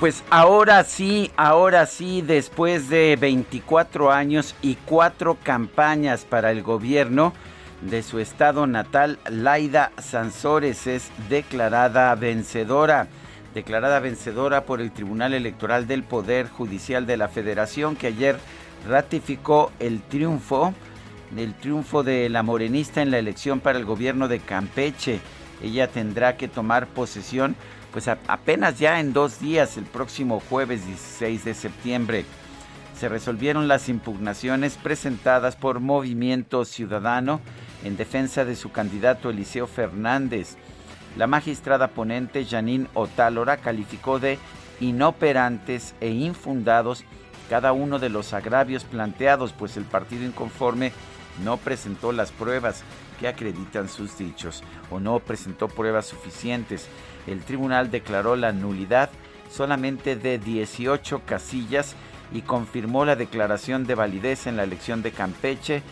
Pues ahora sí, ahora sí, después de 24 años y cuatro campañas para el gobierno de su estado natal, Laida Sansores es declarada vencedora. Declarada vencedora por el Tribunal Electoral del Poder Judicial de la Federación que ayer ratificó el triunfo, el triunfo de la morenista en la elección para el gobierno de Campeche. Ella tendrá que tomar posesión pues apenas ya en dos días, el próximo jueves 16 de septiembre, se resolvieron las impugnaciones presentadas por Movimiento Ciudadano en defensa de su candidato Eliseo Fernández. La magistrada ponente Janine Otálora calificó de inoperantes e infundados cada uno de los agravios planteados, pues el partido inconforme no presentó las pruebas que acreditan sus dichos o no presentó pruebas suficientes el tribunal declaró la nulidad solamente de 18 casillas y confirmó la declaración de validez en la elección de Campeche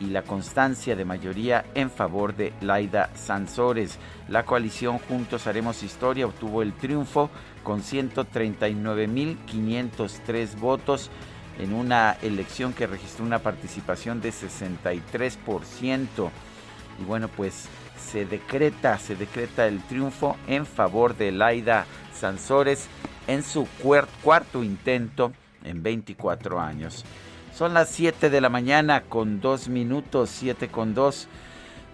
y la constancia de mayoría en favor de Laida Sansores. La coalición Juntos Haremos Historia obtuvo el triunfo con 139.503 votos en una elección que registró una participación de 63%. Y bueno, pues se decreta, se decreta el triunfo en favor de Laida Sansores en su cuarto intento en 24 años. Son las 7 de la mañana con 2 minutos, 7 con 2.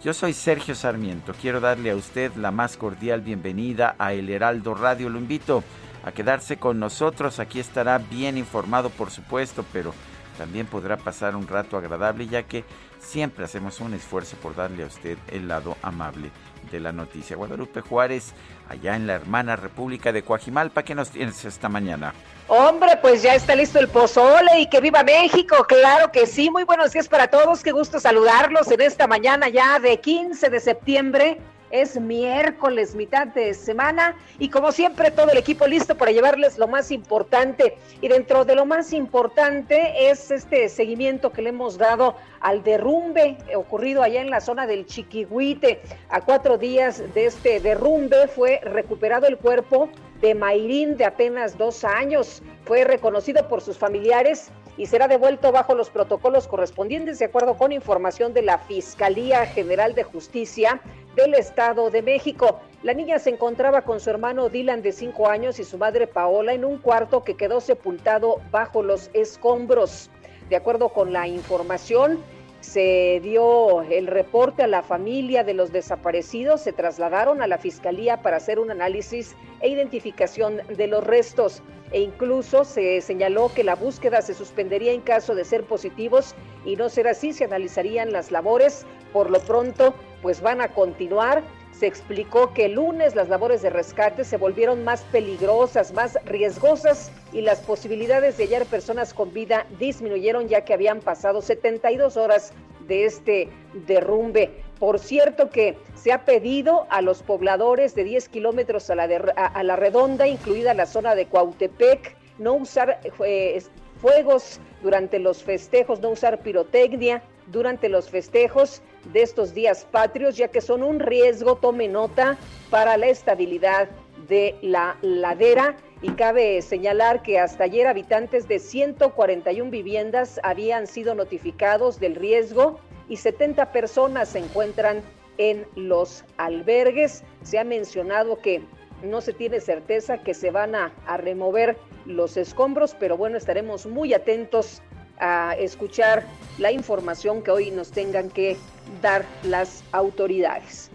Yo soy Sergio Sarmiento. Quiero darle a usted la más cordial bienvenida a El Heraldo Radio. Lo invito a quedarse con nosotros. Aquí estará bien informado, por supuesto, pero también podrá pasar un rato agradable ya que siempre hacemos un esfuerzo por darle a usted el lado amable de la noticia. Guadalupe Juárez, allá en la hermana República de Coajimalpa, ¿qué nos tienes esta mañana? Hombre, pues ya está listo el pozole y que viva México, claro que sí. Muy buenos días para todos, qué gusto saludarlos en esta mañana ya de 15 de septiembre es miércoles, mitad de semana, y como siempre todo el equipo listo para llevarles lo más importante. Y dentro de lo más importante es este seguimiento que le hemos dado al derrumbe ocurrido allá en la zona del Chiquihuite. A cuatro días de este derrumbe fue recuperado el cuerpo de Mayrín de apenas dos años. Fue reconocido por sus familiares y será devuelto bajo los protocolos correspondientes de acuerdo con información de la Fiscalía General de Justicia del Estado de México. La niña se encontraba con su hermano Dylan de cinco años y su madre Paola en un cuarto que quedó sepultado bajo los escombros. De acuerdo con la información, se dio el reporte a la familia de los desaparecidos, se trasladaron a la fiscalía para hacer un análisis e identificación de los restos e incluso se señaló que la búsqueda se suspendería en caso de ser positivos y no ser así, se analizarían las labores. Por lo pronto, pues van a continuar. Se explicó que el lunes las labores de rescate se volvieron más peligrosas, más riesgosas y las posibilidades de hallar personas con vida disminuyeron ya que habían pasado 72 horas de este derrumbe. Por cierto que se ha pedido a los pobladores de 10 kilómetros a, la redonda, incluida la zona de Cuautepec, no usar eh, fuegos durante los festejos, no usar pirotecnia durante los festejos de estos días patrios, ya que son un riesgo, tome nota, para la estabilidad de la ladera. Y cabe señalar que hasta ayer habitantes de 141 viviendas habían sido notificados del riesgo y 70 personas se encuentran en los albergues. Se ha mencionado que no se tiene certeza que se van a, remover los escombros, pero bueno, estaremos muy atentos a escuchar la información que hoy nos tengan que dar las autoridades.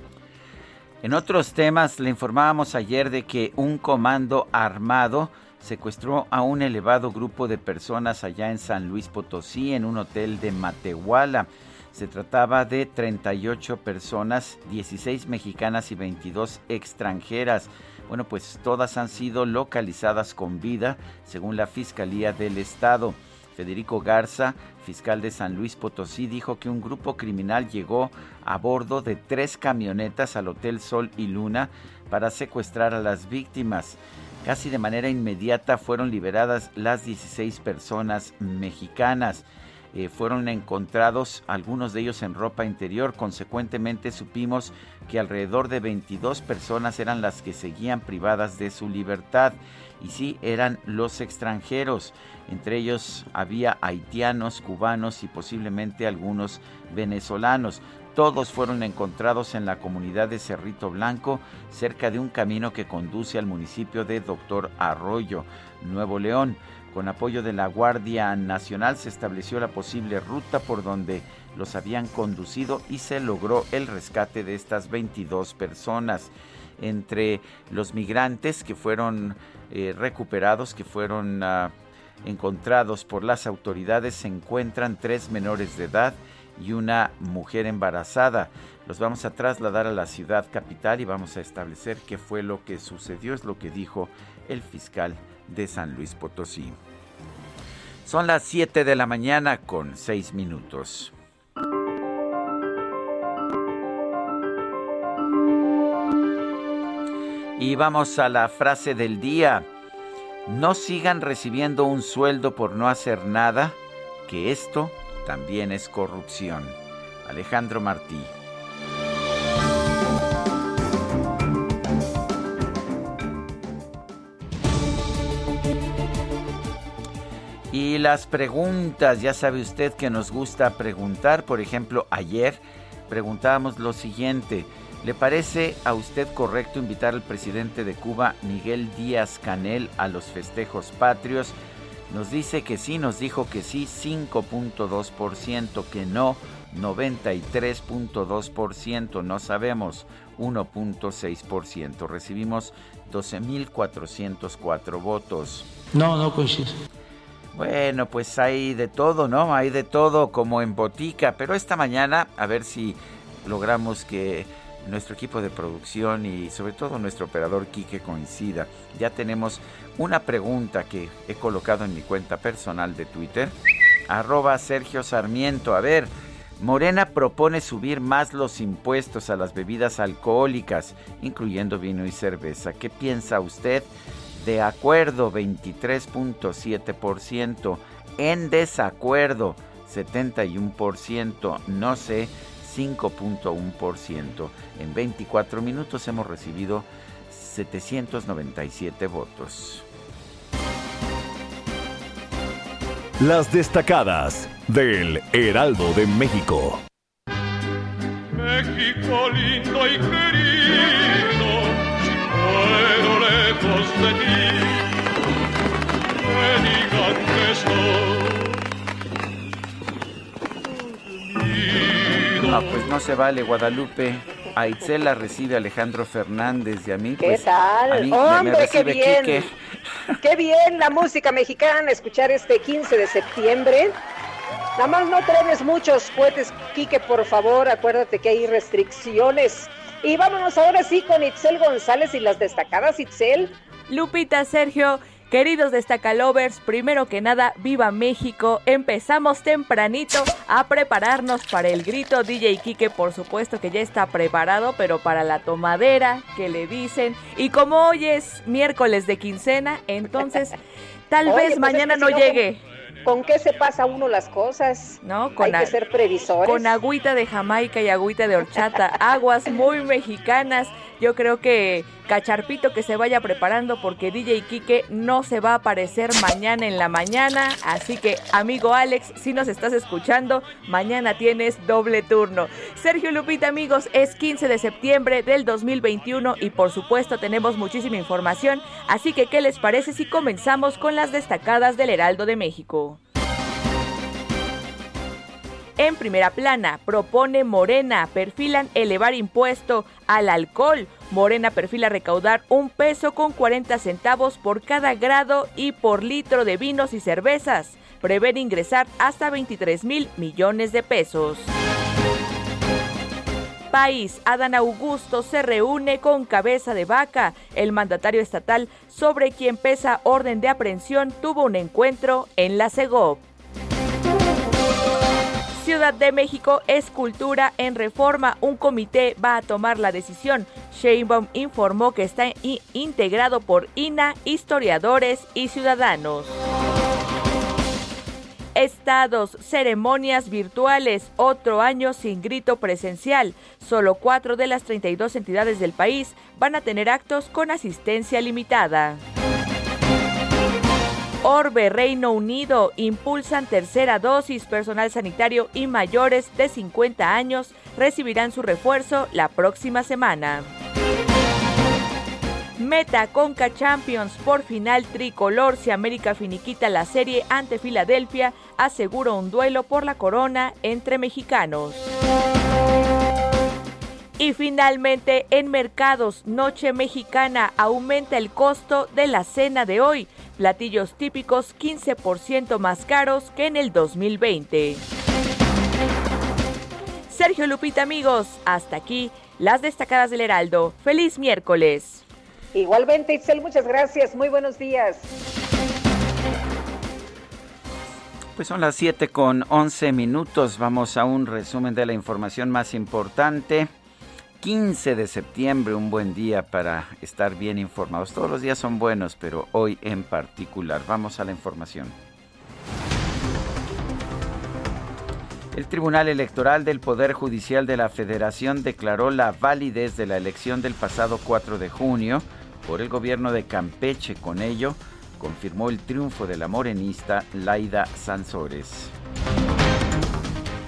En otros temas, le informábamos ayer de que un comando armado secuestró a un elevado grupo de personas allá en San Luis Potosí, en un hotel de Matehuala. Se trataba de 38 personas, 16 mexicanas y 22 extranjeras. Bueno, pues todas han sido localizadas con vida, según la Fiscalía del Estado. Federico Garza, fiscal de San Luis Potosí, dijo que un grupo criminal llegó a bordo de tres camionetas al Hotel Sol y Luna para secuestrar a las víctimas. Casi de manera inmediata fueron liberadas las 16 personas mexicanas. Eh, fueron encontrados algunos de ellos en ropa interior. Consecuentemente supimos que alrededor de 22 personas eran las que seguían privadas de su libertad. Y sí, eran los extranjeros. Entre ellos había haitianos, cubanos y posiblemente algunos venezolanos. Todos fueron encontrados en la comunidad de Cerrito Blanco, cerca de un camino que conduce al municipio de Doctor Arroyo, Nuevo León. Con apoyo de la Guardia Nacional se estableció la posible ruta por donde los habían conducido y se logró el rescate de estas 22 personas. Entre los migrantes que fueron eh, recuperados, que fueron ah, encontrados por las autoridades, se encuentran tres menores de edad y una mujer embarazada. Los vamos a trasladar a la ciudad capital y vamos a establecer qué fue lo que sucedió, es lo que dijo el fiscal de San Luis Potosí. Son las 7 de la mañana con 6 minutos. Y vamos a la frase del día. No sigan recibiendo un sueldo por no hacer nada, que esto también es corrupción. Alejandro Martí. Y las preguntas, ya sabe usted que nos gusta preguntar. Por ejemplo, ayer preguntábamos lo siguiente. ¿Le parece a usted correcto invitar al presidente de Cuba, Miguel Díaz Canel, a los festejos patrios? Nos dice que sí, nos dijo que sí, 5.2%, que no, 93.2%, no sabemos, 1.6%. Recibimos 12.404 votos. No, no coincide. Bueno, pues hay de todo, ¿no? Hay de todo como en botica, pero esta mañana a ver si logramos que nuestro equipo de producción y sobre todo nuestro operador Quique coincida. Ya tenemos una pregunta que he colocado en mi cuenta personal de Twitter, arroba Sergio Sarmiento. A ver, Morena propone subir más los impuestos a las bebidas alcohólicas, incluyendo vino y cerveza. ¿Qué piensa usted? De acuerdo, 23.7%. En desacuerdo, 71%. No sé, 5.1%. En 24 minutos hemos recibido 797 votos. Las destacadas del Heraldo de México. México lindo y querido, si lejos de ti, me digan que estoy. Ah, pues no se vale, Guadalupe. A Itzel la recibe Alejandro Fernández y a mí. ¿Qué pues, tal? Hombre, qué bien. Qué bien la música mexicana, escuchar este 15 de septiembre. Nada más no trenes muchos cohetes, Quique, por favor, acuérdate que hay restricciones. Y vámonos ahora sí con Itzel González y las destacadas, Itzel. Lupita, Sergio, Queridos destacalovers, primero que nada, viva México. Empezamos tempranito a prepararnos para el grito. DJ Kike, por supuesto que ya está preparado, pero para la tomadera que le dicen. Y como hoy es miércoles de quincena, entonces tal vez pues mañana no llegue. ¿Con qué se pasa uno las cosas? No, con Hay que ser previsores. Con agüita de Jamaica y agüita de horchata, aguas muy mexicanas. Yo creo que Cacharpito que se vaya preparando porque DJ Kike no se va a aparecer mañana en la mañana. Así que, amigo Alex, si nos estás escuchando, mañana tienes doble turno. Sergio Lupita, amigos, es 15 de septiembre del 2021 y por supuesto tenemos muchísima información. Así que, ¿qué les parece si comenzamos con las destacadas del Heraldo de México? En primera plana, propone Morena, perfilan elevar impuesto al alcohol. Morena perfila recaudar un peso con 40 centavos por cada grado y por litro de vinos y cervezas. Prevén ingresar hasta 23 mil millones de pesos. País, Adán Augusto se reúne con cabeza de vaca. El mandatario estatal sobre quien pesa orden de aprehensión tuvo un encuentro en la CEGOP. Ciudad de México es cultura en reforma. Un comité va a tomar la decisión. Sheinbaum informó que está integrado por INA, historiadores y ciudadanos. Estados, ceremonias virtuales, otro año sin grito presencial. Solo cuatro de las 32 entidades del país van a tener actos con asistencia limitada. Orbe, Reino Unido, impulsan tercera dosis. Personal sanitario y mayores de 50 años recibirán su refuerzo la próxima semana. Meta Conca Champions por final tricolor si América finiquita la serie ante Filadelfia asegura un duelo por la corona entre mexicanos. Y finalmente, en mercados, Noche Mexicana aumenta el costo de la cena de hoy. Platillos típicos 15% más caros que en el 2020. Sergio Lupita, amigos, hasta aquí las destacadas del Heraldo. Feliz miércoles. Igualmente, Itzel, muchas gracias. Muy buenos días. Pues son las 7 con 11 minutos. Vamos a un resumen de la información más importante. 15 de septiembre, un buen día para estar bien informados. Todos los días son buenos, pero hoy en particular. Vamos a la información. El Tribunal Electoral del Poder Judicial de la Federación declaró la validez de la elección del pasado 4 de junio por el gobierno de Campeche. Con ello, confirmó el triunfo de la morenista Laida Sansores.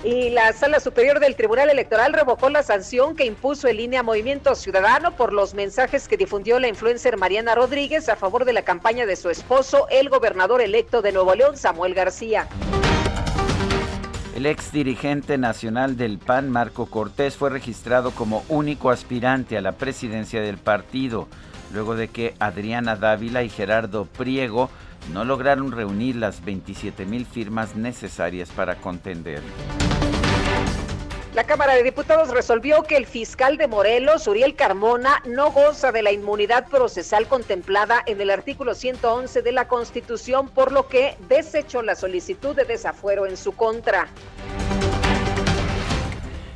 Y la Sala Superior del Tribunal Electoral revocó la sanción que impuso en línea Movimiento Ciudadano por los mensajes que difundió la influencer Mariana Rodríguez a favor de la campaña de su esposo, el gobernador electo de Nuevo León, Samuel García. El ex dirigente nacional del PAN, Marco Cortés, fue registrado como único aspirante a la presidencia del partido, luego de que Adriana Dávila y Gerardo Priego no lograron reunir las 27 mil firmas necesarias para contender. La Cámara de Diputados resolvió que el fiscal de Morelos, Uriel Carmona, no goza de la inmunidad procesal contemplada en el artículo 111 de la Constitución, por lo que desechó la solicitud de desafuero en su contra.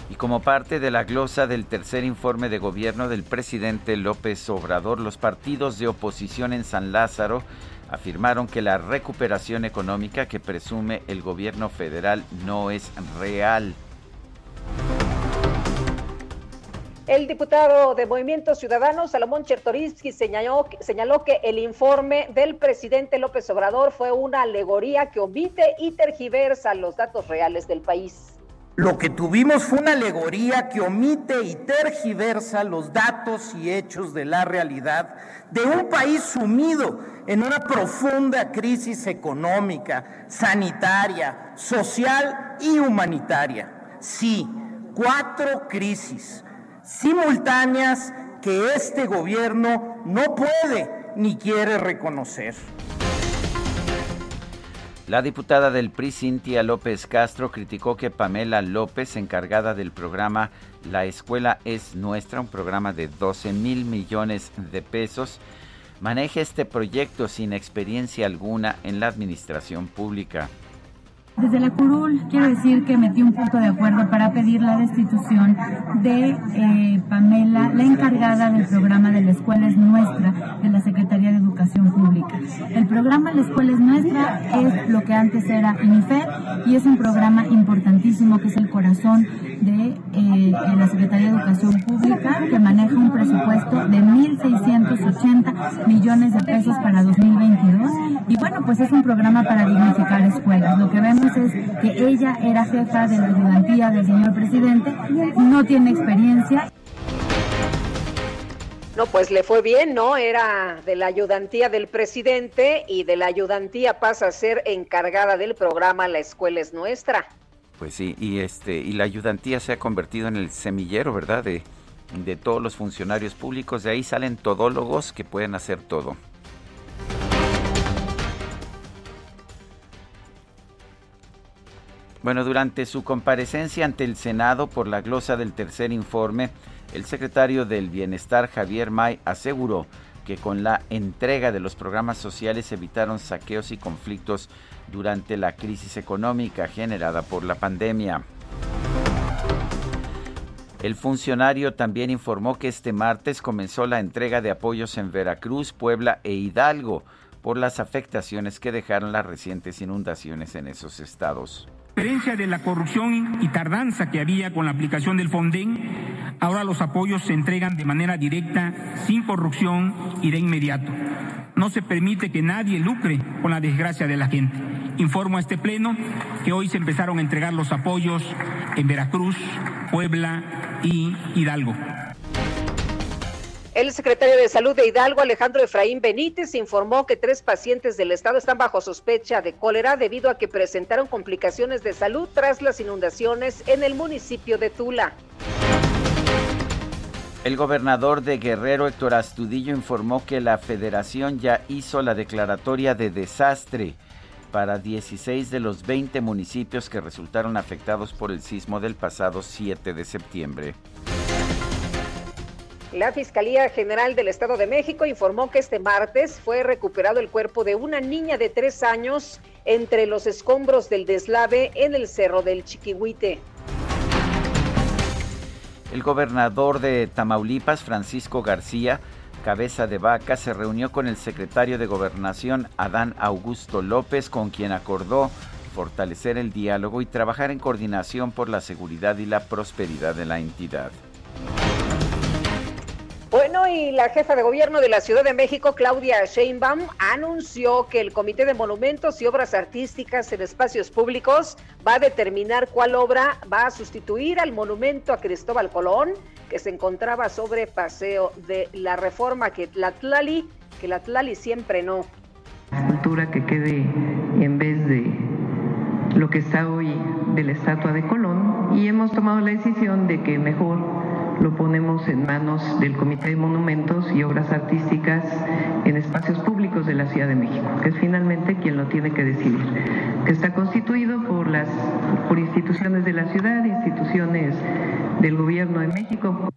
Y como parte de la glosa del tercer informe de gobierno del presidente López Obrador, los partidos de oposición en San Lázaro afirmaron que la recuperación económica que presume el gobierno federal no es real. El diputado de Movimiento Ciudadano, Salomón Chertorinsky, señaló, señaló que el informe del presidente López Obrador fue una alegoría que omite y tergiversa los datos reales del país. Lo que tuvimos fue una alegoría que omite y tergiversa los datos y hechos de la realidad de un país sumido en una profunda crisis económica, sanitaria, social y humanitaria. Sí, cuatro crisis simultáneas que este gobierno no puede ni quiere reconocer. La diputada del PRI, Cintia López Castro, criticó que Pamela López, encargada del programa La Escuela es Nuestra, un programa de 12 mil millones de pesos, maneje este proyecto sin experiencia alguna en la administración pública. Desde la curul quiero decir que metí un punto de acuerdo para pedir la destitución de eh, Pamela, la encargada del programa de la escuela es nuestra, de la Secretaría de Educación Pública. El programa La Escuela es Nuestra es lo que antes era INIFED y es un programa importantísimo que es el corazón de eh, la Secretaría de Educación Pública que maneja un presupuesto de 1.680 millones de pesos para 2022 y bueno, pues es un programa para dignificar escuelas. Lo que vemos es que ella era jefa de la ayudantía del señor presidente, no tiene experiencia. No, pues le fue bien, ¿no? Era de la ayudantía del presidente y de la ayudantía pasa a ser encargada del programa La Escuela es Nuestra. Pues sí, y este y la ayudantía se ha convertido en el semillero, ¿verdad? De, de todos los funcionarios públicos, de ahí salen todólogos que pueden hacer todo. Bueno, durante su comparecencia ante el Senado por la glosa del tercer informe, el secretario del Bienestar Javier May aseguró que con la entrega de los programas sociales evitaron saqueos y conflictos durante la crisis económica generada por la pandemia. El funcionario también informó que este martes comenzó la entrega de apoyos en Veracruz, Puebla e Hidalgo por las afectaciones que dejaron las recientes inundaciones en esos estados diferencia de la corrupción y tardanza que había con la aplicación del Fonden, ahora los apoyos se entregan de manera directa, sin corrupción y de inmediato. No se permite que nadie lucre con la desgracia de la gente. Informo a este Pleno que hoy se empezaron a entregar los apoyos en Veracruz, Puebla y Hidalgo. El secretario de Salud de Hidalgo, Alejandro Efraín Benítez, informó que tres pacientes del estado están bajo sospecha de cólera debido a que presentaron complicaciones de salud tras las inundaciones en el municipio de Tula. El gobernador de Guerrero, Héctor Astudillo, informó que la federación ya hizo la declaratoria de desastre para 16 de los 20 municipios que resultaron afectados por el sismo del pasado 7 de septiembre. La Fiscalía General del Estado de México informó que este martes fue recuperado el cuerpo de una niña de tres años entre los escombros del deslave en el Cerro del Chiquihuite. El gobernador de Tamaulipas, Francisco García, cabeza de vaca, se reunió con el secretario de Gobernación, Adán Augusto López, con quien acordó fortalecer el diálogo y trabajar en coordinación por la seguridad y la prosperidad de la entidad. Bueno, y la jefa de gobierno de la Ciudad de México, Claudia Sheinbaum, anunció que el Comité de Monumentos y Obras Artísticas en Espacios Públicos va a determinar cuál obra va a sustituir al monumento a Cristóbal Colón, que se encontraba sobre Paseo de la Reforma, que la Tlali, que la siempre no. Escultura que quede en vez de lo que está hoy de la estatua de Colón, y hemos tomado la decisión de que mejor lo ponemos en manos del Comité de Monumentos y Obras Artísticas en espacios públicos de la Ciudad de México, que es finalmente quien lo tiene que decidir, que está constituido por las por instituciones de la ciudad, instituciones del Gobierno de México.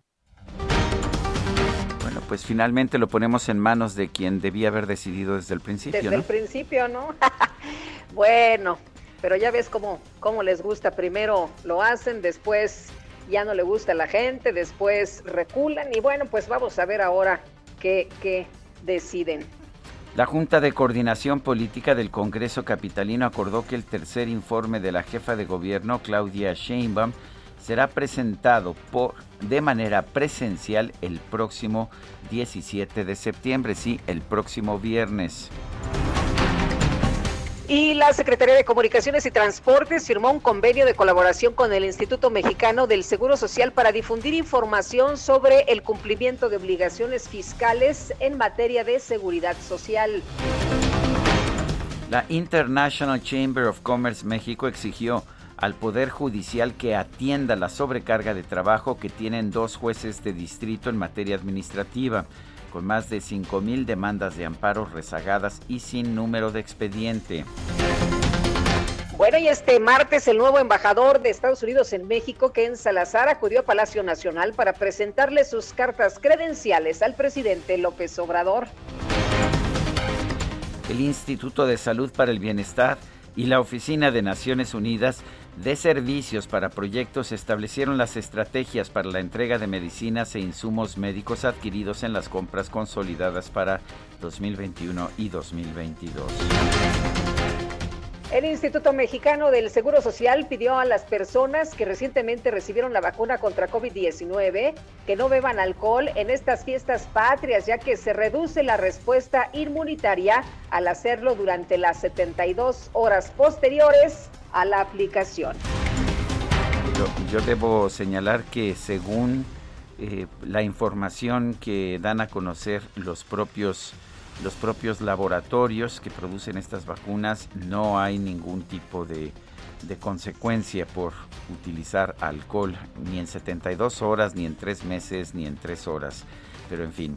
Bueno, pues finalmente lo ponemos en manos de quien debía haber decidido desde el principio. Desde el principio, ¿no? bueno, pero ya ves cómo, cómo les gusta. Primero lo hacen, después ya no le gusta a la gente, después reculan y bueno, pues vamos a ver ahora qué, qué deciden. La Junta de Coordinación Política del Congreso Capitalino acordó que el tercer informe de la jefa de gobierno, Claudia Sheinbaum, será presentado por, de manera presencial el próximo 17 de septiembre, sí, el próximo viernes. Y la Secretaría de Comunicaciones y Transportes firmó un convenio de colaboración con el Instituto Mexicano del Seguro Social para difundir información sobre el cumplimiento de obligaciones fiscales en materia de seguridad social. La International Chamber of Commerce México exigió al Poder Judicial que atienda la sobrecarga de trabajo que tienen dos jueces de distrito en materia administrativa con más de 5.000 demandas de amparo rezagadas y sin número de expediente. Bueno, y este martes el nuevo embajador de Estados Unidos en México, Ken Salazar, acudió a Palacio Nacional para presentarle sus cartas credenciales al presidente López Obrador. El Instituto de Salud para el Bienestar y la Oficina de Naciones Unidas de servicios para proyectos establecieron las estrategias para la entrega de medicinas e insumos médicos adquiridos en las compras consolidadas para 2021 y 2022. El Instituto Mexicano del Seguro Social pidió a las personas que recientemente recibieron la vacuna contra COVID-19 que no beban alcohol en estas fiestas patrias, ya que se reduce la respuesta inmunitaria al hacerlo durante las 72 horas posteriores a la aplicación. Yo, debo señalar que según eh, la información que dan a conocer los propios los propios laboratorios que producen estas vacunas no hay ningún tipo de, consecuencia por utilizar alcohol ni en 72 horas, ni en 3 meses, ni en 3 horas. Pero en fin.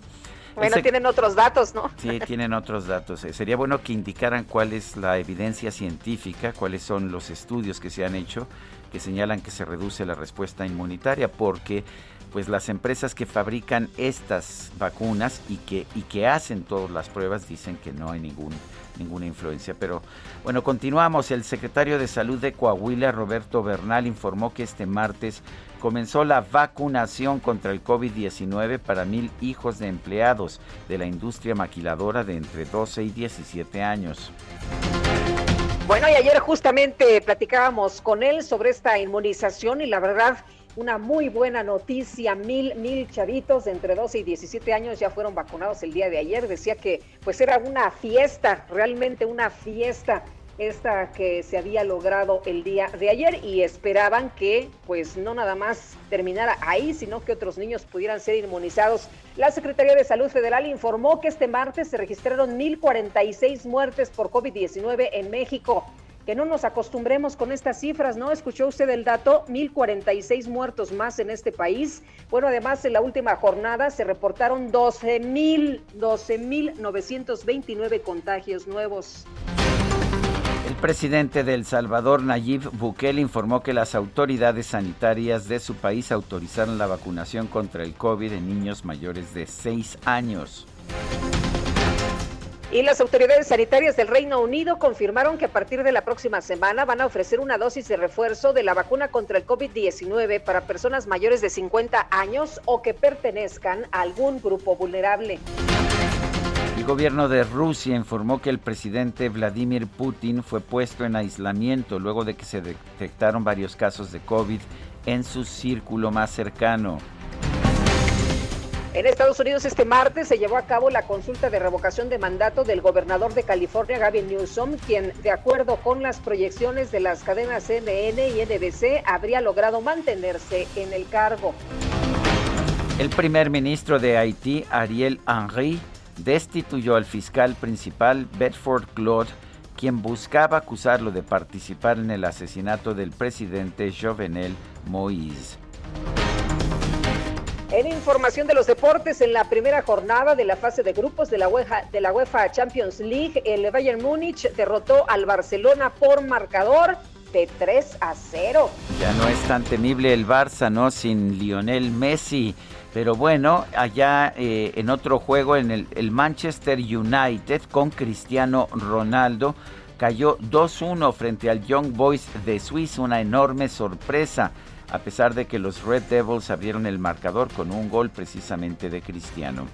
Bueno, tienen otros datos, ¿no? Sí, tienen otros datos. Eh, sería bueno que indicaran cuál es la evidencia científica, cuáles son los estudios que se han hecho que señalan que se reduce la respuesta inmunitaria, porque pues las empresas que fabrican estas vacunas y que, y que hacen todas las pruebas dicen que no hay ningún, ninguna influencia. Pero bueno, continuamos. El secretario de Salud de Coahuila, Roberto Bernal, informó que este martes comenzó la vacunación contra el COVID-19 para mil hijos de empleados de la industria maquiladora de entre 12 y 17 años. Bueno, y ayer justamente platicábamos con él sobre esta inmunización y la verdad una muy buena noticia, mil, mil chavitos de entre 12 y 17 años ya fueron vacunados el día de ayer. Decía que pues era una fiesta, realmente una fiesta esta que se había logrado el día de ayer y esperaban que pues no nada más terminara ahí, sino que otros niños pudieran ser inmunizados. La Secretaría de Salud Federal informó que este martes se registraron 1.046 muertes por COVID-19 en México que no nos acostumbremos con estas cifras, ¿no? ¿Escuchó usted el dato? 1.046 muertos más en este país. Bueno, además en la última jornada se reportaron 12.000, 12.929 contagios nuevos. El presidente de El Salvador, Nayib Bukele, informó que las autoridades sanitarias de su país autorizaron la vacunación contra el COVID en niños mayores de 6 años. Y las autoridades sanitarias del Reino Unido confirmaron que a partir de la próxima semana van a ofrecer una dosis de refuerzo de la vacuna contra el COVID-19 para personas mayores de 50 años o que pertenezcan a algún grupo vulnerable. El gobierno de Rusia informó que el presidente Vladimir Putin fue puesto en aislamiento luego de que se detectaron varios casos de COVID en su círculo más cercano. En Estados Unidos este martes se llevó a cabo la consulta de revocación de mandato del gobernador de California, Gavin Newsom, quien, de acuerdo con las proyecciones de las cadenas CNN y NBC, habría logrado mantenerse en el cargo. El primer ministro de Haití, Ariel Henry, destituyó al fiscal principal Bedford Claude, quien buscaba acusarlo de participar en el asesinato del presidente Jovenel Moïse. En información de los deportes, en la primera jornada de la fase de grupos de la UEFA, de la UEFA Champions League, el Bayern Múnich derrotó al Barcelona por marcador de 3 a 0. Ya no es tan temible el Barça, ¿no? Sin Lionel Messi. Pero bueno, allá eh, en otro juego, en el, el Manchester United con Cristiano Ronaldo, cayó 2-1 frente al Young Boys de Suiza, una enorme sorpresa a pesar de que los Red Devils abrieron el marcador con un gol precisamente de Cristiano.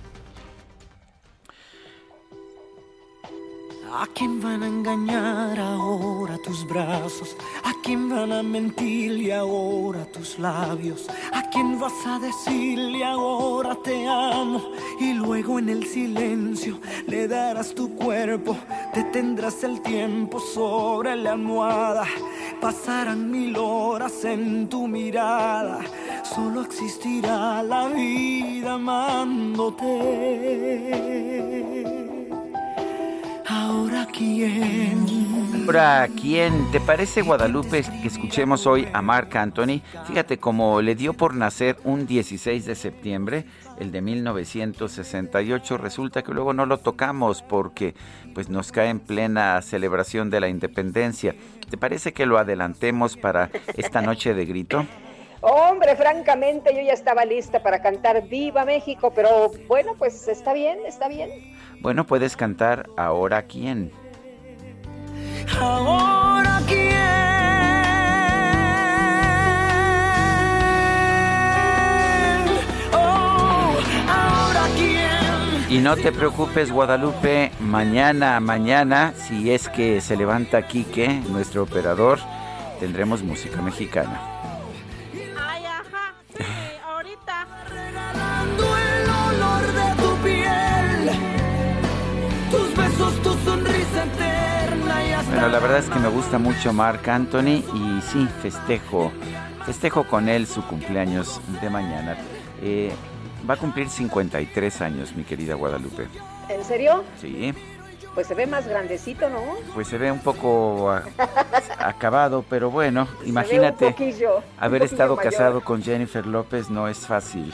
¿A quién van a engañar ahora tus brazos? ¿A quién van a mentirle ahora tus labios? ¿A quién vas a decirle ahora te amo? Y luego en el silencio le darás tu cuerpo, detendrás el tiempo sobre la almohada. Pasarán mil horas en tu mirada, solo existirá la vida amándote. Ahora quién. Ahora quién. ¿Te parece Guadalupe que escuchemos hoy a Marc Anthony? Fíjate cómo le dio por nacer un 16 de septiembre, el de 1968. Resulta que luego no lo tocamos porque pues nos cae en plena celebración de la independencia. ¿Te parece que lo adelantemos para esta noche de grito? Hombre, francamente yo ya estaba lista para cantar Viva México, pero bueno, pues está bien, está bien. Bueno, puedes cantar Ahora quién. Oh, ahora quién. Y no te preocupes, Guadalupe, mañana, mañana, si es que se levanta Quique, nuestro operador, tendremos música mexicana. Bueno, la verdad es que me gusta mucho Marc Anthony y sí, festejo, festejo con él su cumpleaños de mañana. Eh, va a cumplir 53 años, mi querida Guadalupe. ¿En serio? Sí, Pues se ve más grandecito, ¿no? pues se ve un poco a- acabado, pero bueno, Se ve un imagínate un haber poquillo estado mayor. casado con Jennifer López no es fácil.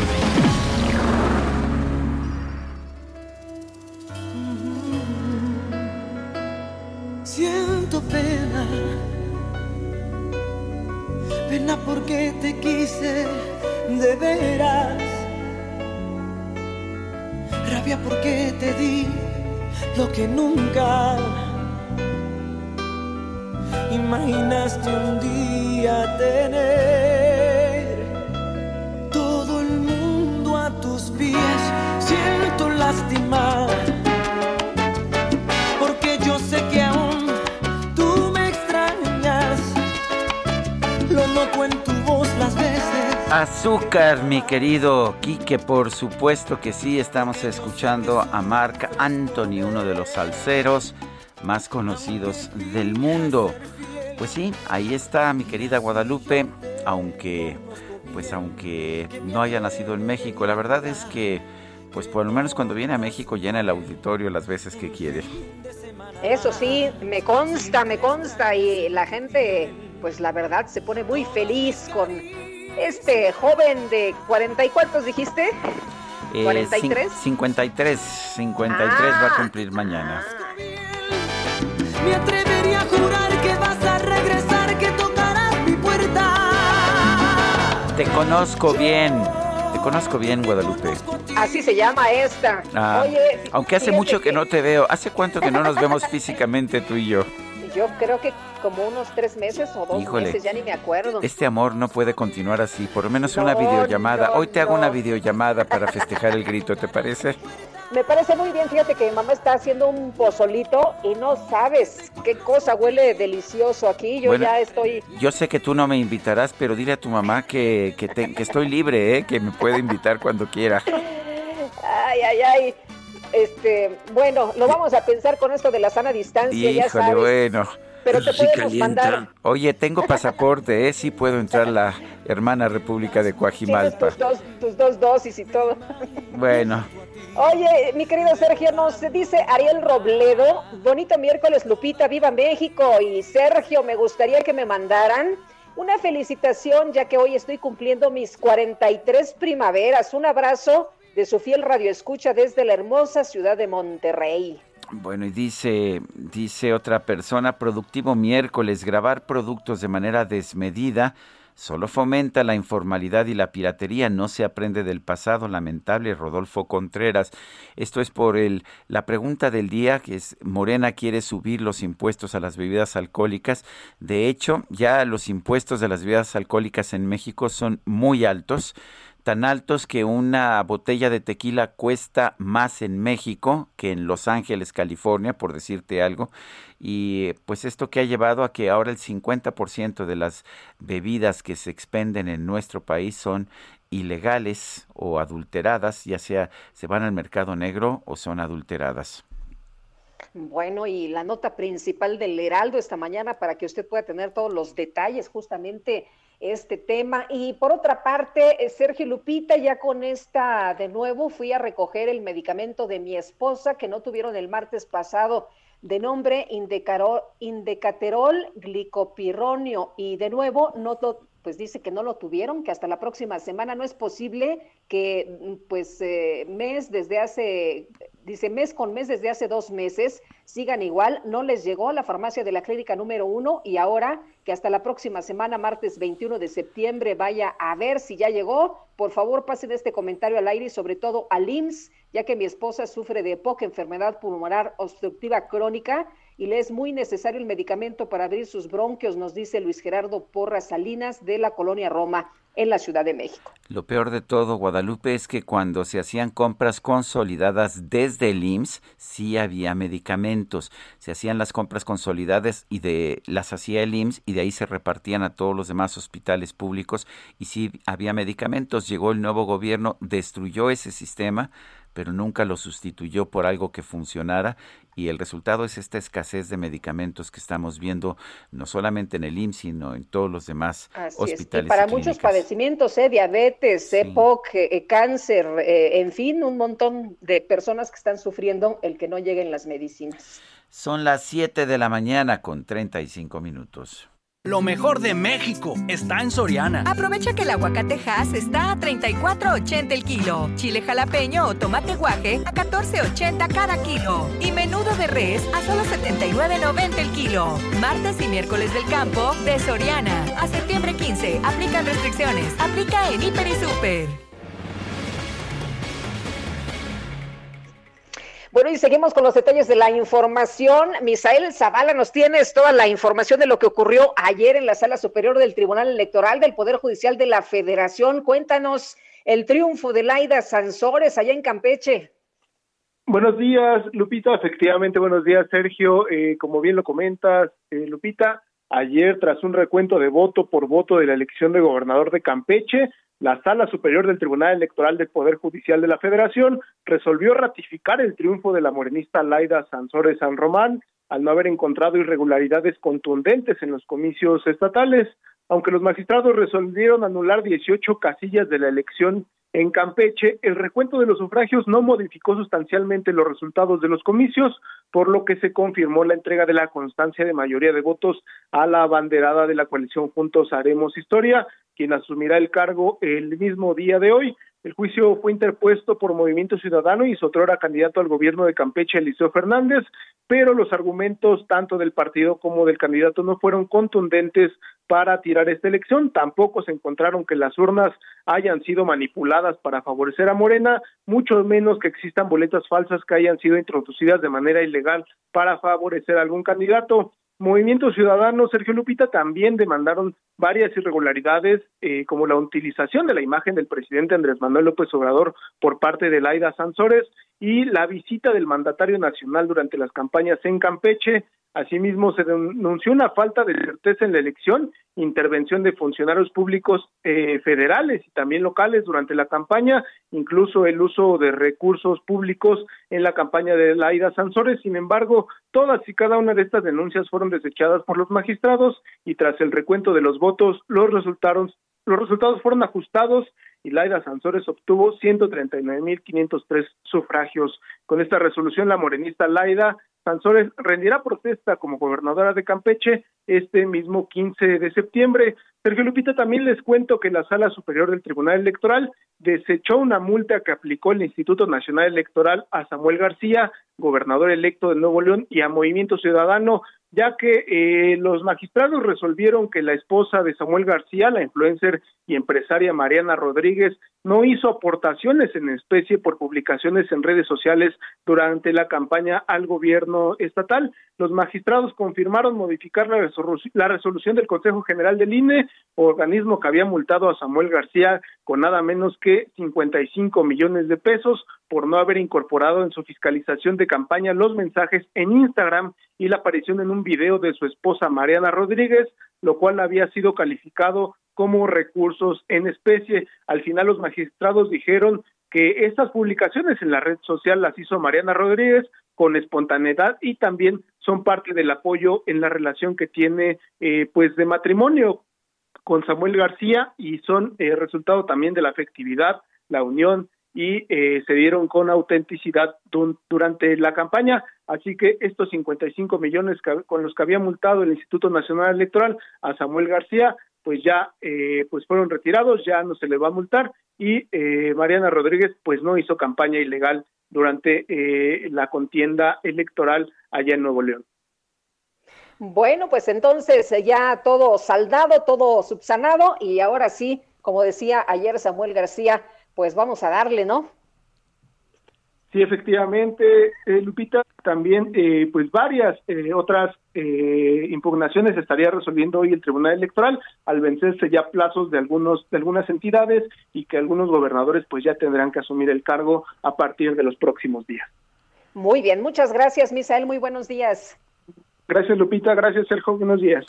Porque te quise de veras, rabia porque te di lo que nunca imaginaste un día tener. Todo el mundo a tus pies, siento lástima. Azúcar, mi querido Quique, por supuesto que sí, estamos escuchando a Marc Anthony, uno de los salseros más conocidos del mundo. Pues sí, ahí está mi querida Guadalupe, aunque pues aunque no haya nacido en México, la verdad es que pues por lo menos cuando viene a México llena el auditorio las veces que quiere. Eso sí, me consta, me consta y la gente, pues la verdad, se pone muy feliz con este joven de cuarenta y cuántos dijiste? Eh, ¿43? cin- 53, 53 va a cumplir mañana. Me atrevería a jurar que vas a regresar, que tocarás mi puerta. Te conozco bien, te conozco bien Guadalupe. Así se llama esta. Ah, Oye, aunque hace mucho que no te veo. ¿Hace cuánto que no nos vemos físicamente tú y yo? Yo creo que como unos tres meses o dos Híjole. meses, ya ni me acuerdo. Este amor no puede continuar así. Por lo menos una videollamada. no, Hoy te hago una videollamada para festejar el grito, ¿te parece? Me parece muy bien, fíjate que mi mamá está haciendo un pozolito y no sabes qué cosa huele delicioso aquí. Yo Bueno. ya estoy Yo sé que tú no me invitarás, pero dile a tu mamá que, que, te- que estoy libre, ¿eh? que me puede invitar cuando quiera. Ay, ay, ay. Este, bueno, lo vamos a pensar con esto de la sana distancia, ya Híjole, sabes. bueno. Pero te podemos mandar Oye, tengo pasaporte, ¿eh? Sí puedo entrar a la hermana República de Coajimalpa. tus dos, tus dos dosis y todo. Bueno, Oye, mi querido Sergio, nos dice Ariel Robledo, bonito miércoles Lupita, viva México. Y Sergio, me gustaría que me mandaran una felicitación ya que hoy estoy cumpliendo mis 43 primaveras. Un abrazo de su fiel radioescucha desde la hermosa ciudad de Monterrey. Bueno, y dice, dice otra persona, productivo miércoles, grabar productos de manera desmedida solo fomenta la informalidad y la piratería, no se aprende del pasado, lamentable Rodolfo Contreras. Esto es por el, la pregunta del día, que es, Morena quiere subir los impuestos a las bebidas alcohólicas. De hecho, ya los impuestos de las bebidas alcohólicas en México son muy altos tan altos que una botella de tequila cuesta más en México que en Los Ángeles, California, por decirte algo. Y pues esto que ha llevado a que ahora el 50% de las bebidas que se expenden en nuestro país son ilegales o adulteradas, ya sea se van al mercado negro o son adulteradas. Bueno, y la nota principal del Heraldo esta mañana para que usted pueda tener todos los detalles justamente este tema. Y por otra parte, eh, Sergio Lupita, ya con esta de nuevo fui a recoger el medicamento de mi esposa que no tuvieron el martes pasado. de nombre indecaterol glicopirronio y de nuevo no pues dice que no lo tuvieron, que hasta la próxima semana no es posible que mm, pues eh, mes desde hace, dice mes con mes desde hace dos meses sigan igual, no les llegó la farmacia de la clínica número uno y ahora que hasta la próxima semana, martes 21 de septiembre, vaya a ver si ya llegó, por favor pasen este comentario al aire y sobre todo al IMSS, ya que mi esposa sufre de poca enfermedad pulmonar obstructiva crónica y le es muy necesario el medicamento para abrir sus bronquios, nos dice Luis Gerardo Porras Salinas de la colonia Roma en la Ciudad de México. Lo peor de todo, Guadalupe, es que cuando se hacían compras consolidadas desde el IMSS, sí había medicamentos. Se hacían las compras consolidadas y de las hacía el IMSS y de ahí se repartían a todos los demás hospitales públicos y sí había medicamentos. Llegó el nuevo gobierno, destruyó ese sistema pero nunca lo sustituyó por algo que funcionara y el resultado es esta escasez de medicamentos que estamos viendo no solamente en el IMSS, sino en todos los demás hospitales. Y para muchos padecimientos, ¿eh? diabetes, EPOC, eh, cáncer, eh, en fin, un montón de personas que están sufriendo el que no lleguen las medicinas. Son las 7 de la mañana con 35 minutos. Lo mejor de México está en Soriana. Aprovecha que el aguacate Hass está a 34.80 el kilo. Chile jalapeño o tomate guaje a 14.80 cada kilo. Y menudo de res a solo 79.90 el kilo. Martes y miércoles del campo de Soriana. A septiembre 15. Aplican restricciones. Aplica en Hiper y Super. Bueno, y seguimos con los detalles de la información. Misael Zavala, nos tienes toda la información de lo que ocurrió ayer en la Sala Superior del Tribunal Electoral del Poder Judicial de la Federación. Cuéntanos el triunfo de Laida Sansores allá en Campeche. Buenos días, Lupita. Efectivamente, buenos días, Sergio. Eh, como bien lo comentas, eh, Lupita, ayer tras un recuento de voto por voto de la elección de gobernador de Campeche, la Sala Superior del Tribunal Electoral del Poder Judicial de la Federación resolvió ratificar el triunfo de la morenista Laida Sansores San Román al no haber encontrado irregularidades contundentes en los comicios estatales, aunque los magistrados resolvieron anular 18 casillas de la elección en Campeche, el recuento de los sufragios no modificó sustancialmente los resultados de los comicios, por lo que se confirmó la entrega de la constancia de mayoría de votos a la abanderada de la coalición Juntos Haremos Historia, quien asumirá el cargo el mismo día de hoy. El juicio fue interpuesto por Movimiento Ciudadano y Sotrora candidato al gobierno de Campeche, Eliseo Fernández, pero los argumentos tanto del partido como del candidato no fueron contundentes para tirar esta elección. Tampoco se encontraron que las urnas hayan sido manipuladas para favorecer a Morena, mucho menos que existan boletas falsas que hayan sido introducidas de manera ilegal para favorecer a algún candidato. Movimiento Ciudadano, Sergio Lupita, también demandaron varias irregularidades, eh, como la utilización de la imagen del presidente Andrés Manuel López Obrador por parte de Laida Sansores y la visita del mandatario nacional durante las campañas en Campeche, Asimismo, se denunció una falta de certeza en la elección, intervención de funcionarios públicos eh, federales y también locales durante la campaña, incluso el uso de recursos públicos en la campaña de Laida Sansores. Sin embargo, todas y cada una de estas denuncias fueron desechadas por los magistrados y tras el recuento de los votos, los resultados, los resultados fueron ajustados y Laida Sansores obtuvo 139.503 sufragios. Con esta resolución, la morenista Laida Sansores rendirá protesta como gobernadora de Campeche este mismo 15 de septiembre. Sergio Lupita, también les cuento que la Sala Superior del Tribunal Electoral desechó una multa que aplicó el Instituto Nacional Electoral a Samuel García, gobernador electo de Nuevo León, y a Movimiento Ciudadano, ya que eh, los magistrados resolvieron que la esposa de Samuel García, la influencer y empresaria Mariana Rodríguez, no hizo aportaciones en especie por publicaciones en redes sociales durante la campaña al gobierno estatal. Los magistrados confirmaron modificar la, la resolución del Consejo General del INE, organismo que había multado a Samuel García con nada menos que 55 millones de pesos por no haber incorporado en su fiscalización de campaña los mensajes en Instagram y la aparición en un video de su esposa Mariana Rodríguez, lo cual había sido calificado como recursos en especie. Al final los magistrados dijeron que estas publicaciones en la red social las hizo Mariana Rodríguez con espontaneidad y también son parte del apoyo en la relación que tiene eh, pues de matrimonio con Samuel García y son eh, resultado también de la afectividad, la unión y eh, se dieron con autenticidad durante la campaña. Así que estos 55 millones con los que había multado el Instituto Nacional Electoral a Samuel García, pues ya eh, pues fueron retirados, ya no se le va a multar y eh, Mariana Rodríguez pues no hizo campaña ilegal durante eh, la contienda electoral allá en Nuevo León. Bueno, pues entonces eh, ya todo saldado, todo subsanado y ahora sí, como decía ayer Samuel García, pues vamos a darle, ¿no? Sí, efectivamente, eh, Lupita, también eh, pues varias eh, otras impugnaciones estaría resolviendo hoy el Tribunal Electoral al vencerse ya plazos de algunos de algunas entidades y que algunos gobernadores pues ya tendrán que asumir el cargo a partir de los próximos días. Muy bien, muchas gracias, Misael, muy buenos días. Gracias, Lupita, gracias, Sergio, buenos días.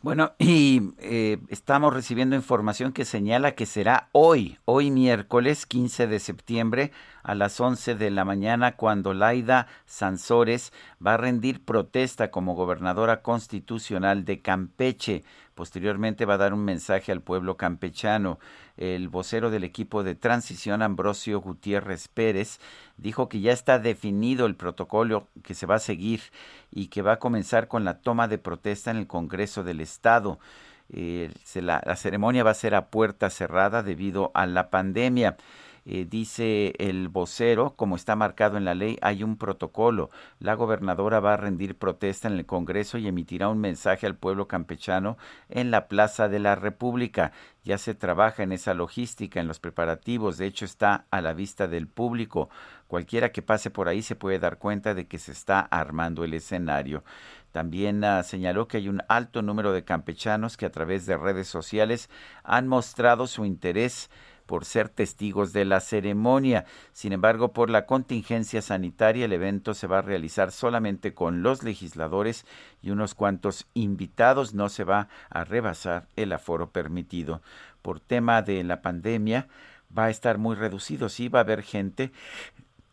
Bueno, y eh, estamos recibiendo información que señala que será hoy, hoy miércoles 15 de septiembre a las 11 de la mañana cuando Laida Sansores va a rendir protesta como gobernadora constitucional de Campeche. Posteriormente va a dar un mensaje al pueblo campechano. El vocero del equipo de transición, Ambrosio Gutiérrez Pérez, dijo que ya está definido el protocolo que se va a seguir y que va a comenzar con la toma de protesta en el Congreso del Estado. Eh, la, la ceremonia va a ser a puerta cerrada debido a la pandemia. Eh, dice el vocero, como está marcado en la ley, hay un protocolo. La gobernadora va a rendir protesta en el Congreso y emitirá un mensaje al pueblo campechano en la Plaza de la República. Ya se trabaja en esa logística, en los preparativos, de hecho está a la vista del público. Cualquiera que pase por ahí se puede dar cuenta de que se está armando el escenario. También uh, señaló que hay un alto número de campechanos que a través de redes sociales han mostrado su interés por ser testigos de la ceremonia. Sin embargo, por la contingencia sanitaria, el evento se va a realizar solamente con los legisladores y unos cuantos invitados. No se va a rebasar el aforo permitido. Por tema de la pandemia, va a estar muy reducido. Sí, va a haber gente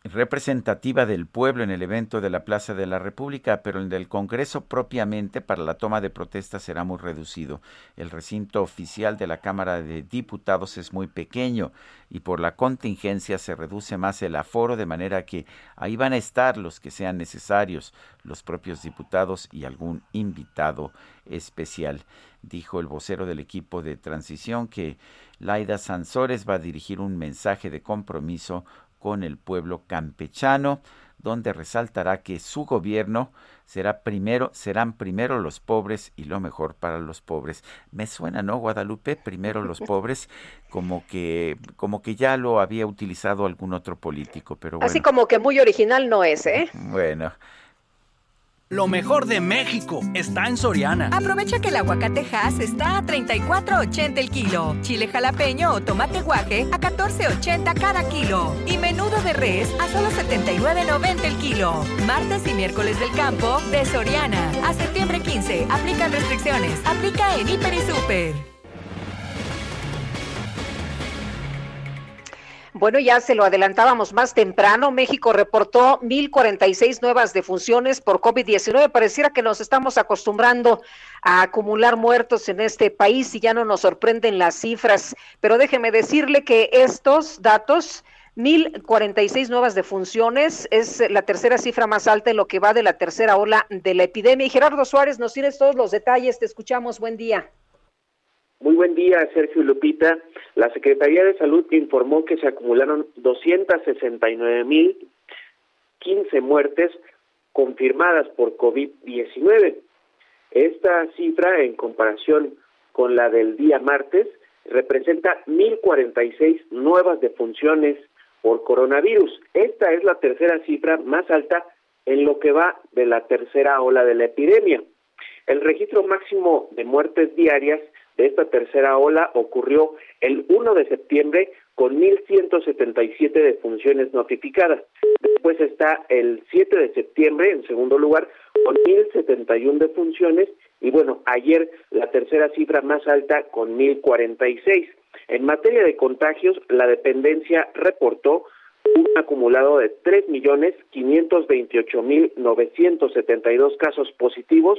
representativa del pueblo en el evento de la Plaza de la República, pero el del Congreso propiamente para la toma de protesta será muy reducido. El recinto oficial de la Cámara de Diputados es muy pequeño y por la contingencia se reduce más el aforo, de manera que ahí van a estar los que sean necesarios, los propios diputados y algún invitado especial. Dijo el vocero del equipo de transición que Laida Sansores va a dirigir un mensaje de compromiso con el pueblo campechano, donde resaltará que su gobierno será primero, serán primero los pobres y lo mejor para los pobres. Me suena, ¿no, Guadalupe? Primero los pobres, como que, como que ya lo había utilizado algún otro político, pero bueno. Así como que muy original no es, ¿eh? Bueno. Lo mejor de México está en Soriana. Aprovecha que el aguacatejas está a 34.80 el kilo. Chile jalapeño o tomate guaje a 14.80 cada kilo. Y menudo de res a solo 79.90 el kilo. Martes y miércoles del campo de Soriana. A septiembre 15. Aplican restricciones. Aplica en Hiper y Super. Bueno, ya se lo adelantábamos más temprano. México reportó 1.046 nuevas defunciones por COVID-19. Pareciera que nos estamos acostumbrando a acumular muertos en este país y ya no nos sorprenden las cifras. Pero déjeme decirle que estos datos 1.046 nuevas defunciones es la tercera cifra más alta en lo que va de la tercera ola de la epidemia. Y Gerardo Suárez, nos tienes todos los detalles. Te escuchamos. Buen día. Muy buen día, Sergio Lupita. La Secretaría de Salud informó que se acumularon 269.015 muertes confirmadas por COVID-19. Esta cifra, en comparación con la del día martes, representa 1.046 nuevas defunciones por coronavirus. Esta es la tercera cifra más alta en lo que va de la tercera ola de la epidemia. El registro máximo de muertes diarias esta tercera ola ocurrió el 1 de septiembre con 1.177 defunciones notificadas. Después está el 7 de septiembre, en segundo lugar, con 1.071 defunciones. Y bueno, ayer la tercera cifra más alta con 1.046. En materia de contagios, la dependencia reportó un acumulado de 3.528.972 casos positivos,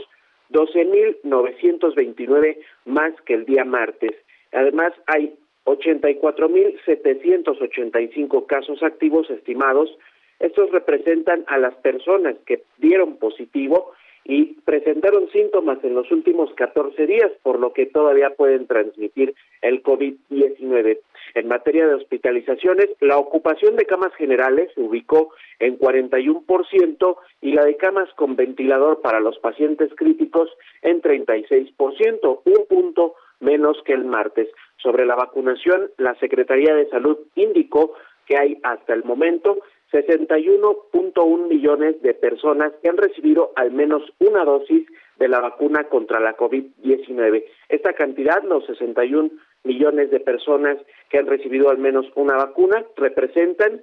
12.929 más que el día martes. Además, hay 84.785 casos activos estimados. Estos representan a las personas que dieron positivo y presentaron síntomas en los últimos 14 días, por lo que todavía pueden transmitir el COVID-19. En materia de hospitalizaciones, la ocupación de camas generales se ubicó en 41% y la de camas con ventilador para los pacientes críticos en 36%, un punto menos que el martes. Sobre la vacunación, la Secretaría de Salud indicó que hay hasta el momento 61.1 millones de personas que han recibido al menos una dosis de la vacuna contra la COVID-19. Esta cantidad, los 61 millones de personas que han recibido al menos una vacuna, representan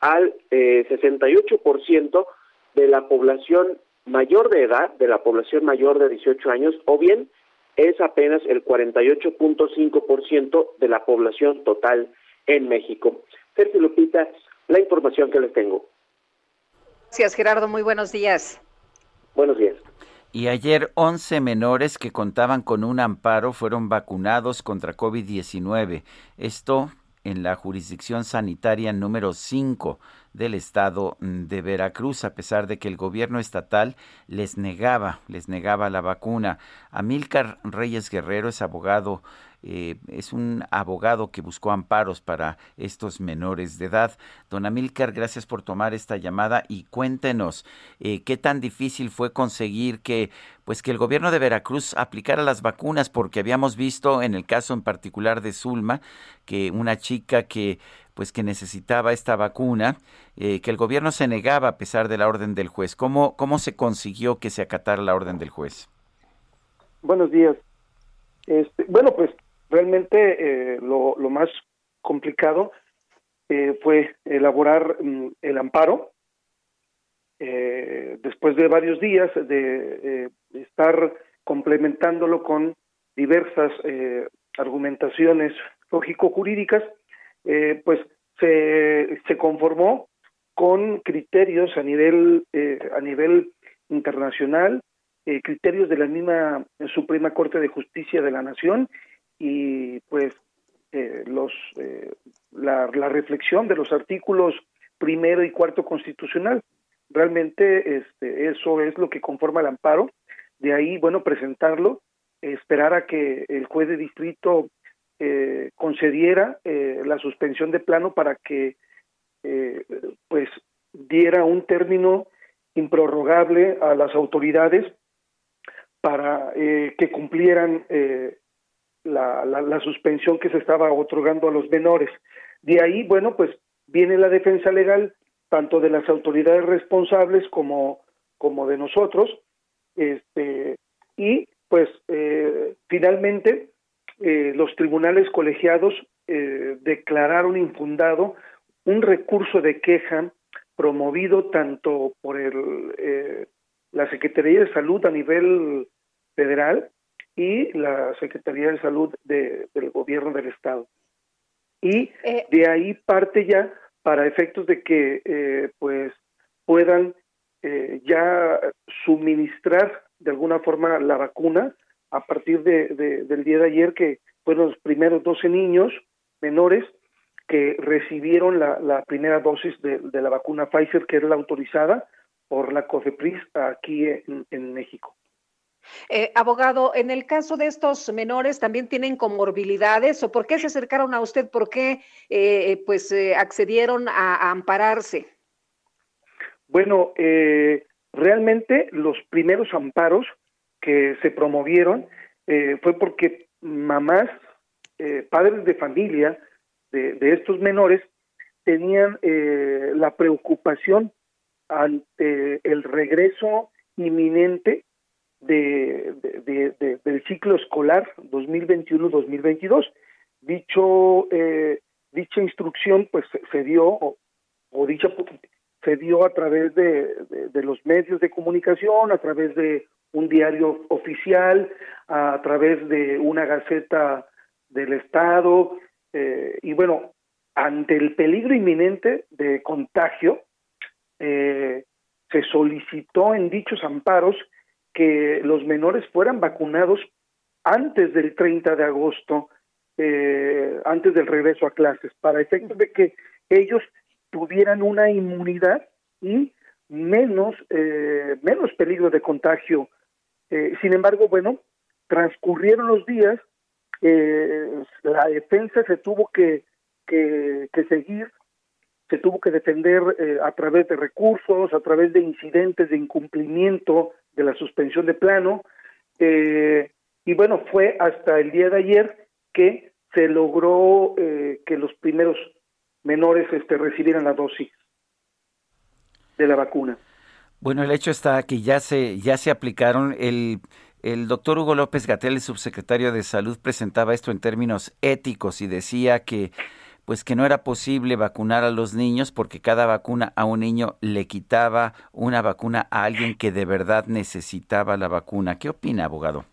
al eh, 68% de la población mayor de edad, de la población mayor de 18 años, o bien es apenas el 48.5% de la población total en México. Sergio Lupita, la información que les tengo. Gracias, Gerardo. Muy buenos días. Buenos días. Y ayer 11 menores que contaban con un amparo fueron vacunados contra COVID-19. Esto en la jurisdicción sanitaria número 5 del estado de Veracruz, a pesar de que el gobierno estatal les negaba, les negaba la vacuna. Amílcar Reyes Guerrero es abogado eh, es un abogado que buscó amparos para estos menores de edad. Don Amílcar, gracias por tomar esta llamada y cuéntenos eh, qué tan difícil fue conseguir que, pues, que el gobierno de Veracruz aplicara las vacunas, porque habíamos visto en el caso en particular de Zulma que una chica que pues que necesitaba esta vacuna, eh, que el gobierno se negaba a pesar de la orden del juez. ¿Cómo, ¿Cómo se consiguió que se acatara la orden del juez? Buenos días. Este, bueno, pues realmente eh, lo, más complicado eh, fue elaborar mm, el amparo. Eh, después de varios días de estar complementándolo con diversas argumentaciones lógico-jurídicas, pues se, se conformó con criterios a nivel a nivel internacional, criterios de la misma Suprema Corte de Justicia de la Nación y pues eh, los eh, la, reflexión de los artículos primero y cuarto constitucional. Realmente este eso es lo que conforma el amparo. De ahí bueno presentarlo esperar a que el juez de distrito eh, concediera la suspensión de plano para que pues diera un término improrrogable a las autoridades para que cumplieran la, la, suspensión que se estaba otorgando a los menores. De ahí, bueno, pues viene la defensa legal tanto de las autoridades responsables como, como de nosotros, este, y pues eh, finalmente eh, los tribunales colegiados eh, declararon infundado un recurso de queja promovido tanto por el, la Secretaría de Salud a nivel federal y la Secretaría de Salud del Gobierno del Estado. Y eh, de ahí parte ya para efectos de que eh, pues puedan eh, ya suministrar de alguna forma la vacuna a partir de, del día de ayer que fueron los primeros 12 niños menores que recibieron la, la primera dosis de, de, la vacuna Pfizer que era la autorizada por la COFEPRIS aquí en México. Eh, abogado, en el caso de estos menores, ¿también tienen comorbilidades o por qué se acercaron a usted? ¿Por qué eh, pues eh, accedieron a, ampararse? Bueno, realmente los primeros amparos que se promovieron fue porque mamás, padres de familia de, de estos menores tenían la preocupación ante el regreso inminente de, de, del ciclo escolar 2021-2022. Dicho eh, dicha instrucción pues se dio o, dicha se dio a través de, de, los medios de comunicación, a través de un diario oficial, a través de una gaceta del Estado, eh, y bueno, ante el peligro inminente de contagio, eh, se solicitó en dichos amparos que los menores fueran vacunados antes del 30 de agosto eh, antes del regreso a clases, para efectos de que ellos tuvieran una inmunidad y menos, eh, menos peligro de contagio. Eh, sin embargo, bueno, transcurrieron los días, eh, la defensa se tuvo que, que, seguir, se tuvo que defender eh, a través de recursos, a través de incidentes de incumplimiento de la suspensión de plano, eh, y bueno, fue hasta el día de ayer que se logró eh, que los primeros menores este, recibieran la dosis de la vacuna. Bueno, el hecho está que ya se ya se aplicaron el el doctor Hugo López Gatel, el subsecretario de Salud, presentaba esto en términos éticos y decía que pues que no era posible vacunar a los niños porque cada vacuna a un niño le quitaba una vacuna a alguien que de verdad necesitaba la vacuna. ¿Qué opina, abogado?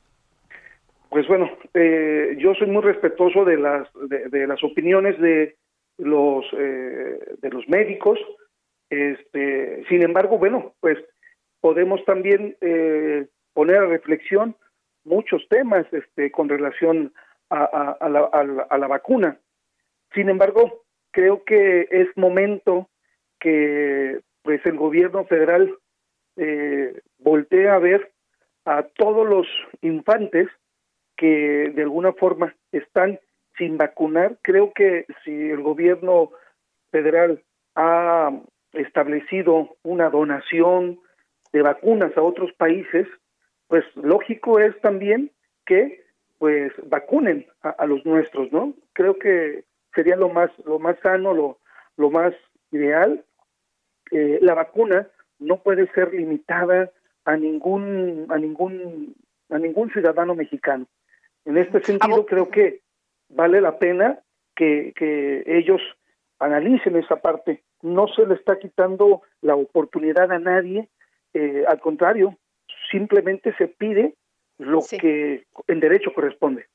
Pues bueno, eh, yo soy muy respetuoso de las de, las opiniones de los eh, de los médicos. Este, sin embargo, bueno, pues podemos también eh, poner a reflexión muchos temas este, con relación a, a, a, la, a, la, a la vacuna. Sin embargo, creo que es momento que pues el gobierno federal eh, voltee a ver a todos los infantes que de alguna forma están sin vacunar. Creo que si el gobierno federal ha establecido una donación de vacunas a otros países, pues lógico es también que pues vacunen a, a los nuestros, ¿no? Creo que sería lo más lo más sano, lo lo más ideal. Eh, la vacuna no puede ser limitada a ningún a ningún a ningún ciudadano mexicano. En este sentido creo que vale la pena que, que ellos analicen esa parte. No se le está quitando la oportunidad a nadie, eh, al contrario, simplemente se pide lo sí. que en derecho corresponde.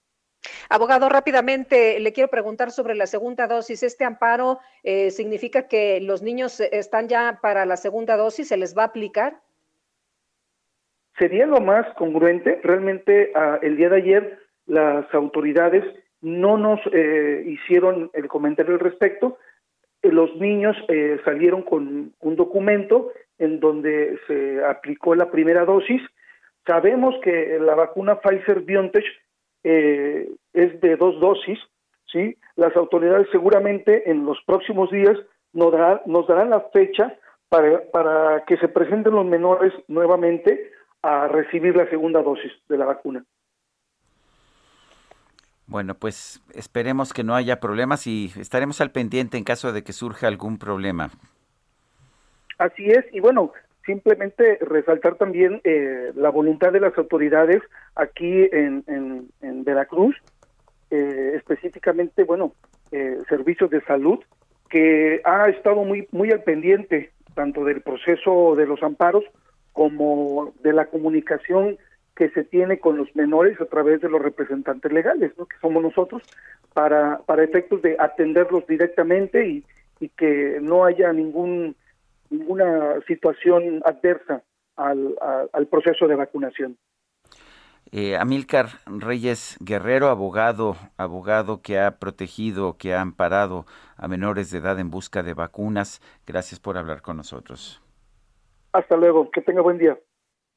Abogado, rápidamente le quiero preguntar sobre la segunda dosis. ¿Este amparo eh, significa que los niños están ya para la segunda dosis? ¿Se les va a aplicar? Sería lo más congruente. Realmente uh, el día de ayer las autoridades no nos eh, hicieron el comentario al respecto. Los niños eh, salieron con un documento en donde se aplicó la primera dosis. Sabemos que la vacuna Pfizer BioNTech eh, es de dos dosis, ¿sí? Las autoridades seguramente en los próximos días nos, dará, nos darán la fecha para, para que se presenten los menores nuevamente a recibir la segunda dosis de la vacuna. Bueno, pues esperemos que no haya problemas y estaremos al pendiente en caso de que surja algún problema. Así es, y bueno, simplemente resaltar también eh, la voluntad de las autoridades aquí en, en, Veracruz, eh, específicamente, bueno, eh, servicios de salud, que ha estado muy, muy al pendiente tanto del proceso de los amparos como de la comunicación que se tiene con los menores a través de los representantes legales, que somos nosotros, para, para efectos de atenderlos directamente y, y que no haya ningún ninguna situación adversa al, a, al proceso de vacunación. Eh, Amílcar Reyes Guerrero, abogado, abogado que ha protegido, que ha amparado a menores de edad en busca de vacunas. Gracias por hablar con nosotros. Hasta luego, que tenga buen día.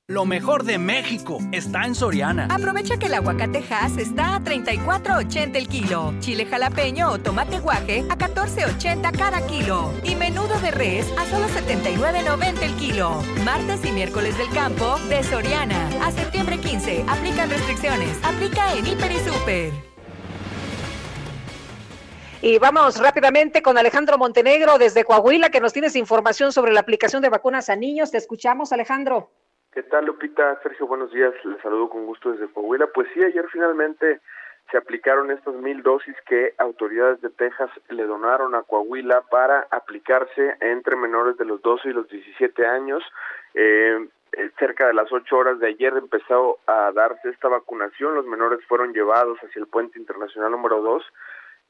Lo mejor de México está en Soriana. Aprovecha que el aguacate Hass está a 34.80 el kilo. Chile jalapeño o tomate guaje a 14.80 cada kilo. Y menudo de res a solo 79.90 el kilo. Martes y miércoles del campo de Soriana. A septiembre 15. Aplican restricciones. Aplica en Hiper y Super. Y vamos rápidamente con Alejandro Montenegro desde Coahuila, que nos tienes información sobre la aplicación de vacunas a niños. Te escuchamos, Alejandro. ¿Qué tal, Lupita? Sergio, buenos días. Les saludo con gusto desde Coahuila. Pues sí, ayer finalmente se aplicaron estas mil dosis que autoridades de Texas le donaron a Coahuila para aplicarse entre menores de los 12 y los 17 años. Eh, cerca de las 8 horas de ayer empezó a darse esta vacunación. Los menores fueron llevados hacia el puente internacional número 2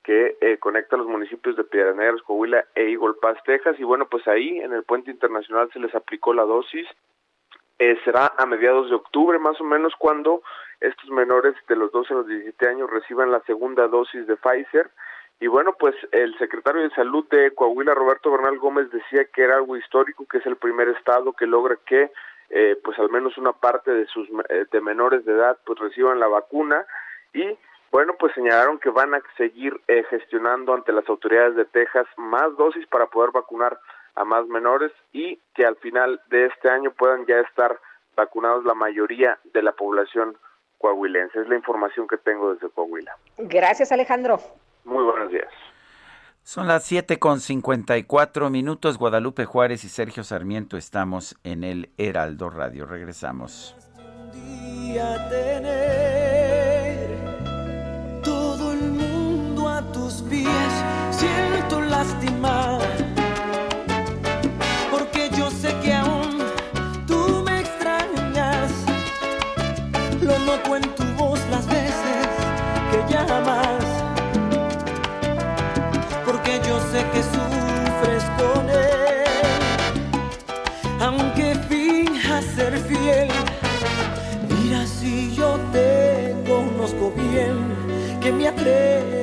que eh, conecta los municipios de Piedras Negras, Coahuila e Eagle Pass, Texas. Y bueno, pues ahí en el puente internacional se les aplicó la dosis eh, será a mediados de octubre más o menos cuando estos menores de los 12 a los 17 años reciban la segunda dosis de Pfizer. Y bueno, pues el secretario de Salud de Coahuila, Roberto Bernal Gómez, decía que era algo histórico, que es el primer estado que logra que eh, pues al menos una parte de sus eh, de menores de edad pues reciban la vacuna y bueno, pues señalaron que van a seguir eh, gestionando ante las autoridades de Texas más dosis para poder vacunar a más menores y que al final de este año puedan ya estar vacunados la mayoría de la población coahuilense. Es la información que tengo desde Coahuila. Gracias, Alejandro. Muy buenos días. Son las 7 con 54 minutos. Guadalupe Juárez y Sergio Sarmiento estamos en el Heraldo Radio. Regresamos. todo el mundo a tus pies, siento lastimar que sufres con él. Aunque finjas ser fiel, mira si yo te conozco bien, que me atrevería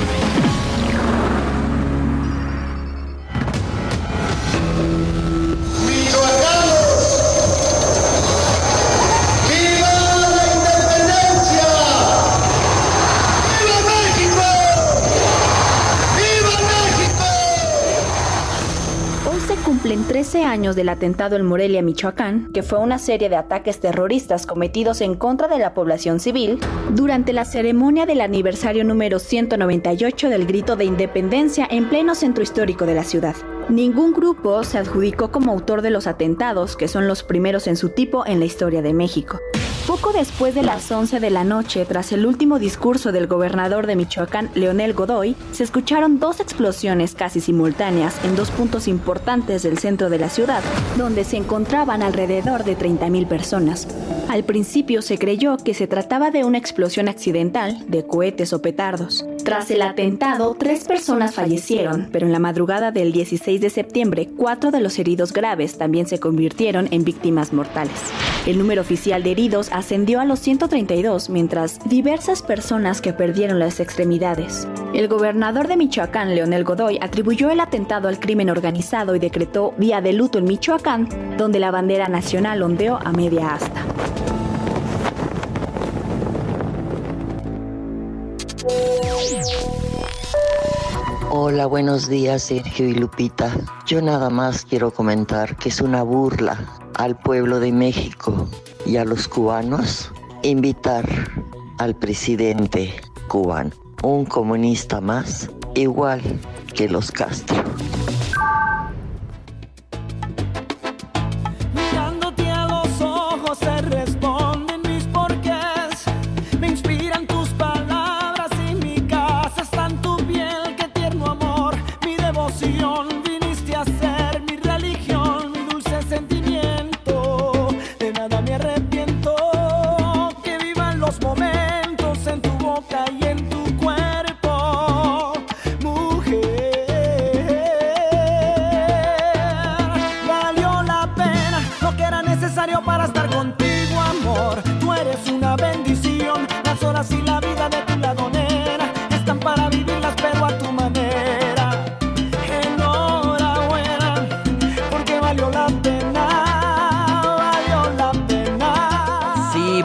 En 13 años del atentado en Morelia, Michoacán, que fue una serie de ataques terroristas cometidos en contra de la población civil, durante la ceremonia del aniversario número 198 del Grito de Independencia en pleno centro histórico de la ciudad. Ningún grupo se adjudicó como autor de los atentados, que son los primeros en su tipo en la historia de México. Poco después de las 11 de la noche, tras el último discurso del gobernador de Michoacán, Leonel Godoy, se escucharon dos explosiones casi simultáneas en dos puntos importantes del centro de la ciudad, donde se encontraban alrededor de 30.000 personas. Al principio se creyó que se trataba de una explosión accidental de cohetes o petardos. Tras el atentado, tres personas fallecieron, pero en la madrugada del 16 de septiembre, cuatro de los heridos graves también se convirtieron en víctimas mortales. El número oficial de heridos ascendió a los 132, mientras diversas personas que perdieron las extremidades. El gobernador de Michoacán, Leonel Godoy, atribuyó el atentado al crimen organizado y decretó día de luto en Michoacán, donde la bandera nacional ondeó a media asta. Hola, buenos días Sergio y Lupita. Yo nada más quiero comentar que es una burla al pueblo de México y a los cubanos invitar al presidente cubano, un comunista más, igual que los Castro.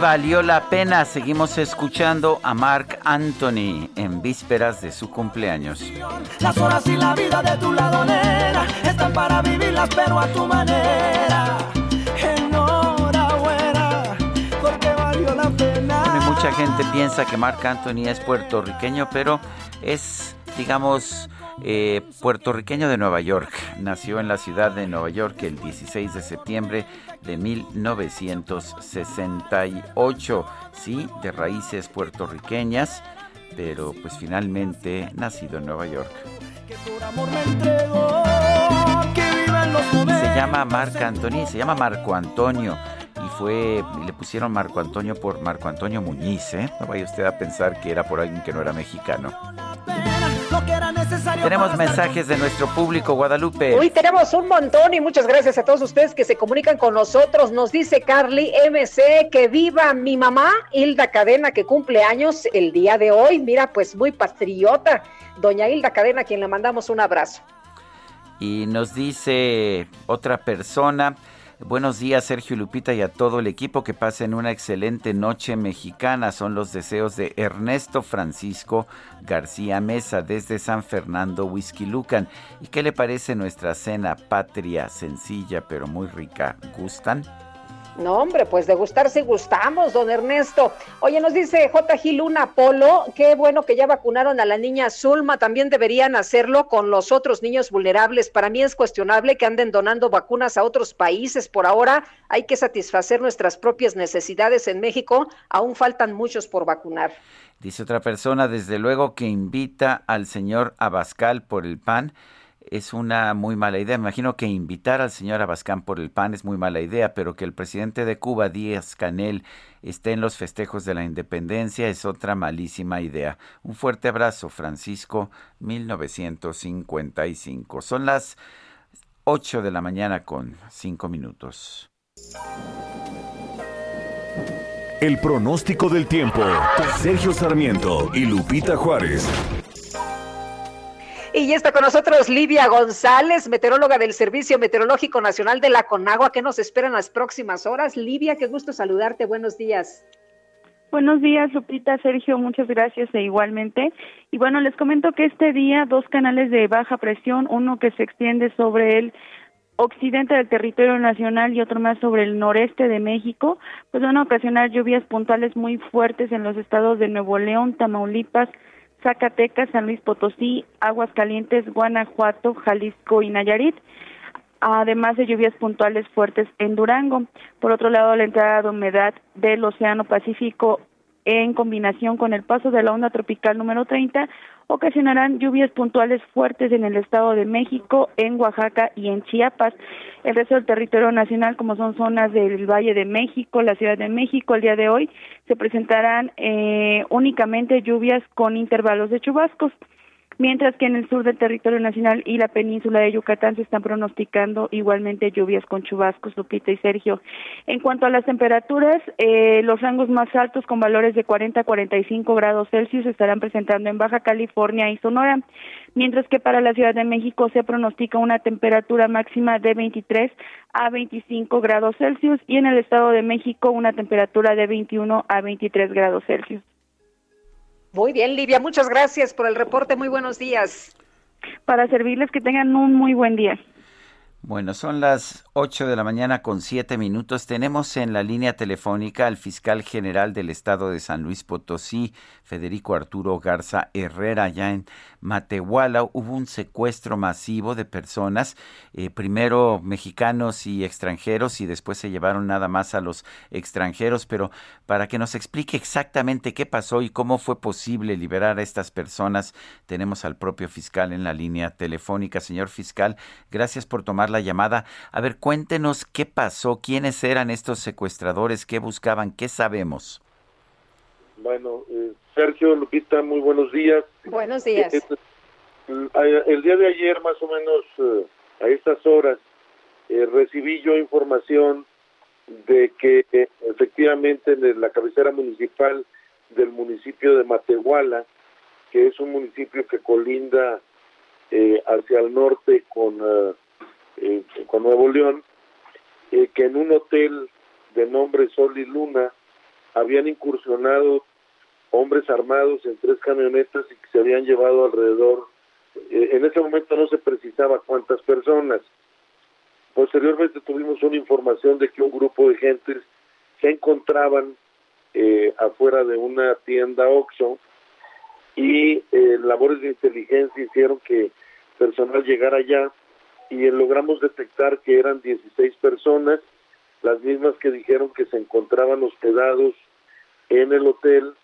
Valió la pena. Seguimos escuchando a Mark Anthony en vísperas de su cumpleaños. Las horas y la vida de tu ladonera están para vivirlas, pero a tu manera. Enhorabuena, porque valió la pena. mucha gente piensa que Mark Anthony es puertorriqueño, pero es, digamos, eh, puertorriqueño de Nueva York. Nació en la ciudad de Nueva York el 16 de septiembre de 1968. Sí, de raíces puertorriqueñas, pero pues finalmente nacido en Nueva York. se llama Marco Antonio, se llama Marco Antonio y fue le pusieron Marco Antonio por Marco Antonio Muñiz, ¿eh? No vaya usted a pensar que era por alguien que no era mexicano. Tenemos mensajes de nuestro público, Guadalupe. Uy, tenemos un montón y muchas gracias a todos ustedes que se comunican con nosotros. Nos dice Carly MC que viva mi mamá, Hilda Cadena, que cumple años el día de hoy. Mira, pues muy patriota. Doña Hilda Cadena, a quien le mandamos un abrazo. Y nos dice otra persona. Buenos días, Sergio Lupita, y a todo el equipo. Que pasen una excelente noche mexicana. Son los deseos de Ernesto Francisco García Mesa desde San Fernando, Whisky Lucan. ¿Y qué le parece nuestra cena patria, sencilla pero muy rica? ¿Gustan? No, hombre, pues de gustar sí gustamos, don Ernesto. Oye, nos dice J. Luna Polo, qué bueno que ya vacunaron a la niña Zulma, también deberían hacerlo con los otros niños vulnerables. Para mí es cuestionable que anden donando vacunas a otros países. Por ahora hay que satisfacer nuestras propias necesidades en México, aún faltan muchos por vacunar. Dice otra persona, desde luego que invita al señor Abascal por el pan es una muy mala idea. Me imagino que invitar al señor Abascán por el pan es muy mala idea, pero que el presidente de Cuba, Díaz Canel, esté en los festejos de la independencia es otra malísima idea. Un fuerte abrazo, Francisco, 1955. Son las 8 de la mañana con 5 minutos. El pronóstico del tiempo. Sergio Sarmiento y Lupita Juárez. Y ya está con nosotros Livia González, meteoróloga del Servicio Meteorológico Nacional de la Conagua. ¿Qué nos esperan las próximas horas? Livia, qué gusto saludarte. Buenos días. Buenos días, Lupita, Sergio, muchas gracias e igualmente. Y bueno, les comento que este día dos canales de baja presión, uno que se extiende sobre el occidente del territorio nacional y otro más sobre el noreste de México, pues van a ocasionar lluvias puntuales muy fuertes en los estados de Nuevo León, Tamaulipas, Zacatecas, San Luis Potosí, Aguascalientes, Guanajuato, Jalisco y Nayarit, además de lluvias puntuales fuertes en Durango. Por otro lado, la entrada de humedad del Océano Pacífico en combinación con el paso de la onda tropical número 30 ocasionarán lluvias puntuales fuertes en el Estado de México, en Oaxaca y en Chiapas. El resto del territorio nacional, como son zonas del Valle de México, la Ciudad de México, el día de hoy se presentarán eh, únicamente lluvias con intervalos de chubascos mientras que en el sur del territorio nacional y la península de Yucatán se están pronosticando igualmente lluvias con chubascos, Lupita y Sergio. En cuanto a las temperaturas, eh, los rangos más altos con valores de 40 a 45 grados Celsius se estarán presentando en Baja California y Sonora, mientras que para la Ciudad de México se pronostica una temperatura máxima de 23 a 25 grados Celsius y en el Estado de México una temperatura de 21 a 23 grados Celsius. Muy bien, Livia, muchas gracias por el reporte. Muy buenos días. Para servirles que tengan un muy buen día. Bueno, son las 8 de la mañana con 7 minutos. Tenemos en la línea telefónica al fiscal general del estado de San Luis Potosí, Federico Arturo Garza Herrera, allá en Matehuala. Hubo un secuestro masivo de personas, eh, primero mexicanos y extranjeros, y después se llevaron nada más a los extranjeros. Pero para que nos explique exactamente qué pasó y cómo fue posible liberar a estas personas, tenemos al propio fiscal en la línea telefónica. Señor fiscal, gracias por tomar la llamada. A ver, cuéntenos qué pasó, quiénes eran estos secuestradores, qué buscaban, qué sabemos. Bueno, eh, Sergio, Lupita, muy buenos días. Buenos días. Eh, eh, el día de ayer, más o menos a estas horas, recibí yo información de que efectivamente en la cabecera municipal del municipio de Matehuala, que es un municipio que colinda hacia el norte con eh, con Nuevo León, eh, que en un hotel de nombre Sol y Luna habían incursionado hombres armados en tres camionetas y que se habían llevado alrededor, eh, en ese momento no se precisaba cuántas personas. Posteriormente tuvimos una información de que un grupo de gentes se encontraban eh, afuera de una tienda Oxxo y labores de inteligencia hicieron que personal llegara allá y logramos detectar que eran 16 personas, las mismas que dijeron que se encontraban hospedados en el hotel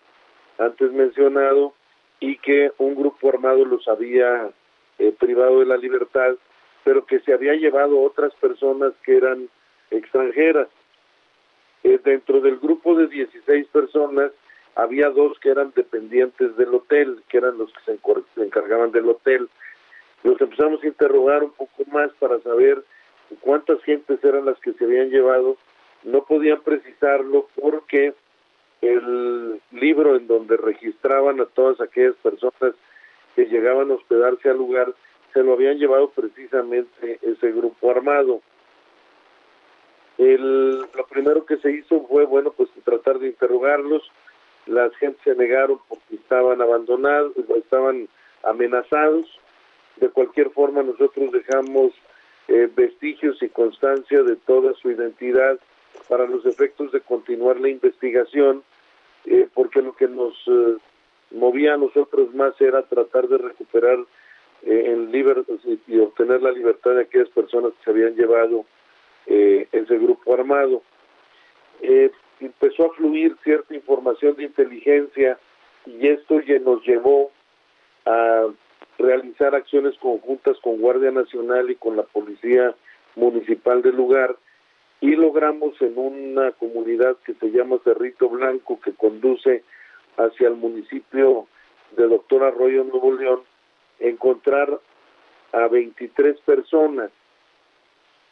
antes mencionado y que un grupo armado los había eh, privado de la libertad, pero que se había llevado otras personas que eran extranjeras. Eh, dentro del grupo de 16 personas había dos que eran dependientes del hotel, que eran los que se encargaban del hotel. Nos empezamos a interrogar un poco más para saber cuántas gentes eran las que se habían llevado. No podían precisarlo porque el libro en donde registraban a todas aquellas personas que llegaban a hospedarse al lugar se lo habían llevado precisamente ese grupo armado. El, lo primero que se hizo fue, bueno, pues tratar de interrogarlos. Las gentes se negaron porque estaban abandonados, estaban amenazados. De cualquier forma, nosotros dejamos eh, vestigios y constancia de toda su identidad para los efectos de continuar la investigación, eh, porque lo que nos eh, movía a nosotros más era tratar de recuperar en libertad y obtener la libertad de aquellas personas que se habían llevado eh, ese grupo armado. Eh, empezó a fluir cierta información de inteligencia y esto nos llevó a realizar acciones conjuntas con Guardia Nacional y con la Policía Municipal del lugar y logramos en una comunidad que se llama Cerrito Blanco que conduce hacia el municipio de Doctor Arroyo Nuevo León encontrar a 23 personas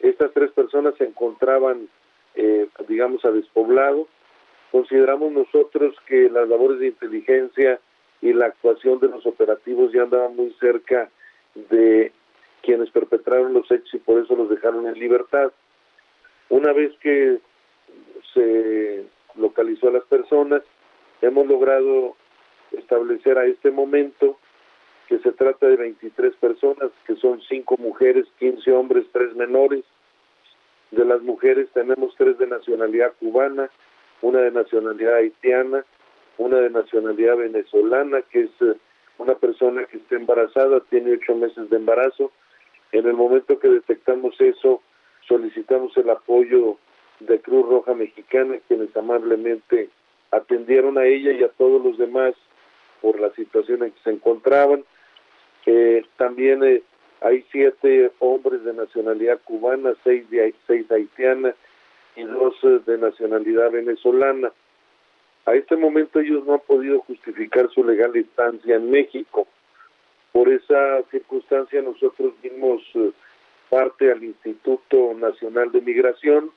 estas tres personas se encontraban, eh, digamos, a despoblado. Consideramos nosotros que las labores de inteligencia y la actuación de los operativos ya andaban muy cerca de quienes perpetraron los hechos y por eso los dejaron en libertad. Una vez que se localizó a las personas, hemos logrado establecer a este momento que se trata de 23 personas, que son 5 mujeres, 15 hombres, 3 menores. De las mujeres tenemos 3 de nacionalidad cubana, una de nacionalidad haitiana, una de nacionalidad venezolana, que es eh, una persona que está embarazada, tiene 8 meses de embarazo. En el momento que detectamos eso, solicitamos el apoyo de Cruz Roja Mexicana, quienes amablemente atendieron a ella y a todos los demás por la situación en que se encontraban. Eh, también eh, hay siete hombres de nacionalidad cubana, seis, de, seis haitiana y dos eh, de nacionalidad venezolana. A este momento ellos no han podido justificar su legal estancia en México. Por esa circunstancia nosotros dimos parte al Instituto Nacional de Migración.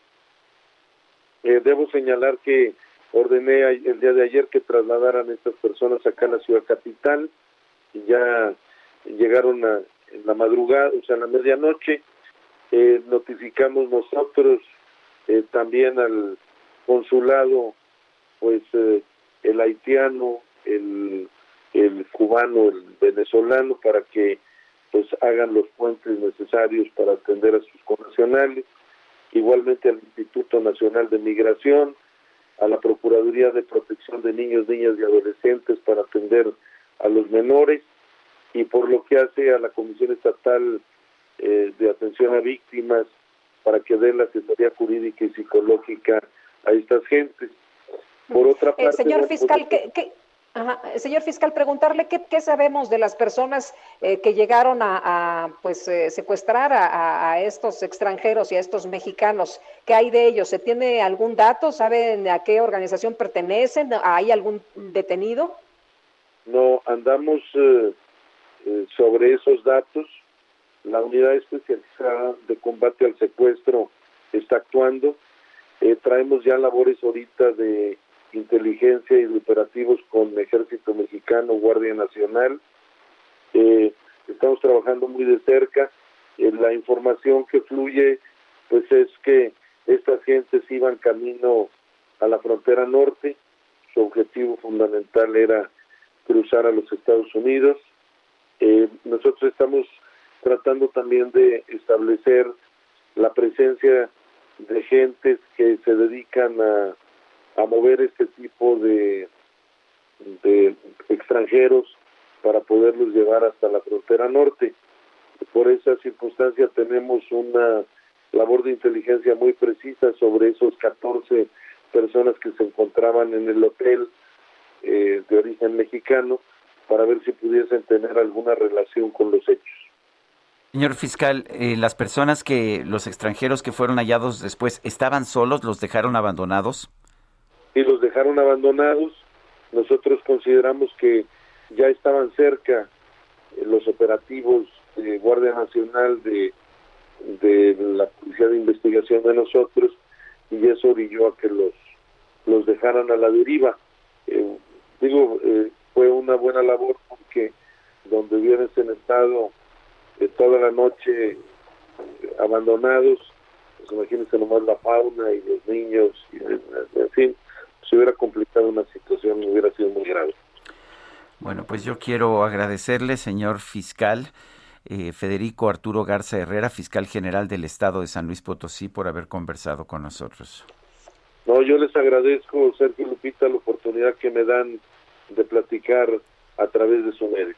debo señalar que ordené el día de ayer que trasladaran estas personas acá a la ciudad capital y ya llegaron a, en la madrugada, o sea, en la medianoche, eh, notificamos nosotros eh, también al consulado, pues eh, el haitiano, el, el cubano, el venezolano, para que pues hagan los puentes necesarios para atender a sus connacionales, igualmente al Instituto Nacional de Migración, a la Procuraduría de Protección de Niños, Niñas y Adolescentes para atender a los menores, y por lo que hace a la Comisión Estatal eh, de Atención a Víctimas para que dé la asesoría jurídica y psicológica a estas gentes. Por otra eh, señor fiscal, ¿qué, Señor fiscal, preguntarle qué, qué sabemos de las personas eh, que llegaron a, pues secuestrar a, a, estos extranjeros y a estos mexicanos. ¿Qué hay de ellos? ¿Se tiene algún dato? ¿Saben a qué organización pertenecen? ¿Hay algún detenido? No, andamos eh, sobre esos datos. La unidad especializada de combate al secuestro está actuando. Eh, traemos ya labores ahorita de inteligencia y de operativos con Ejército Mexicano, Guardia Nacional. Eh, estamos trabajando muy de cerca. la información que fluye, pues es que estas gentes iban camino a la frontera norte. Su objetivo fundamental era cruzar a los Estados Unidos. Eh, nosotros estamos tratando también de establecer la presencia de gentes que se dedican a, a mover este tipo de, de extranjeros para poderlos llevar hasta la frontera norte. por esa circunstancia tenemos una labor de inteligencia muy precisa sobre esos 14 personas que se encontraban en el hotel eh, de origen mexicano para ver si pudiesen tener alguna relación con los hechos. Señor fiscal, eh, las personas que, los extranjeros que fueron hallados después, ¿estaban solos? ¿Los dejaron abandonados? Y los dejaron abandonados. Nosotros consideramos que ya estaban cerca eh, los operativos de Guardia Nacional de, de la Policía de Investigación de nosotros y eso orilló a que los, los dejaran a la deriva. Eh, digo, eh, fue una buena labor porque donde hubiesen estado eh, toda la noche abandonados, pues imagínense nomás la fauna y los niños, y, en fin, se hubiera complicado una situación, hubiera sido muy grave. Bueno, pues yo quiero agradecerle, señor fiscal. Eh, Federico Arturo Garza Herrera, fiscal general del Estado de San Luis Potosí, por haber conversado con nosotros. No, yo les agradezco, Sergio Lupita, la oportunidad que me dan de platicar a través de su medio.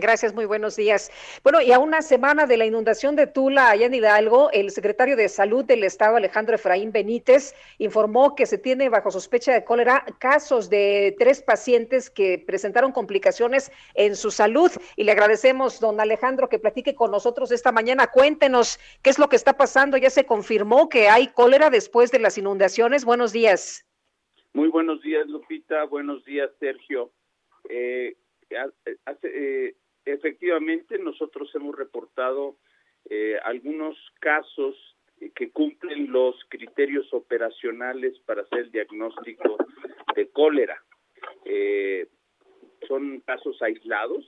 Gracias, muy buenos días. Bueno, y a una semana de la inundación de Tula, allá en Hidalgo, el secretario de Salud del Estado, Alejandro Efraín Benítez, informó que se tiene bajo sospecha de cólera casos de tres pacientes que presentaron complicaciones en su salud. Y le agradecemos, don Alejandro, que platique con nosotros esta mañana. Cuéntenos qué es lo que está pasando. Ya se confirmó que hay cólera después de las inundaciones. Buenos días. Muy buenos días, Lupita. Buenos días, Sergio. Eh, hace, eh, efectivamente, nosotros hemos reportado eh, algunos casos que cumplen los criterios operacionales para hacer el diagnóstico de cólera. Eh, son casos aislados,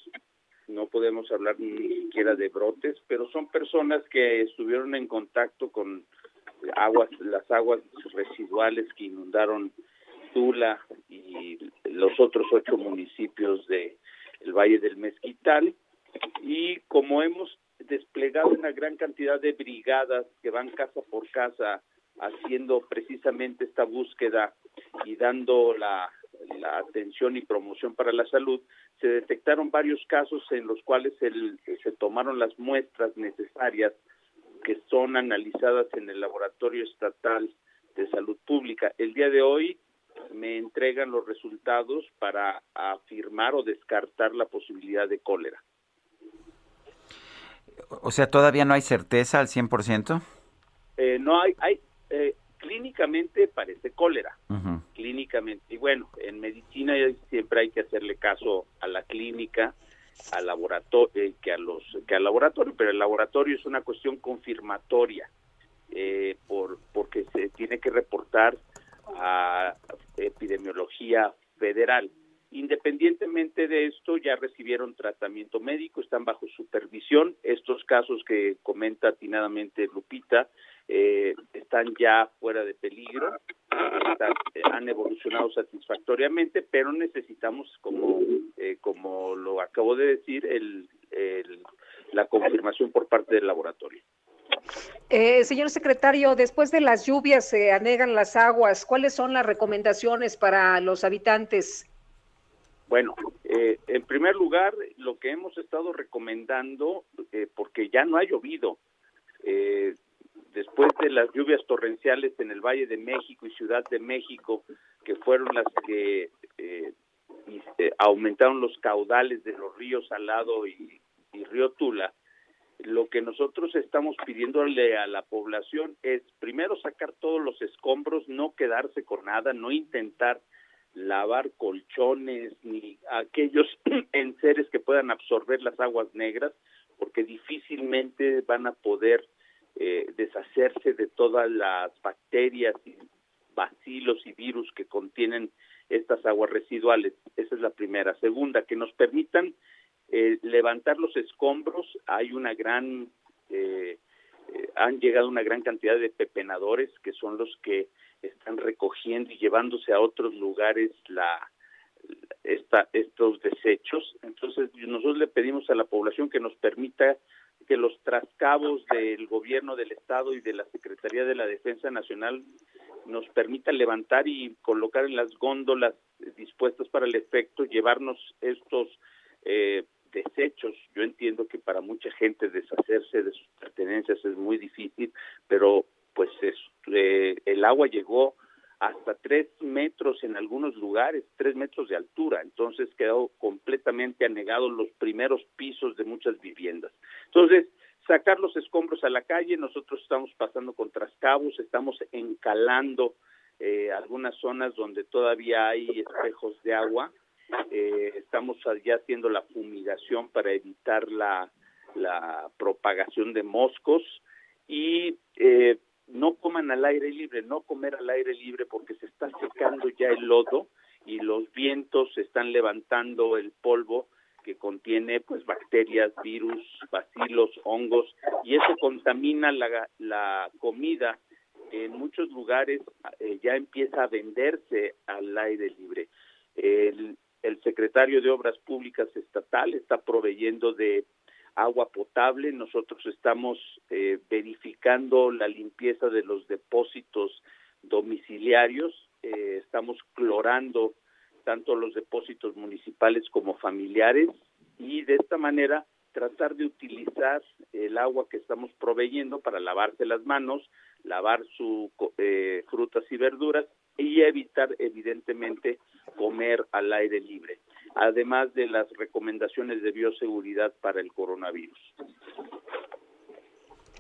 no podemos hablar ni siquiera de brotes, pero son personas que estuvieron en contacto con aguas, las aguas residuales que inundaron Tula y los otros ocho municipios de el Valle del Mezquital y como hemos desplegado una gran cantidad de brigadas que van casa por casa haciendo precisamente esta búsqueda y dando la, atención y promoción para la salud, se detectaron varios casos en los cuales el, se tomaron las muestras necesarias que son analizadas en el Laboratorio Estatal de Salud Pública. El día de hoy me entregan los resultados para afirmar o descartar la posibilidad de cólera. O sea, ¿todavía no hay certeza al 100%? Eh, no hay, hay eh, clínicamente parece cólera, clínicamente. Y bueno, en medicina siempre hay que hacerle caso a la clínica, al laboratorio, eh, que a los que al laboratorio, pero el laboratorio es una cuestión confirmatoria, eh, por porque se tiene que reportar a epidemiología federal. Independientemente de esto, ya recibieron tratamiento médico, están bajo supervisión. Estos casos que comenta atinadamente Lupita eh, están ya fuera de peligro, han evolucionado satisfactoriamente, pero necesitamos, como, eh, como lo acabo de decir, el, la confirmación por parte del laboratorio. Eh, señor secretario, después de las lluvias se anegan las aguas. ¿Cuáles son las recomendaciones para los habitantes? Bueno, eh, en primer lugar, lo que hemos estado recomendando, eh, porque ya no ha llovido, eh, después de las lluvias torrenciales en el Valle de México y Ciudad de México, que fueron las que aumentaron los caudales de los ríos Salado y, y Río Tula, lo que nosotros estamos pidiéndole a la población es primero sacar todos los escombros, no quedarse con nada, no intentar lavar colchones ni aquellos enseres que puedan absorber las aguas negras, porque difícilmente van a poder eh, deshacerse de todas las bacterias y bacilos y virus que contienen estas aguas residuales. Esa es la primera. Segunda, que nos permitan eh, levantar los escombros. Hay una gran, eh, han llegado una gran cantidad de pepenadores que son los que están recogiendo y llevándose a otros lugares la esta, estos desechos. Entonces, nosotros le pedimos a la población que nos permita que los trascabos del gobierno del estado y de la Secretaría de la Defensa Nacional nos permita levantar y colocar en las góndolas dispuestas para el efecto, llevarnos estos eh, desechos. Yo entiendo que para mucha gente deshacerse de sus pertenencias es muy difícil, pero pues eh, el agua llegó hasta tres metros en algunos lugares, tres metros de altura, entonces quedó completamente anegados los primeros pisos de muchas viviendas. Entonces, sacar los escombros a la calle, nosotros estamos pasando con trascabos, estamos encalando eh, algunas zonas donde todavía hay espejos de agua, eh, estamos ya haciendo la fumigación para evitar la, la propagación de moscos y eh, no coman al aire libre, no comer al aire libre porque se está secando ya el lodo y los vientos están levantando el polvo que contiene pues bacterias, virus, bacilos, hongos y eso contamina la, la comida. En muchos lugares eh, ya empieza a venderse al aire libre. El, el secretario de Obras Públicas Estatal está proveyendo de agua potable. Nosotros estamos eh, verificando la limpieza de los depósitos domiciliarios. Eh, estamos clorando tanto los depósitos municipales como familiares y de esta manera tratar de utilizar el agua que estamos proveyendo para lavarse las manos, lavar sus eh, frutas y verduras y evitar evidentemente comer al aire libre además de las recomendaciones de bioseguridad para el coronavirus.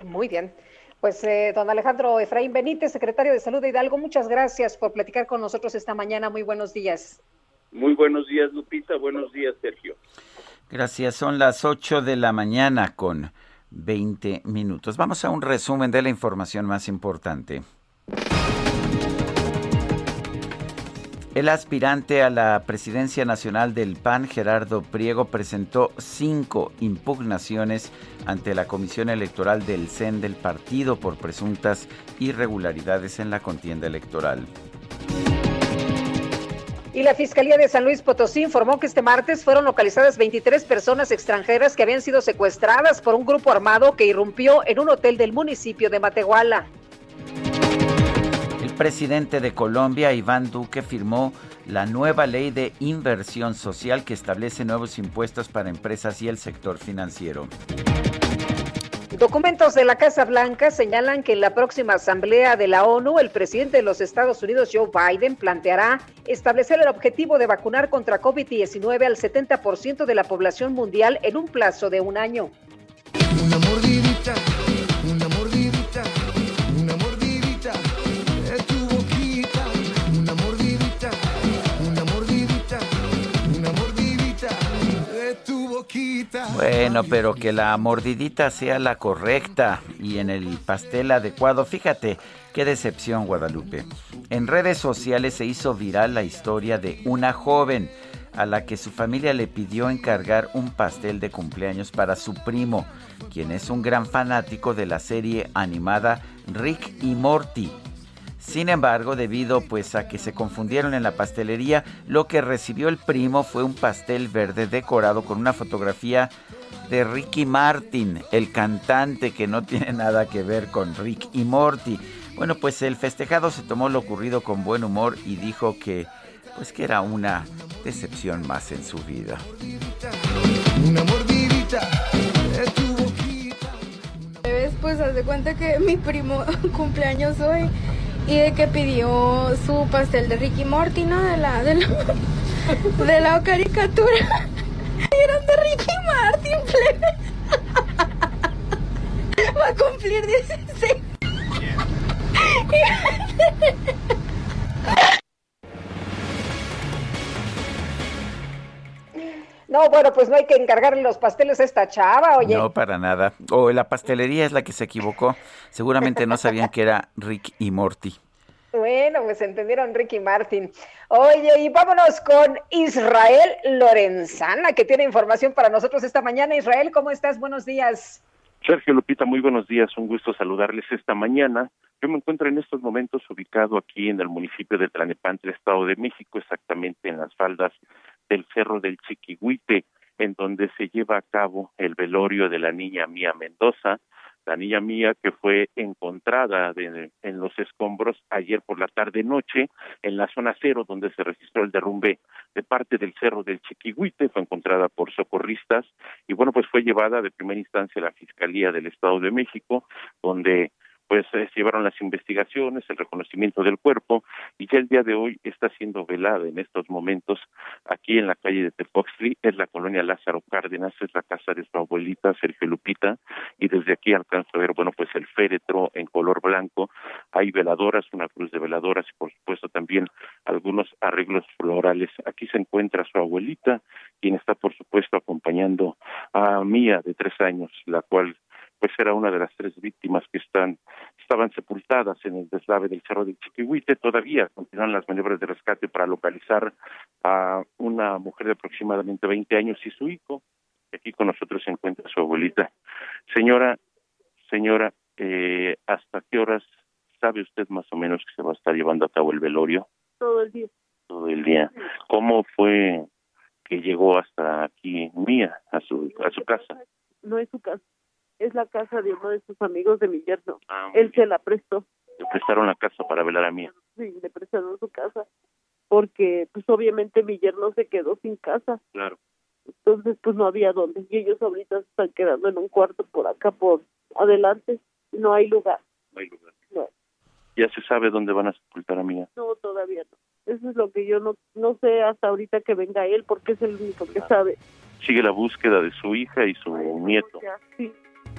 Muy bien. Pues eh, don Alejandro Efraín Benítez, secretario de Salud de Hidalgo, muchas gracias por platicar con nosotros esta mañana. Muy buenos días. Muy buenos días, Lupita. Buenos días, Sergio. Gracias. Son las 8 de la mañana con 20 minutos. Vamos a un resumen de la información más importante. El aspirante a la presidencia nacional del PAN, Gerardo Priego, presentó cinco impugnaciones ante la Comisión Electoral del CEN del partido por presuntas irregularidades en la contienda electoral. Y la Fiscalía de San Luis Potosí informó que este martes fueron localizadas 23 personas extranjeras que habían sido secuestradas por un grupo armado que irrumpió en un hotel del municipio de Matehuala presidente de Colombia, Iván Duque, firmó la nueva ley de inversión social que establece nuevos impuestos para empresas y el sector financiero. Documentos de la Casa Blanca señalan que en la próxima Asamblea de la ONU, el presidente de los Estados Unidos, Joe Biden, planteará establecer el objetivo de vacunar contra COVID-19 al 70% de la población mundial en un plazo de un año. Una mordidita Bueno, pero que la mordidita sea la correcta y en el pastel adecuado. Fíjate, qué decepción Guadalupe. En redes sociales se hizo viral la historia de una joven a la que su familia le pidió encargar un pastel de cumpleaños para su primo, quien es un gran fanático de la serie animada Rick y Morty. Sin embargo, debido pues a que se confundieron en la pastelería, lo que recibió el primo fue un pastel verde decorado con una fotografía de Ricky Martin, el cantante que no tiene nada que ver con Rick y Morty. Bueno, pues el festejado se tomó lo ocurrido con buen humor y dijo que pues que era una decepción más en su vida. Una mordidita Pues haz de cuenta que mi primo cumpleaños hoy y de que pidió su pastel de Ricky Morty, ¿no? De la, de la, de la caricatura. Eran de Ricky Martin, Va a cumplir 16. No, bueno, pues no hay que encargarle los pasteles a esta chava, oye. No, para nada. O la pastelería es la que se equivocó. Seguramente no sabían que era Rick y Morty. Bueno, pues entendieron Rick y Martin. Oye, y vámonos con Israel Lorenzana, que tiene información para nosotros esta mañana. Israel, ¿cómo estás? Buenos días. Sergio Lupita, muy buenos días. Un gusto saludarles esta mañana. Yo me encuentro en estos momentos ubicado aquí en el municipio de Tlanepantla, Estado de México, exactamente en las faldas del Cerro del Chiquihuite, en donde se lleva a cabo el velorio de la niña Mía Mendoza, la niña mía que fue encontrada en los escombros ayer por la tarde noche en la zona cero donde se registró el derrumbe de parte del cerro del Chiquihuite, fue encontrada por socorristas y bueno, pues fue llevada de primera instancia a la Fiscalía del Estado de México, donde pues se llevaron las investigaciones, el reconocimiento del cuerpo y ya el día de hoy está siendo velada en estos momentos aquí en la calle de Tepoxtli, es la colonia Lázaro Cárdenas, es la casa de su abuelita Sergio Lupita y desde aquí alcanzo a ver, bueno, pues el féretro en color blanco, hay veladoras, una cruz de veladoras y por supuesto también algunos arreglos florales. Aquí se encuentra su abuelita, quien está por supuesto acompañando a Mía de tres años, la cual pues era una de las tres víctimas que están estaban sepultadas en el deslave del Cerro del Chiquihuite. Todavía continúan las maniobras de rescate para localizar a una mujer de aproximadamente 20 años y su hijo. Aquí con nosotros se encuentra su abuelita. Señora, señora, eh, ¿hasta qué horas sabe usted más o menos que se va a estar llevando a cabo el velorio? Todo el día. Todo el día. ¿Cómo fue que llegó hasta aquí mía, a su, a su casa? No es su casa es la casa de uno de sus amigos de mi yerno. Ah, Él se la prestó. Le prestaron la casa para velar a mí. Sí, le prestaron su casa porque pues obviamente mi yerno se quedó sin casa. Claro. Entonces pues no había dónde y ellos ahorita se están quedando en un cuarto por acá por adelante. No hay lugar. No hay lugar. ¿Ya se sabe dónde van a sepultar a Mía? No, todavía no. Eso es lo que yo no no sé hasta ahorita que venga él porque es el único que sabe. Sigue la búsqueda de su hija y su nieto. sí.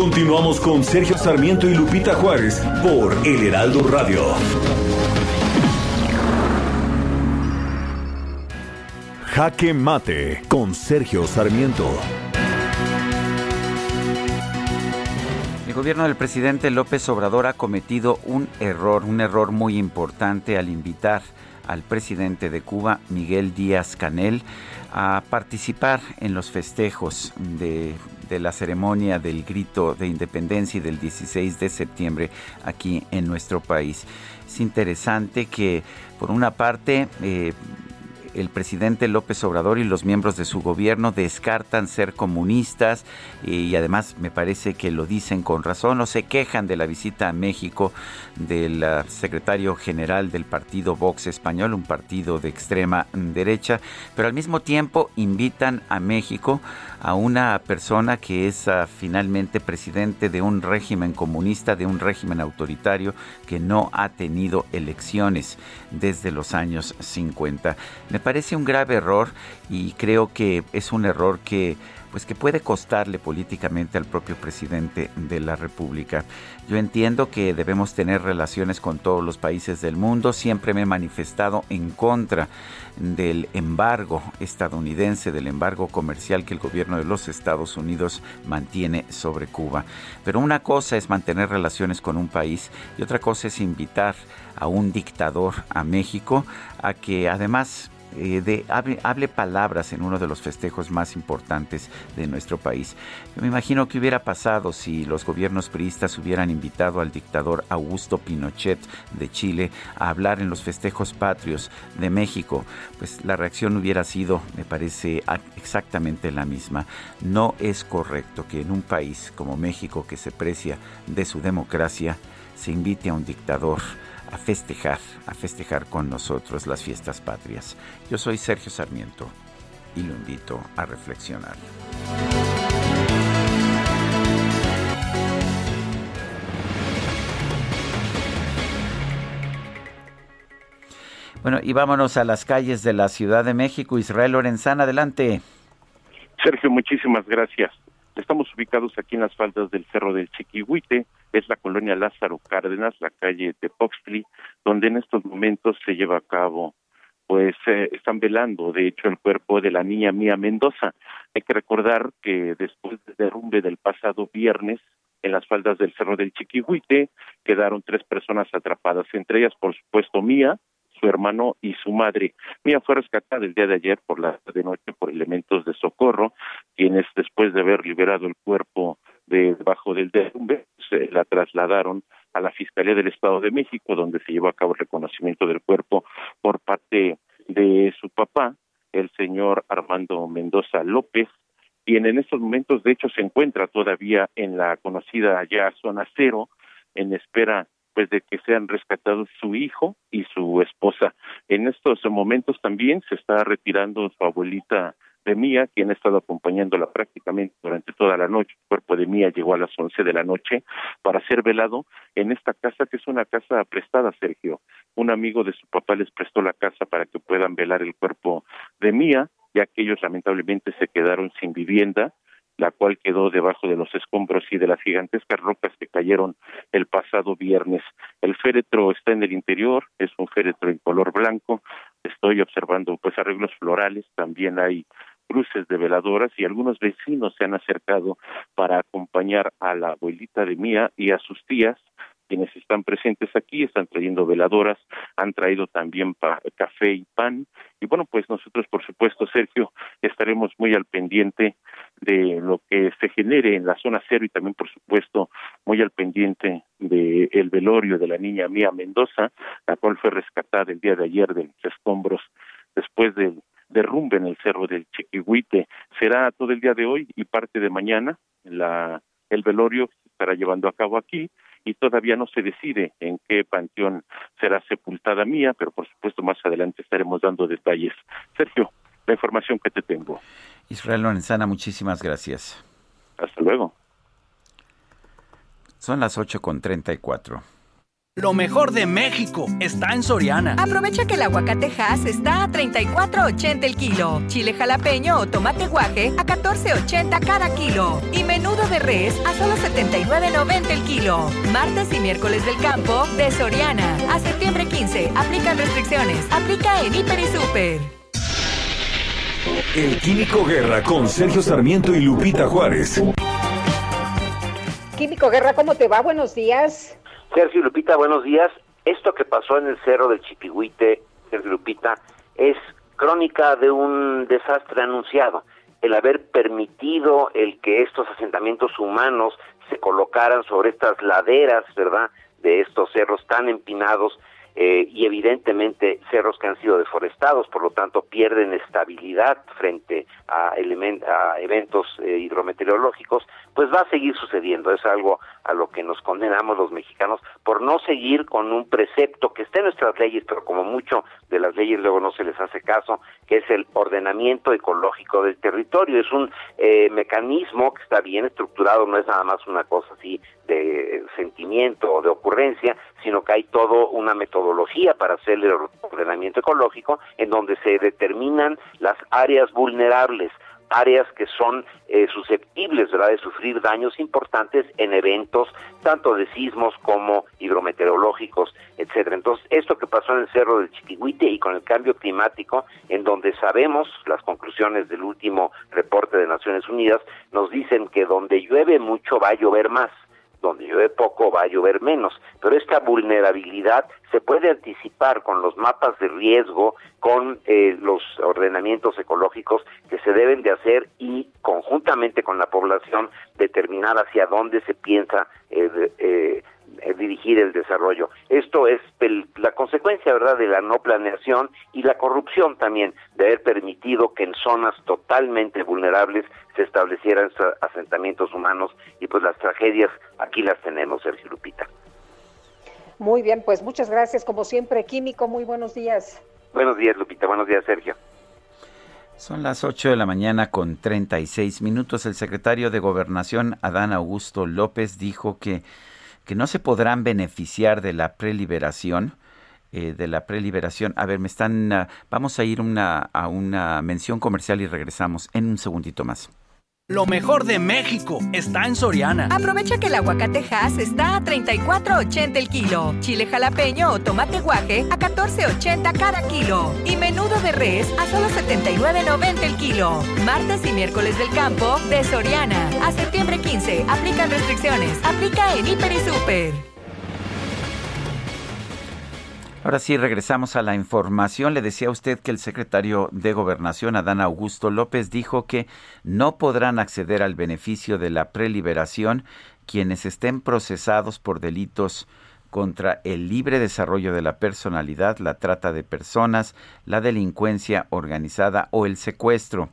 Continuamos con Sergio Sarmiento y Lupita Juárez por El Heraldo Radio. Jaque Mate con Sergio Sarmiento. El gobierno del presidente López Obrador ha cometido un error, un error muy importante al invitar al presidente de Cuba, Miguel Díaz Canel, a participar en los festejos de, la ceremonia del grito de independencia y del 16 de septiembre aquí en nuestro país. Es interesante que, por una parte, eh, el presidente López Obrador y los miembros de su gobierno descartan ser comunistas y además me parece que lo dicen con razón o se quejan de la visita a México del ah, secretario general del partido Vox español, un partido de extrema derecha, pero al mismo tiempo invitan a México a una persona que es ah, finalmente presidente de un régimen comunista, de un régimen autoritario que no ha tenido elecciones desde los años 50. Me parece un grave error y creo que es un error que pues que puede costarle políticamente al propio presidente de la República. Yo entiendo que debemos tener relaciones con todos los países del mundo, siempre me he manifestado en contra del embargo estadounidense, del embargo comercial que el gobierno de los Estados Unidos mantiene sobre Cuba. Pero una cosa es mantener relaciones con un país y otra cosa es invitar a un dictador a México a que además eh, de, hable, palabras en uno de los festejos más importantes de nuestro país. Me imagino que hubiera pasado si los gobiernos priistas hubieran invitado al dictador Augusto Pinochet de Chile a hablar en los festejos patrios de México. Pues la reacción hubiera sido, me parece, exactamente la misma. No es correcto que en un país como México, que se precia de su democracia, se invite a un dictador a festejar, a festejar con nosotros las fiestas patrias. Yo soy Sergio Sarmiento y lo invito a reflexionar. Bueno, y vámonos a las calles de la Ciudad de México. Israel Lorenzana, adelante. Sergio, muchísimas gracias. Estamos ubicados aquí en las faldas del Cerro del Chiquihuite, es la colonia Lázaro Cárdenas, la calle de Poxtli, donde en estos momentos se lleva a cabo, pues eh, están velando, de hecho, el cuerpo de la niña Mía Mendoza. Hay que recordar que después del derrumbe del pasado viernes, en las faldas del Cerro del Chiquihuite, quedaron tres personas atrapadas, entre ellas, por supuesto, Mía, su hermano y su madre. Mía fue rescatada el día de ayer por la de noche por elementos de socorro, quienes después de haber liberado el cuerpo de debajo del derrumbe, se la trasladaron a la Fiscalía del Estado de México, donde se llevó a cabo el reconocimiento del cuerpo por parte de su papá, el señor Armando Mendoza López, quien en estos momentos de hecho se encuentra todavía en la conocida ya zona cero, en espera de que sean rescatados su hijo y su esposa. En estos momentos también se está retirando su abuelita de Mía, quien ha estado acompañándola prácticamente durante toda la noche. El cuerpo de Mía llegó a las once de la noche para ser velado en esta casa, que es una casa prestada, Sergio. Un amigo de su papá les prestó la casa para que puedan velar el cuerpo de Mía, ya que ellos lamentablemente se quedaron sin vivienda la cual quedó debajo de los escombros y de las gigantescas rocas que cayeron el pasado viernes. El féretro está en el interior, es un féretro en color blanco. Estoy observando pues arreglos florales, también hay cruces de veladoras y algunos vecinos se han acercado para acompañar a la abuelita de Mía y a sus tías quienes están presentes aquí están trayendo veladoras, han traído también café y pan. Y bueno, pues nosotros, por supuesto, Sergio, estaremos muy al pendiente de lo que se genere en la zona cero y también, por supuesto, muy al pendiente del el velorio de la niña Mía Mendoza, la cual fue rescatada el día de ayer de los escombros después del derrumbe en el cerro del Chiquihuite. Será todo el día de hoy y parte de mañana la el velorio se estará llevando a cabo aquí y todavía no se decide en qué panteón será sepultada mía, pero por supuesto más adelante estaremos dando detalles. Sergio, la información que te tengo. Israel Lorenzana, muchísimas gracias. Hasta luego. Son las 8.34. Lo mejor de México está en Soriana. Aprovecha que el aguacate Hass está a 34.80 el kilo. Chile jalapeño o tomate guaje a 14.80 cada kilo. Y menudo de res a solo 79.90 el kilo. Martes y miércoles del campo de Soriana. A septiembre 15. Aplican restricciones. Aplica en Hiper y Super. El Químico Guerra con Sergio Sarmiento y Lupita Juárez. Químico Guerra, ¿cómo te va? Buenos días. Sergio Lupita, buenos días. Esto que pasó en el cerro del Chipihuite, Sergio Lupita, es crónica de un desastre anunciado. El haber permitido el que estos asentamientos humanos se colocaran sobre estas laderas, ¿verdad?, de estos cerros tan empinados eh, y evidentemente cerros que han sido deforestados, por lo tanto pierden estabilidad frente a, a eventos eh, hidrometeorológicos, pues va a seguir sucediendo. Es algo a lo que nos condenamos los mexicanos por no seguir con un precepto que está en nuestras leyes, pero como mucho de las leyes luego no se les hace caso, que es el ordenamiento ecológico del territorio. Es un eh, mecanismo que está bien estructurado, no es nada más una cosa así de sentimiento o de ocurrencia, sino que hay todo una metodología para hacer el ordenamiento ecológico en donde se determinan las áreas vulnerables áreas que son eh, susceptibles ¿verdad? de sufrir daños importantes en eventos tanto de sismos como hidrometeorológicos, etcétera. Entonces, esto que pasó en el Cerro del Chiquihuite y con el cambio climático, en donde sabemos las conclusiones del último reporte de Naciones Unidas, nos dicen que donde llueve mucho va a llover más donde llueve poco va a llover menos, pero esta vulnerabilidad se puede anticipar con los mapas de riesgo, con eh, los ordenamientos ecológicos que se deben de hacer y conjuntamente con la población determinar hacia dónde se piensa eh, eh, dirigir el desarrollo. Esto es la consecuencia, ¿verdad?, de la no planeación y la corrupción también, de haber permitido que en zonas totalmente vulnerables se establecieran asentamientos humanos y pues las tragedias aquí las tenemos, Sergio Lupita. Muy bien, pues muchas gracias, como siempre, Químico, muy buenos días. Buenos días, Lupita, buenos días, Sergio. Son las 8 de la mañana con 36 minutos. El secretario de Gobernación, Adán Augusto López, dijo que que no se podrán beneficiar de la preliberación. Eh, de la preliberación. A ver, me están. Ah, vamos a ir una, a una mención comercial y regresamos en un segundito más. Lo mejor de México está en Soriana. Aprovecha que el aguacate Hass está a 34.80 el kilo. Chile jalapeño o tomate guaje a 14.80 cada kilo. Y menudo de res a solo 79.90 el kilo. Martes y miércoles del campo de Soriana. A septiembre 15. Aplican restricciones. Aplica en Hiper y Super. Ahora sí, regresamos a la información. Le decía a usted que el secretario de Gobernación, Adán Augusto López, dijo que no podrán acceder al beneficio de la preliberación quienes estén procesados por delitos contra el libre desarrollo de la personalidad, la trata de personas, la delincuencia organizada o el secuestro.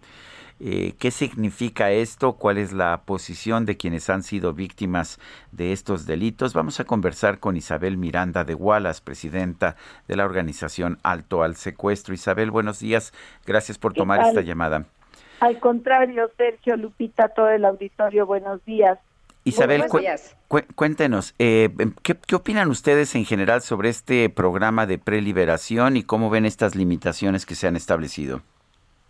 Eh, ¿Qué significa esto? ¿Cuál es la posición de quienes han sido víctimas de estos delitos? Vamos a conversar con Isabel Miranda de Wallace, presidenta de la organización Alto al Secuestro. Isabel, buenos días. Gracias por tomar esta llamada. Al contrario, Sergio Lupita, todo el auditorio, buenos días. Isabel, cuéntenos, eh, ¿qué, ¿qué, opinan ustedes en general sobre este programa de preliberación y cómo ven estas limitaciones que se han establecido?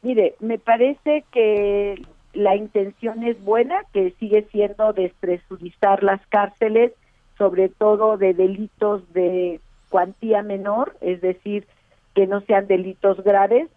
Mire, me parece que la intención es buena, que sigue siendo despresurizar las cárceles, sobre todo de delitos de cuantía menor, es decir, que no sean delitos graves.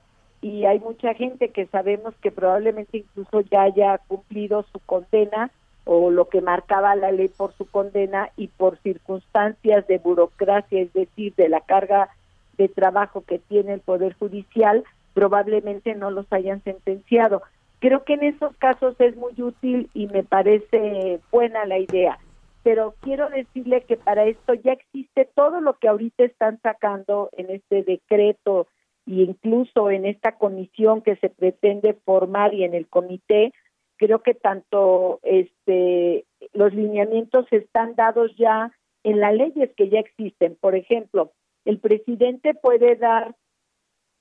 Y hay mucha gente que sabemos que probablemente incluso ya haya cumplido su condena o lo que marcaba la ley por su condena y por circunstancias de burocracia, es decir, de la carga de trabajo que tiene el Poder Judicial, probablemente no los hayan sentenciado. Creo que en esos casos es muy útil y me parece buena la idea, pero quiero decirle que para esto ya existe todo lo que ahorita están sacando en este decreto e incluso en esta comisión que se pretende formar y en el comité, creo que tanto este los lineamientos están dados ya en las leyes que ya existen. Por ejemplo, el presidente puede dar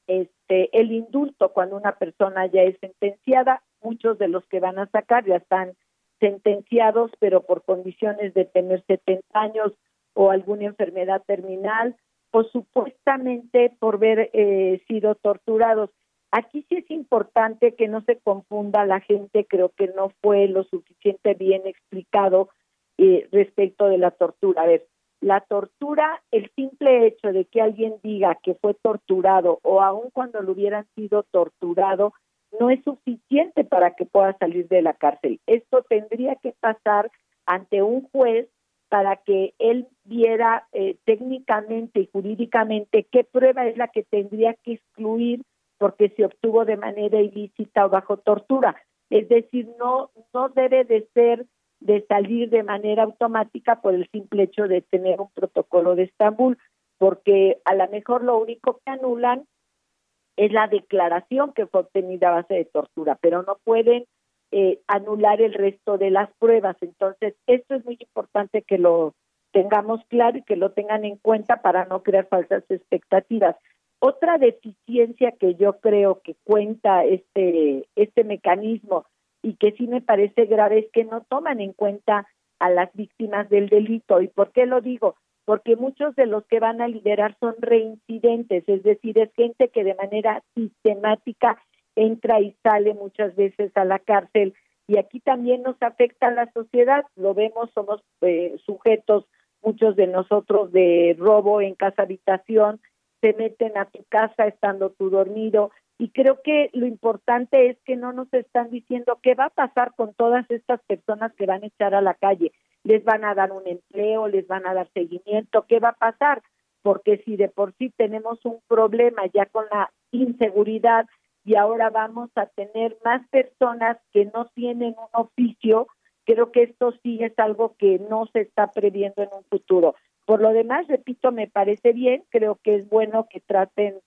este el indulto cuando una persona ya es sentenciada, muchos de los que van a sacar ya están sentenciados, pero por condiciones de tener 70 años o alguna enfermedad terminal o supuestamente por haber eh, sido torturados. Aquí sí es importante que no se confunda la gente, creo que no fue lo suficiente bien explicado eh, respecto de la tortura. A ver, la tortura, el simple hecho de que alguien diga que fue torturado o aun cuando lo hubieran sido torturado, no es suficiente para que pueda salir de la cárcel. Esto tendría que pasar ante un juez para que él viera eh, técnicamente y jurídicamente qué prueba es la que tendría que excluir porque se obtuvo de manera ilícita o bajo tortura. Es decir, no, no debe de ser de salir de manera automática por el simple hecho de tener un protocolo de Estambul, porque a lo mejor lo único que anulan es la declaración que fue obtenida a base de tortura, pero no pueden eh, anular el resto de las pruebas. Entonces, esto es muy importante que lo tengamos claro y que lo tengan en cuenta para no crear falsas expectativas. Otra deficiencia que yo creo que cuenta este, este mecanismo y que sí me parece grave es que no toman en cuenta a las víctimas del delito. ¿Y por qué lo digo? Porque muchos de los que van a liberar son reincidentes, es decir, es gente que de manera sistemática entra y sale muchas veces a la cárcel y aquí también nos afecta a la sociedad, lo vemos, somos eh, sujetos muchos de nosotros de robo en casa habitación, se meten a tu casa estando tú dormido, y creo que lo importante es que no nos están diciendo qué va a pasar con todas estas personas que van a echar a la calle. Les van a dar un empleo, les van a dar seguimiento, ¿qué va a pasar? Porque si de por sí tenemos un problema ya con la inseguridad y ahora vamos a tener más personas que no tienen un oficio, creo que esto sí es algo que no se está previendo en un futuro. Por lo demás, repito, me parece bien, creo que es bueno que traten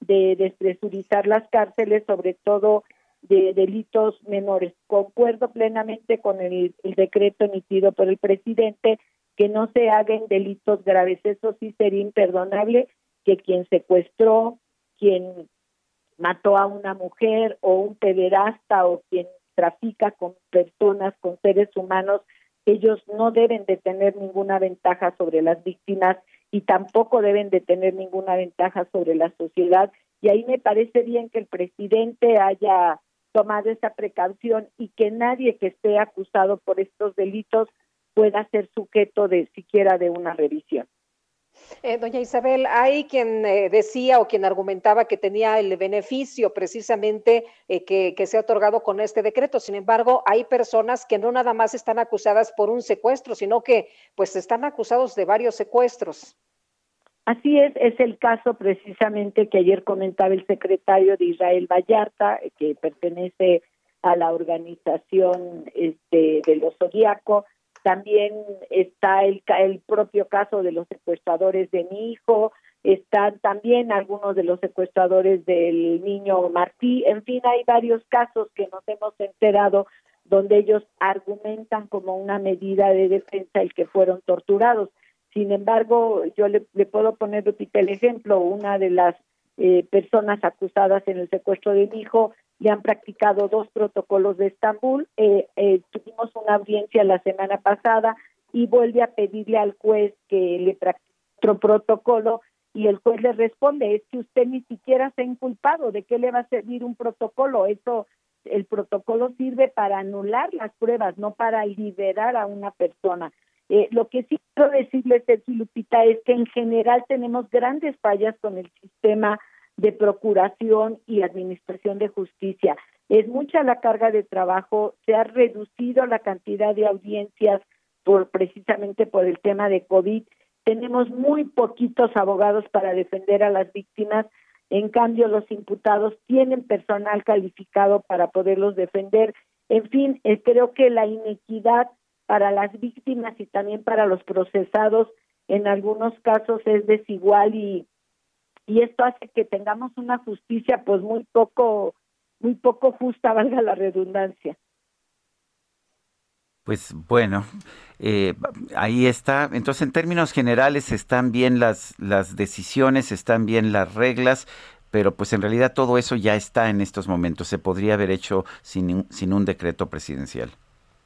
de despresurizar las cárceles, sobre todo de delitos menores. Concuerdo plenamente con el, decreto emitido por el presidente que no se hagan delitos graves. Eso sí sería imperdonable que quien secuestró, quien mató a una mujer o un pederasta o quien trafica con personas, con seres humanos, ellos no deben de tener ninguna ventaja sobre las víctimas y tampoco deben de tener ninguna ventaja sobre la sociedad. Y ahí me parece bien que el presidente haya tomado esa precaución y que nadie que esté acusado por estos delitos pueda ser sujeto de siquiera de una revisión. Eh, doña Isabel, hay quien eh, decía o quien argumentaba que tenía el beneficio precisamente eh, que, se ha otorgado con este decreto. Sin embargo, hay personas que no nada más están acusadas por un secuestro, sino que pues están acusados de varios secuestros. Así es, es el caso precisamente que ayer comentaba el secretario de Israel Vallarta, que pertenece a la organización este, de los Zodíaco. También está el, el propio caso de los secuestradores de mi hijo, están también algunos de los secuestradores del niño Martí. En fin, hay varios casos que nos hemos enterado donde ellos argumentan como una medida de defensa el que fueron torturados. Sin embargo, yo le, puedo poner, el ejemplo, una de las eh, personas acusadas en el secuestro de mi hijo le han practicado dos protocolos de Estambul. Eh, eh, tuvimos una audiencia la semana pasada y vuelve a pedirle al juez que le practique otro protocolo y el juez le responde, es que usted ni siquiera se ha inculpado, ¿de qué le va a servir un protocolo? Eso, el protocolo sirve para anular las pruebas, no para liberar a una persona. Eh, lo que sí quiero decirles, Sergio Lupita, es que en general tenemos grandes fallas con el sistema de procuración y administración de justicia. Es mucha la carga de trabajo, se ha reducido la cantidad de audiencias por precisamente por el tema de COVID. Tenemos muy poquitos abogados para defender a las víctimas. En cambio, los imputados tienen personal calificado para poderlos defender. En fin, eh, creo que la inequidad para las víctimas y también para los procesados en algunos casos es desigual y y esto hace que tengamos una justicia pues muy poco muy poco justa valga la redundancia. Pues bueno eh, ahí está. Entonces en términos generales están bien las las decisiones están bien las reglas pero pues en realidad todo eso ya está en estos momentos. Se podría haber hecho sin sin un decreto presidencial.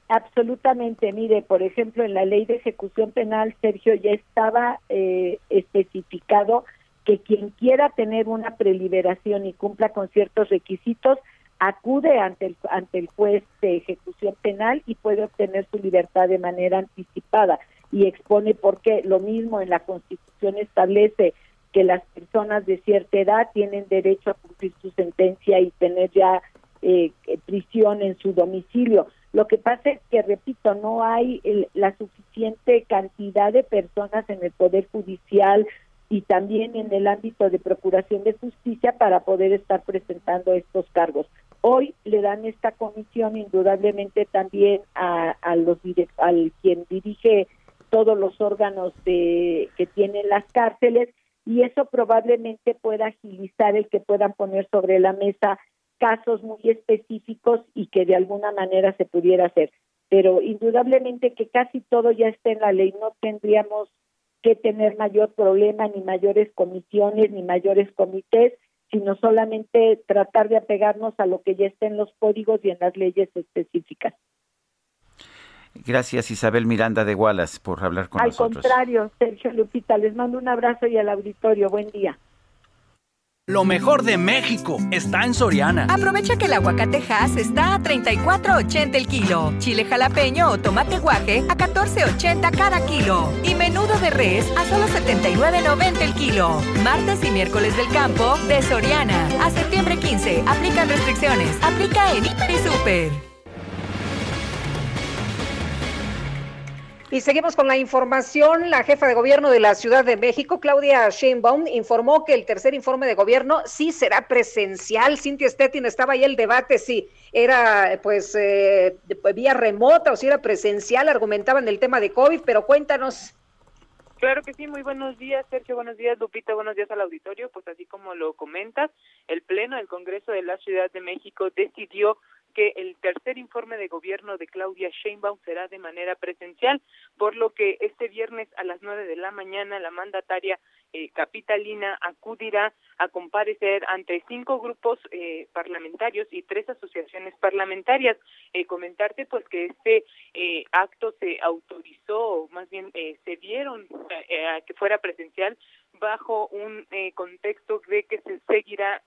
Absolutamente, mire, por ejemplo, en la ley de ejecución penal, Sergio, ya estaba eh, especificado que quien quiera tener una preliberación y cumpla con ciertos requisitos, acude ante el, ante el juez de ejecución penal y puede obtener su libertad de manera anticipada y expone por qué lo mismo en la Constitución establece que las personas de cierta edad tienen derecho a cumplir su sentencia y tener ya eh, prisión en su domicilio. Lo que pasa es que, repito, no hay la suficiente cantidad de personas en el Poder Judicial y también en el ámbito de procuración de justicia para poder estar presentando estos cargos. Hoy le dan esta comisión indudablemente también a, a los al quien dirige todos los órganos de, que tienen las cárceles y eso probablemente pueda agilizar el que puedan poner sobre la mesa casos muy específicos y que de alguna manera se pudiera hacer. Pero indudablemente que casi todo ya está en la ley, no tendríamos que tener mayor problema, ni mayores comisiones, ni mayores comités, sino solamente tratar de apegarnos a lo que ya está en los códigos y en las leyes específicas. Gracias Isabel Miranda de Wallace por hablar con nosotros. Al contrario, Sergio Lupita, les mando un abrazo y al auditorio. Buen día. Lo mejor de México está en Soriana. Aprovecha que el aguacatejas está a 34.80 el kilo. Chile jalapeño o tomate guaje a 14.80 cada kilo. Y menudo de res a solo 79.90 el kilo. Martes y miércoles del campo de Soriana. A septiembre 15. Aplican restricciones. Aplica en y Super. Y seguimos con la información. La jefa de gobierno de la Ciudad de México, Claudia Sheinbaum, informó que el tercer informe de gobierno sí será presencial. Cintia Stettin estaba ahí el debate si era pues eh, vía remota o si era presencial. Argumentaban el tema de COVID, pero cuéntanos. Claro que sí, muy buenos días, Sergio, buenos días, Lupita, buenos días al auditorio. Pues así como lo comentas, el Pleno del Congreso de la Ciudad de México decidió que el tercer informe de gobierno de Claudia Sheinbaum será de manera presencial, por lo que este viernes a las nueve de la mañana la mandataria eh, capitalina acudirá a comparecer ante cinco grupos eh, parlamentarios y tres asociaciones parlamentarias. Eh, comentarte pues que este eh, acto se autorizó, o más bien eh, se dieron a que fuera presencial bajo un contexto de que se seguirá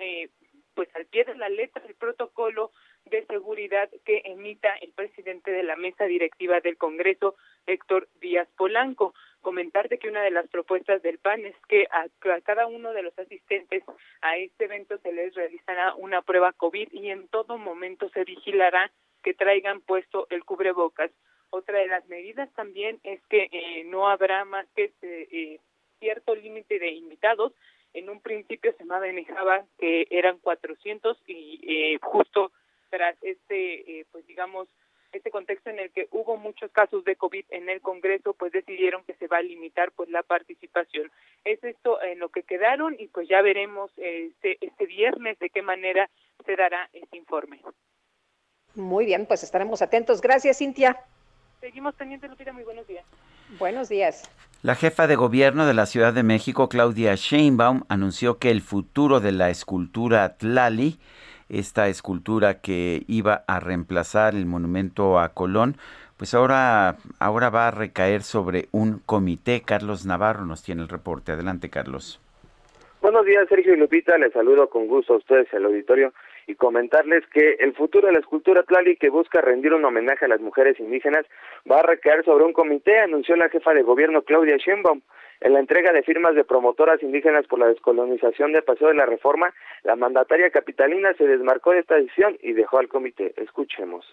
pues al pie de la letra del protocolo de seguridad que emita el presidente de la mesa directiva del Congreso, Héctor Díaz Polanco. Comentarte que una de las propuestas del PAN es que a, cada uno de los asistentes a este evento se les realizará una prueba COVID y en todo momento se vigilará que traigan puesto el cubrebocas. Otra de las medidas también es que eh, no habrá más que eh, cierto límite de invitados. En un principio se manejaba que eran 400 y eh, justo tras este, eh, pues digamos, este contexto en el que hubo muchos casos de COVID en el Congreso, pues decidieron que se va a limitar pues la participación. Es esto en lo que quedaron y pues ya veremos este, este viernes de qué manera se dará este informe. Muy bien, pues estaremos atentos. Gracias, Cintia. Seguimos pendientes, Lupita. Muy buenos días. Buenos días. La jefa de gobierno de la Ciudad de México, Claudia Sheinbaum, anunció que el futuro de la escultura Tlali esta escultura que iba a reemplazar el monumento a Colón, pues ahora, ahora va a recaer sobre un comité. Carlos Navarro nos tiene el reporte. Adelante, Carlos. Buenos días, Sergio y Lupita. Les saludo con gusto a ustedes, el auditorio, y comentarles que el futuro de la escultura Tlali, que busca rendir un homenaje a las mujeres indígenas, va a recaer sobre un comité, anunció la jefa de gobierno Claudia Sheinbaum. En la entrega de firmas de promotoras indígenas por la descolonización del Paseo de la Reforma, la mandataria capitalina se desmarcó de esta decisión y dejó al comité. Escuchemos.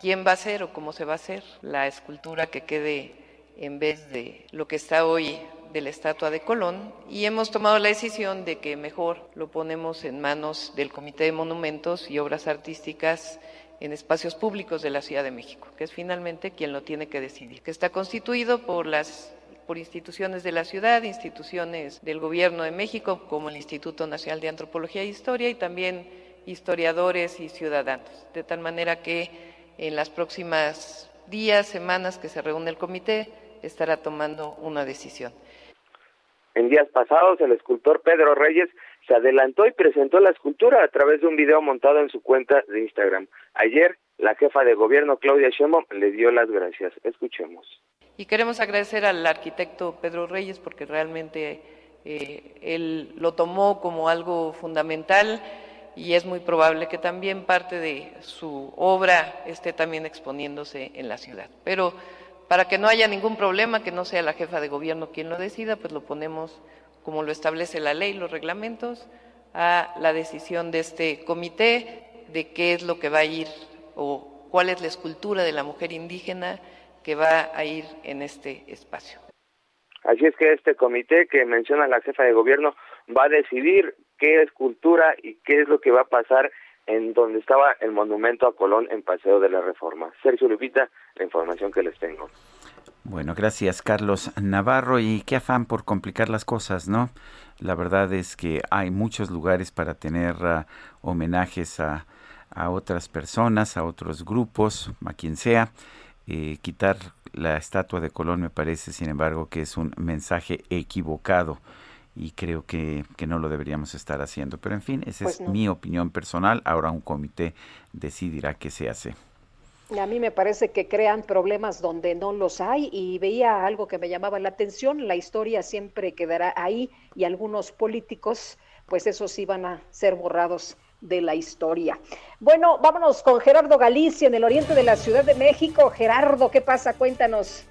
¿Quién va a ser o cómo se va a hacer la escultura que quede en vez de lo que está hoy de la estatua de Colón? Y hemos tomado la decisión de que mejor lo ponemos en manos del Comité de Monumentos y Obras Artísticas en espacios públicos de la Ciudad de México, que es finalmente quien lo tiene que decidir, que está constituido por las por instituciones de la ciudad, instituciones del Gobierno de México, como el Instituto Nacional de Antropología e Historia, y también historiadores y ciudadanos. De tal manera que en las próximas días, semanas que se reúne el comité, estará tomando una decisión. En días pasados, el escultor Pedro Reyes se adelantó y presentó la escultura a través de un video montado en su cuenta de Instagram. Ayer, la jefa de gobierno, Claudia Sheinbaum, le dio las gracias. Escuchemos. Y queremos agradecer al arquitecto Pedro Reyes porque realmente eh, él lo tomó como algo fundamental y es muy probable que también parte de su obra esté también exponiéndose en la ciudad. Pero para que no haya ningún problema, que no sea la jefa de gobierno quien lo decida, pues lo ponemos como lo establece la ley, los reglamentos, a la decisión de este comité de qué es lo que va a ir o cuál es la escultura de la mujer indígena que va a ir en este espacio. Así es que este comité que menciona la jefa de gobierno va a decidir qué es cultura y qué es lo que va a pasar en donde estaba el monumento a Colón en Paseo de la Reforma. Sergio Lupita, la información que les tengo. Bueno, gracias Carlos Navarro y qué afán por complicar las cosas, ¿no? La verdad es que hay muchos lugares para tener uh, homenajes a, a otras personas, a otros grupos, a quien sea. Eh, quitar la estatua de Colón me parece, sin embargo, que es un mensaje equivocado y creo que, no lo deberíamos estar haciendo. Pero en fin, esa es pues mi opinión personal. Ahora un comité decidirá qué se hace. A mí me parece que crean problemas donde no los hay y veía algo que me llamaba la atención. La historia siempre quedará ahí y algunos políticos, pues esos iban a ser borrados de la historia. Bueno, vámonos con Gerardo Galicia en el oriente de la Ciudad de México. Gerardo, ¿qué pasa? Cuéntanos.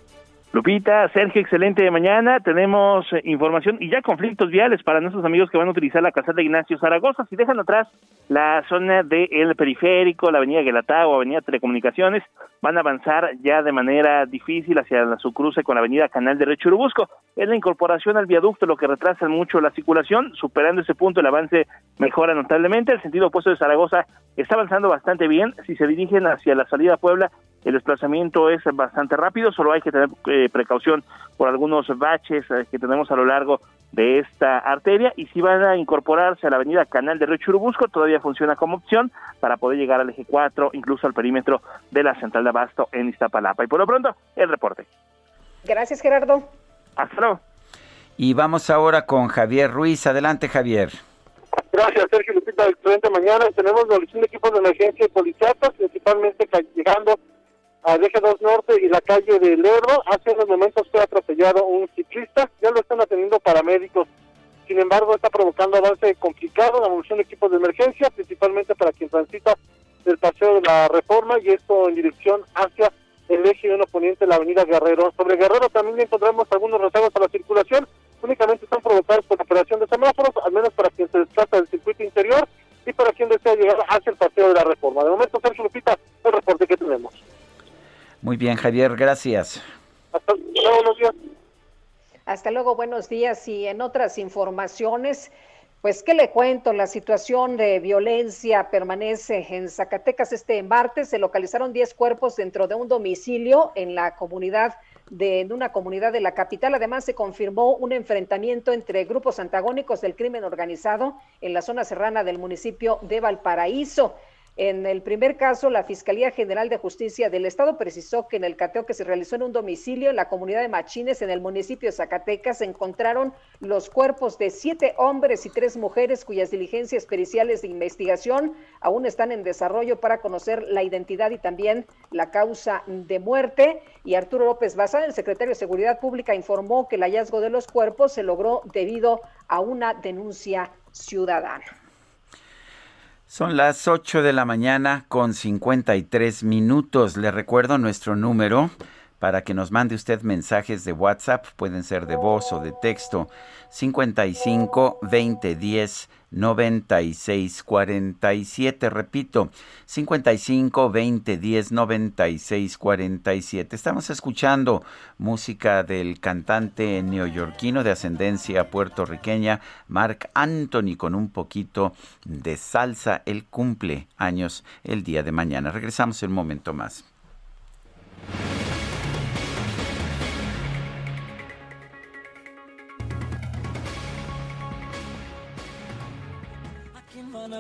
Lupita, Sergio, excelente de mañana. Tenemos eh, información y ya conflictos viales para nuestros amigos que van a utilizar la casa de Ignacio Zaragoza. Si dejan atrás la zona del periférico, la avenida Guelatá o avenida Telecomunicaciones, van a avanzar ya de manera difícil hacia su cruce con la avenida Canal de Churubusco. Es la incorporación al viaducto lo que retrasa mucho la circulación. Superando ese punto, el avance mejora notablemente. El sentido opuesto de Zaragoza está avanzando bastante bien. Si se dirigen hacia la salida a Puebla, el desplazamiento es bastante rápido, solo hay que tener eh, precaución por algunos baches eh, que tenemos a lo largo de esta arteria y si van a incorporarse a la avenida Canal de Río Churubusco, todavía funciona como opción para poder llegar al eje 4, incluso al perímetro de la central abasto en Iztapalapa. Y por lo pronto, el reporte. Gracias, Gerardo. Hasta luego. Y vamos ahora con Javier Ruiz. Adelante, Javier. Gracias, Sergio Lupita. Excelente mañana. Tenemos la de equipos de emergencia y policíacos, principalmente llegando a Deje 2 Norte y la calle de Lerdo. Hace unos momentos fue atropellado un ciclista, ya lo están atendiendo paramédicos. Sin embargo, está provocando avance complicado la movilización de equipos de emergencia, principalmente para quien transita el paseo de la reforma y esto en dirección hacia el eje 1 poniente de la avenida Guerrero. Sobre Guerrero también encontramos algunos rezagos a la circulación, únicamente están provocados por la operación de semáforos, al menos para quien se trata del circuito interior y para quien desea llegar hacia el paseo de la reforma. De momento, Sergio Lupita, el reporte que tenemos. Muy bien, Javier, gracias. Hasta luego, buenos días. Hasta luego, buenos días. Y en otras informaciones, pues, ¿qué le cuento? La situación de violencia permanece en Zacatecas este martes. Se localizaron 10 cuerpos dentro de un domicilio en la comunidad de, una comunidad de la capital. Además, se confirmó un enfrentamiento entre grupos antagónicos del crimen organizado en la zona serrana del municipio de Valparaíso. En el primer caso, la Fiscalía General de Justicia del Estado precisó que en el cateo que se realizó en un domicilio en la comunidad de Machines, en el municipio de Zacatecas, se encontraron los cuerpos de siete hombres y tres mujeres cuyas diligencias periciales de investigación aún están en desarrollo para conocer la identidad y también la causa de muerte. Y Arturo López Bazán, el secretario de Seguridad Pública, informó que el hallazgo de los cuerpos se logró debido a una denuncia ciudadana. Son las 8 de la mañana con 53 minutos. Le recuerdo nuestro número para que nos mande usted mensajes de WhatsApp, pueden ser de voz o de texto, 55 20 10 96 47. Repito, 55 20 10 96 47. Estamos escuchando música del cantante neoyorquino de ascendencia puertorriqueña, Mark Anthony, con un poquito de salsa. Él cumple años el día de mañana. Regresamos en un momento más.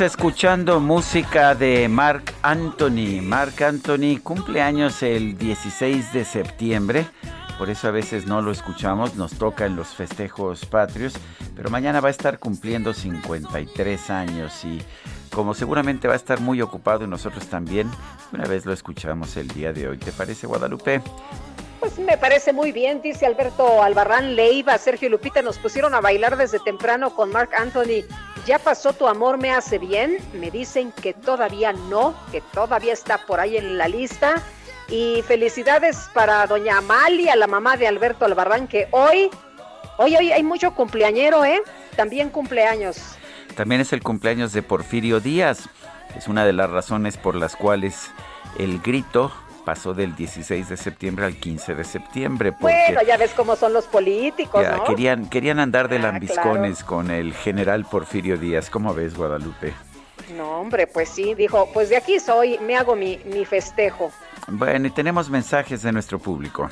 Escuchando música de Mark Anthony. Mark Anthony cumple años el 16 de septiembre. Por eso a veces no lo escuchamos, nos toca en los festejos patrios, pero mañana va a estar cumpliendo 53 años y como seguramente va a estar muy ocupado y nosotros también, una vez lo escuchamos el día de hoy. ¿Te parece Guadalupe? Pues me parece muy bien, dice Alberto Albarrán Leiva, Sergio Lupita nos pusieron a bailar desde temprano con Mark Anthony ¿Ya pasó tu amor me hace bien? Me dicen que todavía no, que todavía está por ahí en la lista. Y felicidades para doña Amalia, la mamá de Alberto Albarrán, que hoy, hoy, hoy hay mucho cumpleañero, ¿eh? También cumpleaños. También es el cumpleaños de Porfirio Díaz. Es una de las razones por las cuales el grito pasó del 16 de septiembre al 15 de septiembre. Bueno, ya ves cómo son los políticos, ¿no? Querían, querían andar de ah, lambiscones con el general Porfirio Díaz. ¿Cómo ves, Guadalupe? No, hombre, pues sí, dijo, pues de aquí soy, me hago mi, mi festejo. Bueno, y tenemos mensajes de nuestro público.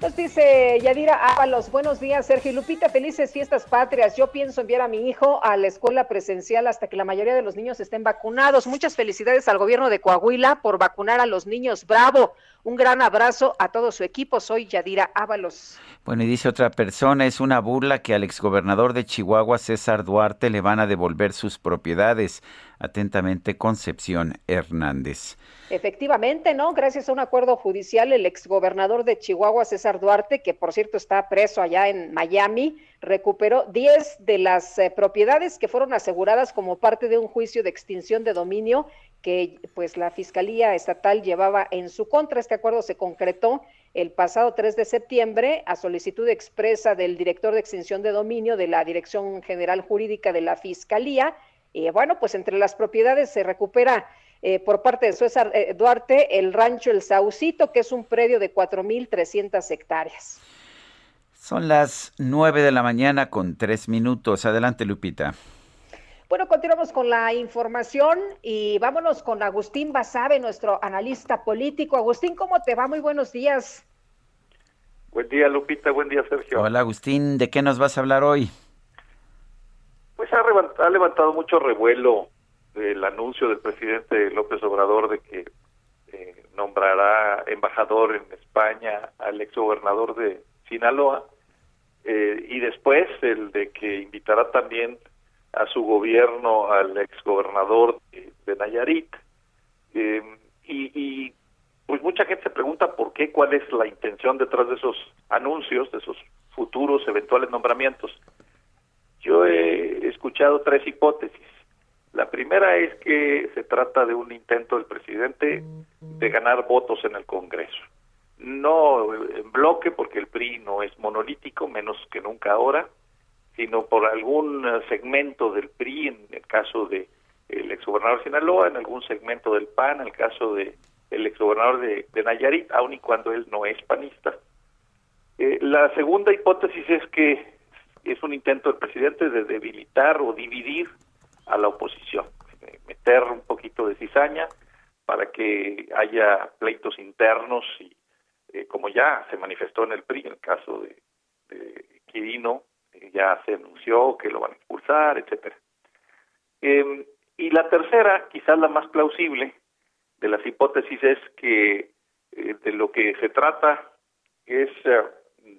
Nos dice Yadira Ábalos, buenos días, Sergio y Lupita, felices fiestas patrias. Yo pienso enviar a mi hijo a la escuela presencial hasta que la mayoría de los niños estén vacunados. Muchas felicidades al gobierno de Coahuila por vacunar a los niños. Bravo. Un gran abrazo a todo su equipo. Soy Yadira Ábalos. Bueno, y dice otra persona, es una burla que al exgobernador de Chihuahua, César Duarte, le van a devolver sus propiedades. Atentamente, Concepción Hernández. Efectivamente, ¿no? Gracias a un acuerdo judicial, el exgobernador de Chihuahua, César Duarte, que por cierto está preso allá en Miami, recuperó 10 de las eh, propiedades que fueron aseguradas como parte de un juicio de extinción de dominio que pues la Fiscalía Estatal llevaba en su contra. Este acuerdo se concretó el pasado 3 de septiembre a solicitud expresa del director de extinción de dominio de la Dirección General Jurídica de la Fiscalía. Y bueno, pues entre las propiedades se recupera eh, por parte de César eh, Duarte el rancho El Saucito, que es un predio de 4.300 hectáreas. Son las 9 de la mañana con tres minutos. Adelante, Lupita. Bueno, continuamos con la información y vámonos con Agustín Basabe, nuestro analista político. Agustín, ¿cómo te va? Muy buenos días. Buen día, Lupita. Buen día, Sergio. Hola, Agustín. ¿De qué nos vas a hablar hoy? Pues ha, levantado mucho revuelo el anuncio del presidente López Obrador de que eh, nombrará embajador en España al exgobernador de Sinaloa eh, y después el de que invitará también a su gobierno al exgobernador de, de Nayarit eh, y, y pues mucha gente se pregunta por qué, cuál es la intención detrás de esos anuncios, de esos futuros eventuales nombramientos. Yo he escuchado tres hipótesis. La primera es que se trata de un intento del presidente de ganar votos en el Congreso. No en bloque, porque el PRI no es monolítico, menos que nunca ahora, sino por algún segmento del PRI, en el caso de el exgobernador Sinaloa, en algún segmento del PAN, en el caso de el exgobernador de, de Nayarit, aun y cuando él no es panista. Eh, la segunda hipótesis es que es un intento del presidente de debilitar o dividir a la oposición, meter un poquito de cizaña para que haya pleitos internos y eh, como ya se manifestó en el PRI, en el caso de, Quirino, eh, ya se anunció que lo van a expulsar, etcétera. Eh, y la tercera, quizás la más plausible de las hipótesis, es que eh, de lo que se trata es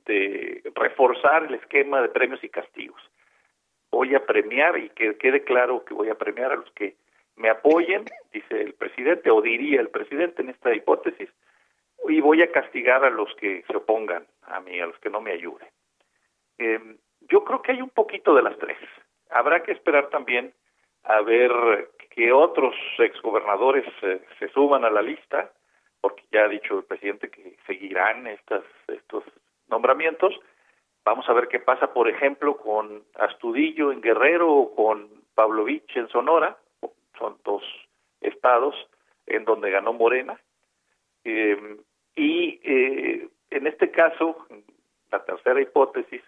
de reforzar el esquema de premios y castigos voy a premiar y que quede claro que voy a premiar a los que me apoyen, dice el presidente, o diría el presidente en esta hipótesis, y voy a castigar a los que se opongan a mí, a los que no me ayuden. Eh, yo creo que hay un poquito de las tres. Habrá que esperar también a ver que otros exgobernadores eh, se suban a la lista, porque ya ha dicho el presidente que seguirán estas, estos nombramientos, Vamos a ver qué pasa, por ejemplo, con Astudillo en Guerrero o con Pavlovich en Sonora. Son dos estados en donde ganó Morena. Eh, y eh, en este caso, la tercera hipótesis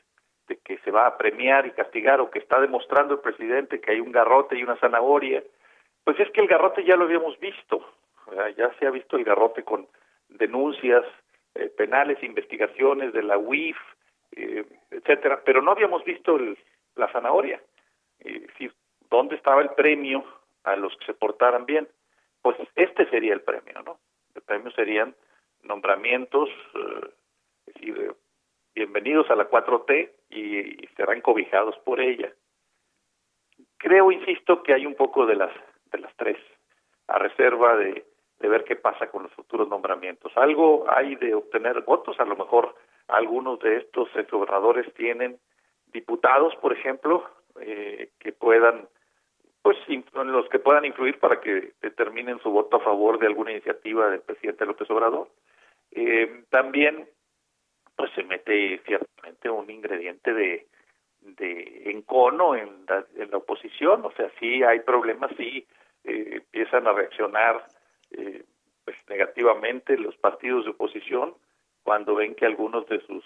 de que se va a premiar y castigar o que está demostrando el presidente que hay un garrote y una zanahoria, pues es que el garrote ya lo habíamos visto. Ya se ha visto el garrote con denuncias eh, penales, investigaciones de la UIF, eh, etcétera, pero no habíamos visto la zanahoria. Es decir, ¿dónde estaba el premio a los que se portaran bien? Pues este sería el premio, ¿no? El premio serían nombramientos, eh, es decir, bienvenidos a la 4T y, serán cobijados por ella. Creo, insisto, que hay un poco de las de las tres, a reserva de, de ver qué pasa con los futuros nombramientos. Algo hay de obtener votos, a lo mejor algunos de estos gobernadores tienen diputados, por ejemplo, eh, que puedan, pues, los que puedan influir para que determinen su voto a favor de alguna iniciativa del presidente López Obrador. Eh, también, pues, se mete ciertamente un ingrediente de, de encono en la, en la oposición, o sea, sí hay problemas, sí eh, empiezan a reaccionar eh, pues negativamente los partidos de oposición cuando ven que algunos de sus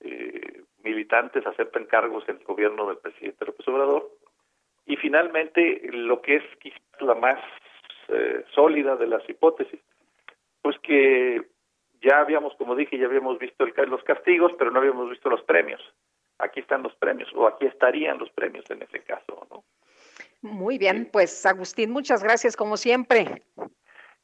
eh, militantes aceptan cargos en el gobierno del presidente López Obrador. Y finalmente, lo que es quizás la más eh, sólida de las hipótesis, pues que ya habíamos, como dije, ya habíamos visto el, los castigos, pero no habíamos visto los premios. Aquí están los premios, o aquí estarían los premios en ese caso, ¿no? Muy bien, pues Agustín, muchas gracias como siempre.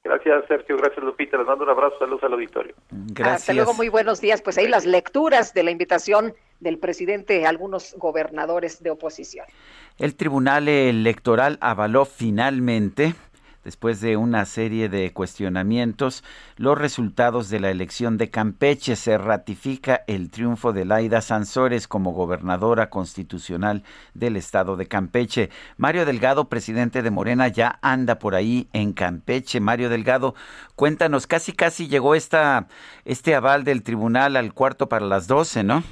Gracias, Sergio. Gracias, Lupita. Les mando un abrazo. Saludos al auditorio. Gracias. Hasta luego, muy buenos días. Pues ahí las lecturas de la invitación del presidente a algunos gobernadores de oposición. El Tribunal Electoral avaló finalmente después de una serie de cuestionamientos, los resultados de la elección de Campeche. Se ratifica el triunfo de Laida Sansores como gobernadora constitucional del estado de Campeche. Mario Delgado, presidente de Morena, ya anda por ahí en Campeche. Mario Delgado, cuéntanos, casi casi llegó esta, este aval del tribunal al cuarto para las doce, ¿no?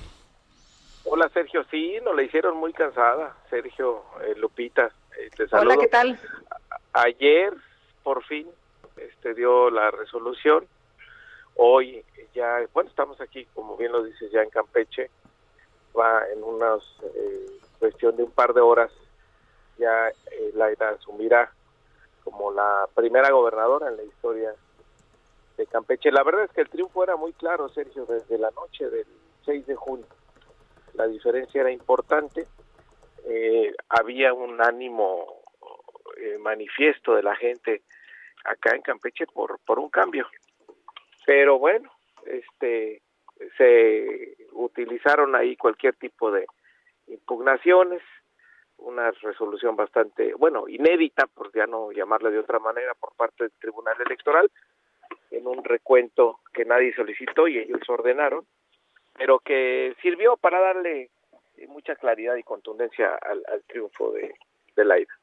Hola Sergio, sí, nos la hicieron muy cansada, Sergio, eh, Lupita. Eh, Hola, ¿qué tal? Ayer por fin este dio la resolución. Hoy ya bueno estamos aquí como bien lo dices ya en Campeche. Va en una eh, cuestión de un par de horas ya eh, Laida asumirá como la primera gobernadora en la historia de Campeche. La verdad es que el triunfo era muy claro Sergio desde la noche del 6 de junio. La diferencia era importante. Eh, había un ánimo eh, manifiesto de la gente acá en Campeche por, por un cambio. Pero bueno, este se utilizaron ahí cualquier tipo de impugnaciones, una resolución bastante, bueno, inédita, por ya no llamarla de otra manera, por parte del Tribunal Electoral, en un recuento que nadie solicitó y ellos ordenaron, pero que sirvió para darle mucha claridad y contundencia al, triunfo de, de Laida.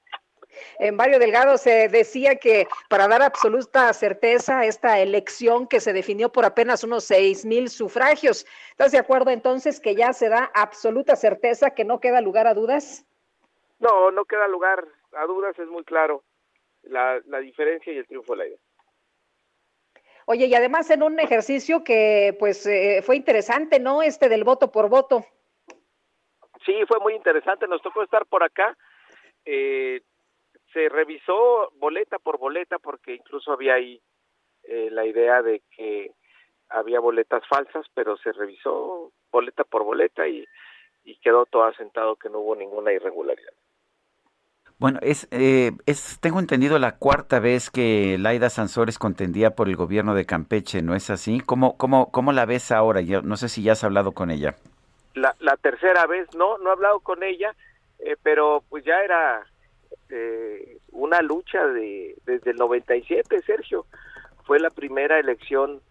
En Mario Delgado se decía que para dar absoluta certeza a esta elección que se definió por apenas unos seis mil sufragios, ¿estás de acuerdo entonces que ya se da absoluta certeza, que no queda lugar a dudas? No, no queda lugar a dudas, es muy claro la, la diferencia y el triunfo de la idea. Oye, y además en un ejercicio que pues eh, fue interesante, ¿no? Este del voto por voto. Sí, fue muy interesante, nos tocó estar por acá. Eh, se revisó boleta por boleta porque incluso había ahí eh, la idea de que había boletas falsas, pero se revisó boleta por boleta y, y quedó todo asentado que no hubo ninguna irregularidad. Bueno, es, eh, es, tengo entendido la cuarta vez que Laida Sansores contendía por el gobierno de Campeche, ¿no es así? ¿Cómo, cómo, cómo la ves ahora? Yo no sé si ya has hablado con ella. La, la tercera vez, no, no he hablado con ella, eh, pero pues ya era eh, una lucha de desde el 97, Sergio. Fue la primera elección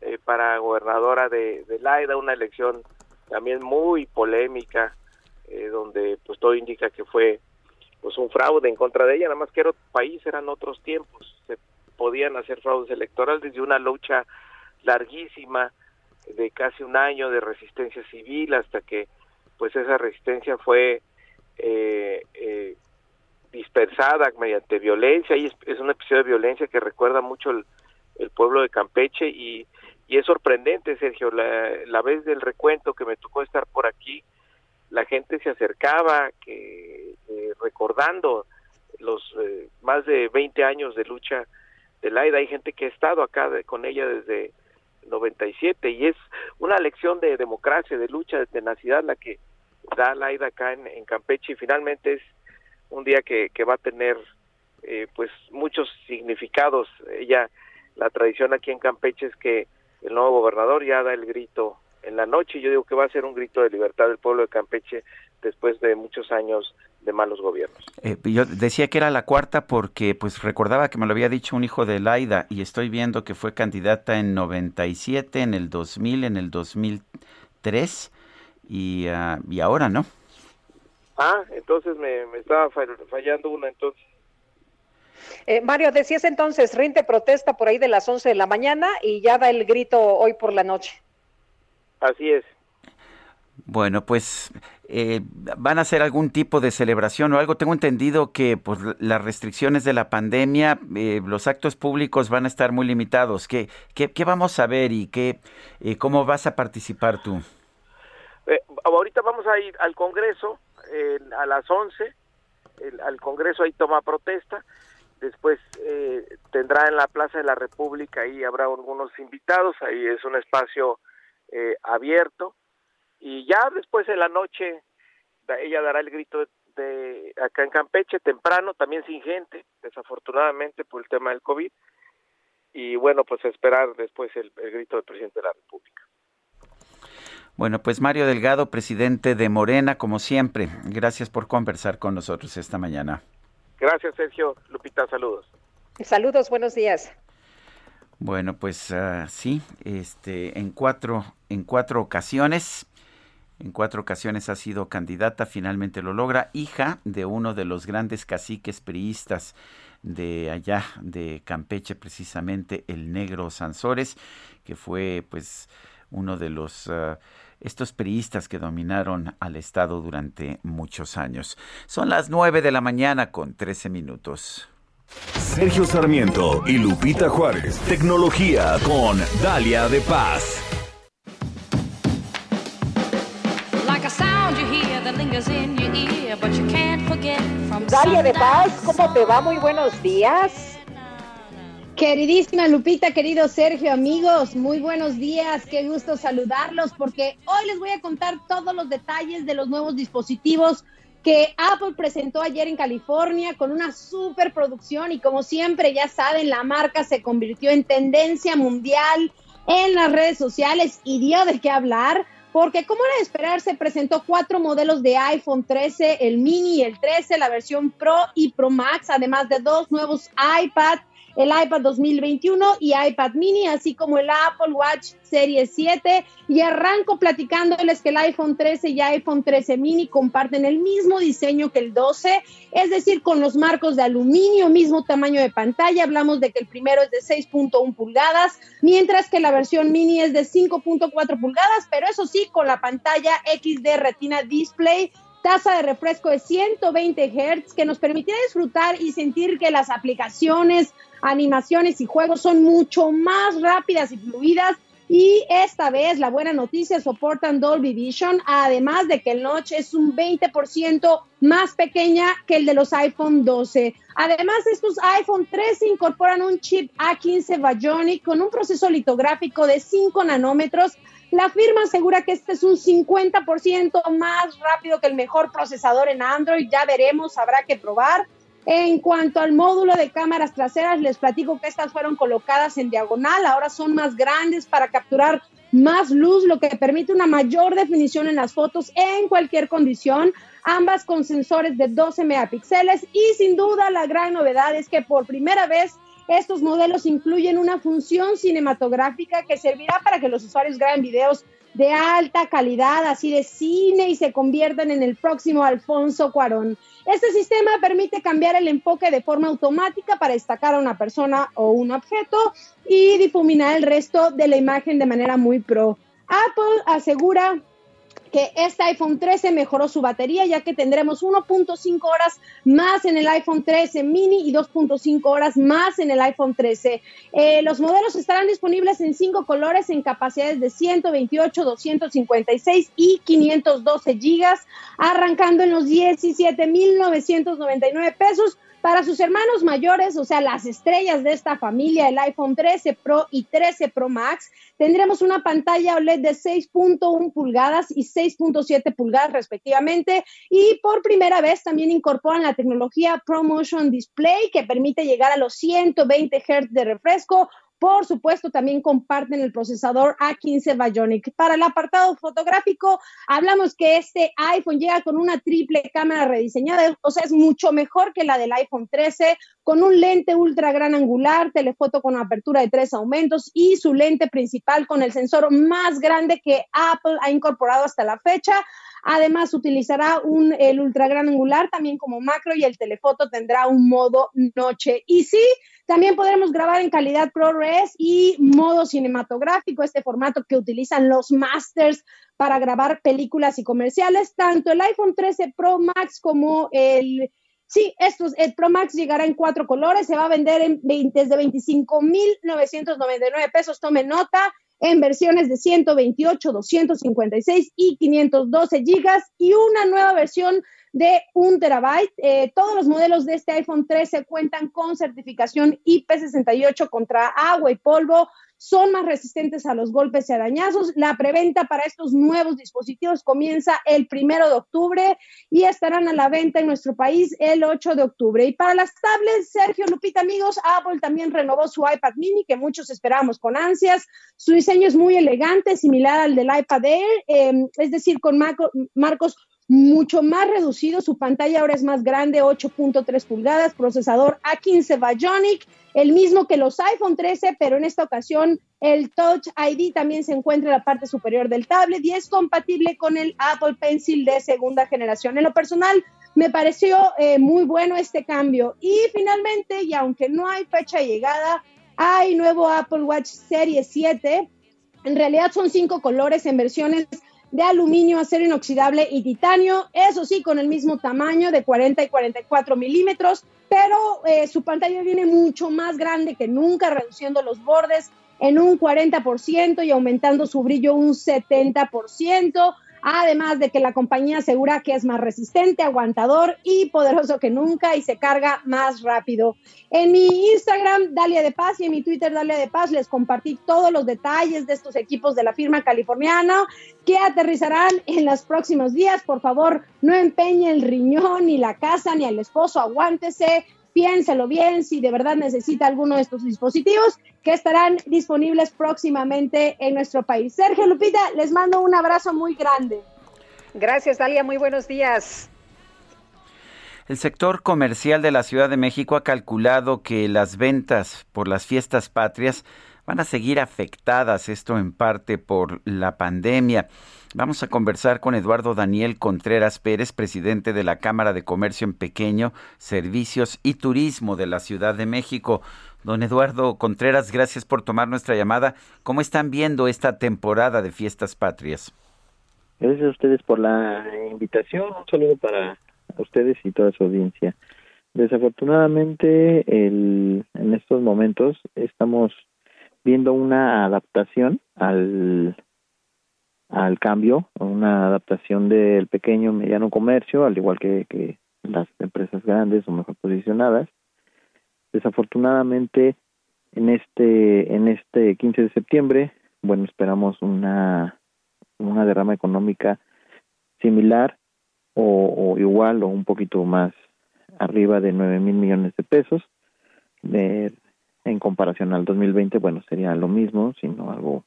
eh, para gobernadora de, de Laida, una elección también muy polémica, eh, donde pues todo indica que fue pues un fraude en contra de ella, nada más que era país, eran otros tiempos, se podían hacer fraudes electorales desde una lucha larguísima de casi un año de resistencia civil hasta que pues esa resistencia fue eh, eh, dispersada mediante violencia y es, un episodio de violencia que recuerda mucho el, pueblo de Campeche y, es sorprendente Sergio la, la, vez del recuento que me tocó estar por aquí la gente se acercaba que recordando los eh, más de 20 años de lucha de Laida hay gente que ha estado acá con ella desde 97 y es una lección de democracia de lucha de tenacidad la que da Laida acá en, en Campeche y finalmente es un día que, que va a tener eh, pues muchos significados. Ella, la tradición aquí en Campeche es que el nuevo gobernador ya da el grito en la noche yo digo que va a ser un grito de libertad del pueblo de Campeche después de muchos años de malos gobiernos. Eh, yo decía que era la cuarta porque pues recordaba que me lo había dicho un hijo de Laida y estoy viendo que fue candidata en 97, en el 2000, en el 2003 y, uh, y ahora no. Ah, entonces me, me estaba fallando una entonces. Eh, Mario, decías entonces, rinde protesta por ahí de las 11 de la mañana y ya da el grito hoy por la noche. Así es. Bueno, pues eh, van a hacer algún tipo de celebración o algo. Tengo entendido que pues, las restricciones de la pandemia, eh, los actos públicos van a estar muy limitados. ¿Qué, qué, qué vamos a ver y qué, eh, cómo vas a participar tú? Eh, ahorita vamos a ir al Congreso a las 11, el, al Congreso ahí toma protesta, después eh, tendrá en la Plaza de la República, ahí habrá algunos invitados, ahí es un espacio eh, abierto y ya después de la noche ella dará el grito de, acá en Campeche temprano, también sin gente, desafortunadamente por el tema del COVID y bueno, pues esperar después el, el grito del presidente de la República. Bueno, pues Mario Delgado, presidente de Morena, como siempre, gracias por conversar con nosotros esta mañana. Gracias, Sergio. Lupita, saludos. Saludos, buenos días. Bueno, pues uh, sí, este, en cuatro, en cuatro ocasiones, en cuatro ocasiones ha sido candidata, finalmente lo logra, hija de uno de los grandes caciques priistas de allá de Campeche, precisamente el negro Sansores, que fue pues uno de los uh, estos priistas que dominaron al Estado durante muchos años. Son las nueve de la mañana con trece minutos. Sergio Sarmiento y Lupita Juárez. Tecnología con Dalia de Paz. Dalia de Paz, ¿cómo te va? Muy buenos días. Queridísima Lupita, querido Sergio, amigos, muy buenos días, qué gusto saludarlos porque hoy les voy a contar todos los detalles de los nuevos dispositivos que Apple presentó ayer en California con una super producción y como siempre ya saben, la marca se convirtió en tendencia mundial en las redes sociales y dio de qué hablar porque como era de esperar se presentó cuatro modelos de iPhone 13, el mini el 13, la versión Pro y Pro Max, además de dos nuevos iPad el iPad 2021 y iPad mini, así como el Apple Watch Series 7. Y arranco platicándoles que el iPhone 13 y iPhone 13 mini comparten el mismo diseño que el 12, es decir, con los marcos de aluminio, mismo tamaño de pantalla. Hablamos de que el primero es de 6.1 pulgadas, mientras que la versión mini es de 5.4 pulgadas, pero eso sí, con la pantalla XD Retina Display tasa de refresco de 120 Hz que nos permitirá disfrutar y sentir que las aplicaciones, animaciones y juegos son mucho más rápidas y fluidas. Y esta vez la buena noticia soportan Dolby Vision, además de que el notch es un 20% más pequeña que el de los iPhone 12. Además, estos iPhone 13 incorporan un chip A15 Bionic con un proceso litográfico de 5 nanómetros la firma asegura que este es un 50% más rápido que el mejor procesador en Android. Ya veremos, habrá que probar. En cuanto al módulo de cámaras traseras, les platico que estas fueron colocadas en diagonal, ahora son más grandes para capturar más luz, lo que permite una mayor definición en las fotos en cualquier condición, ambas con sensores de 12 megapíxeles y sin duda la gran novedad es que por primera vez estos modelos incluyen una función cinematográfica que servirá para que los usuarios graben videos de alta calidad, así de cine, y se conviertan en el próximo Alfonso Cuarón. Este sistema permite cambiar el enfoque de forma automática para destacar a una persona o un objeto y difuminar el resto de la imagen de manera muy pro. Apple asegura que este iPhone 13 mejoró su batería ya que tendremos 1.5 horas más en el iPhone 13 mini y 2.5 horas más en el iPhone 13. Eh, los modelos estarán disponibles en cinco colores en capacidades de 128, 256 y 512 gigas, arrancando en los 17.999 pesos para sus hermanos mayores, o sea, las estrellas de esta familia, el iPhone 13 Pro y 13 Pro Max, tendremos una pantalla OLED de 6.1 pulgadas y 6.7 pulgadas respectivamente. Y por primera vez también incorporan la tecnología ProMotion Display que permite llegar a los 120 Hz de refresco por supuesto, también comparten el procesador A15 Bionic. Para el apartado fotográfico, hablamos que este iPhone llega con una triple cámara rediseñada, o sea, es mucho mejor que la del iPhone 13, con un lente ultra gran angular, telefoto con apertura de tres aumentos y su lente principal con el sensor más grande que Apple ha incorporado hasta la fecha. Además, utilizará un, el ultra gran angular también como macro y el telefoto tendrá un modo noche. Y sí, también podremos grabar en calidad ProRes y modo cinematográfico, este formato que utilizan los masters para grabar películas y comerciales. Tanto el iPhone 13 Pro Max como el Sí, estos, el Pro Max llegará en cuatro colores, se va a vender en 20, desde 25,999 pesos, tome nota en versiones de 128, 256 y 512 gigas y una nueva versión de un terabyte. Eh, todos los modelos de este iPhone 13 cuentan con certificación IP68 contra agua y polvo, son más resistentes a los golpes y arañazos. La preventa para estos nuevos dispositivos comienza el primero de octubre y estarán a la venta en nuestro país el 8 de octubre. Y para las tablets, Sergio Lupita, amigos, Apple también renovó su iPad mini que muchos esperamos con ansias. Su diseño es muy elegante, similar al del iPad Air, eh, es decir, con marcos mucho más reducido, su pantalla ahora es más grande, 8.3 pulgadas, procesador A15 Bionic, el mismo que los iPhone 13, pero en esta ocasión el Touch ID también se encuentra en la parte superior del tablet y es compatible con el Apple Pencil de segunda generación. En lo personal, me pareció eh, muy bueno este cambio. Y finalmente, y aunque no hay fecha de llegada, hay nuevo Apple Watch Serie 7. En realidad son cinco colores en versiones de aluminio, acero inoxidable y titanio, eso sí, con el mismo tamaño de 40 y 44 milímetros, pero eh, su pantalla viene mucho más grande que nunca, reduciendo los bordes en un 40% y aumentando su brillo un 70% además de que la compañía asegura que es más resistente, aguantador y poderoso que nunca y se carga más rápido. En mi Instagram, Dalia de Paz, y en mi Twitter, Dalia de Paz, les compartí todos los detalles de estos equipos de la firma californiana que aterrizarán en los próximos días. Por favor, no empeñe el riñón, ni la casa, ni al esposo, aguántese piénselo bien si de verdad necesita alguno de estos dispositivos que estarán disponibles próximamente en nuestro país. Sergio Lupita, les mando un abrazo muy grande. Gracias, Dalia. Muy buenos días. El sector comercial de la Ciudad de México ha calculado que las ventas por las fiestas patrias van a seguir afectadas, esto en parte por la pandemia. Vamos a conversar con Eduardo Daniel Contreras Pérez, presidente de la Cámara de Comercio en Pequeño, Servicios y Turismo de la Ciudad de México. Don Eduardo Contreras, gracias por tomar nuestra llamada. ¿Cómo están viendo esta temporada de fiestas patrias? Gracias a ustedes por la invitación. Un saludo para ustedes y toda su audiencia. Desafortunadamente, en estos momentos estamos viendo una adaptación al al cambio, una adaptación del pequeño mediano comercio, al igual que, las empresas grandes o mejor posicionadas. Desafortunadamente, en este en este 15 de septiembre, bueno, esperamos una una derrama económica similar o, o igual o un poquito más arriba de 9 mil millones de pesos. De, en comparación al 2020, bueno, sería lo mismo, sino algo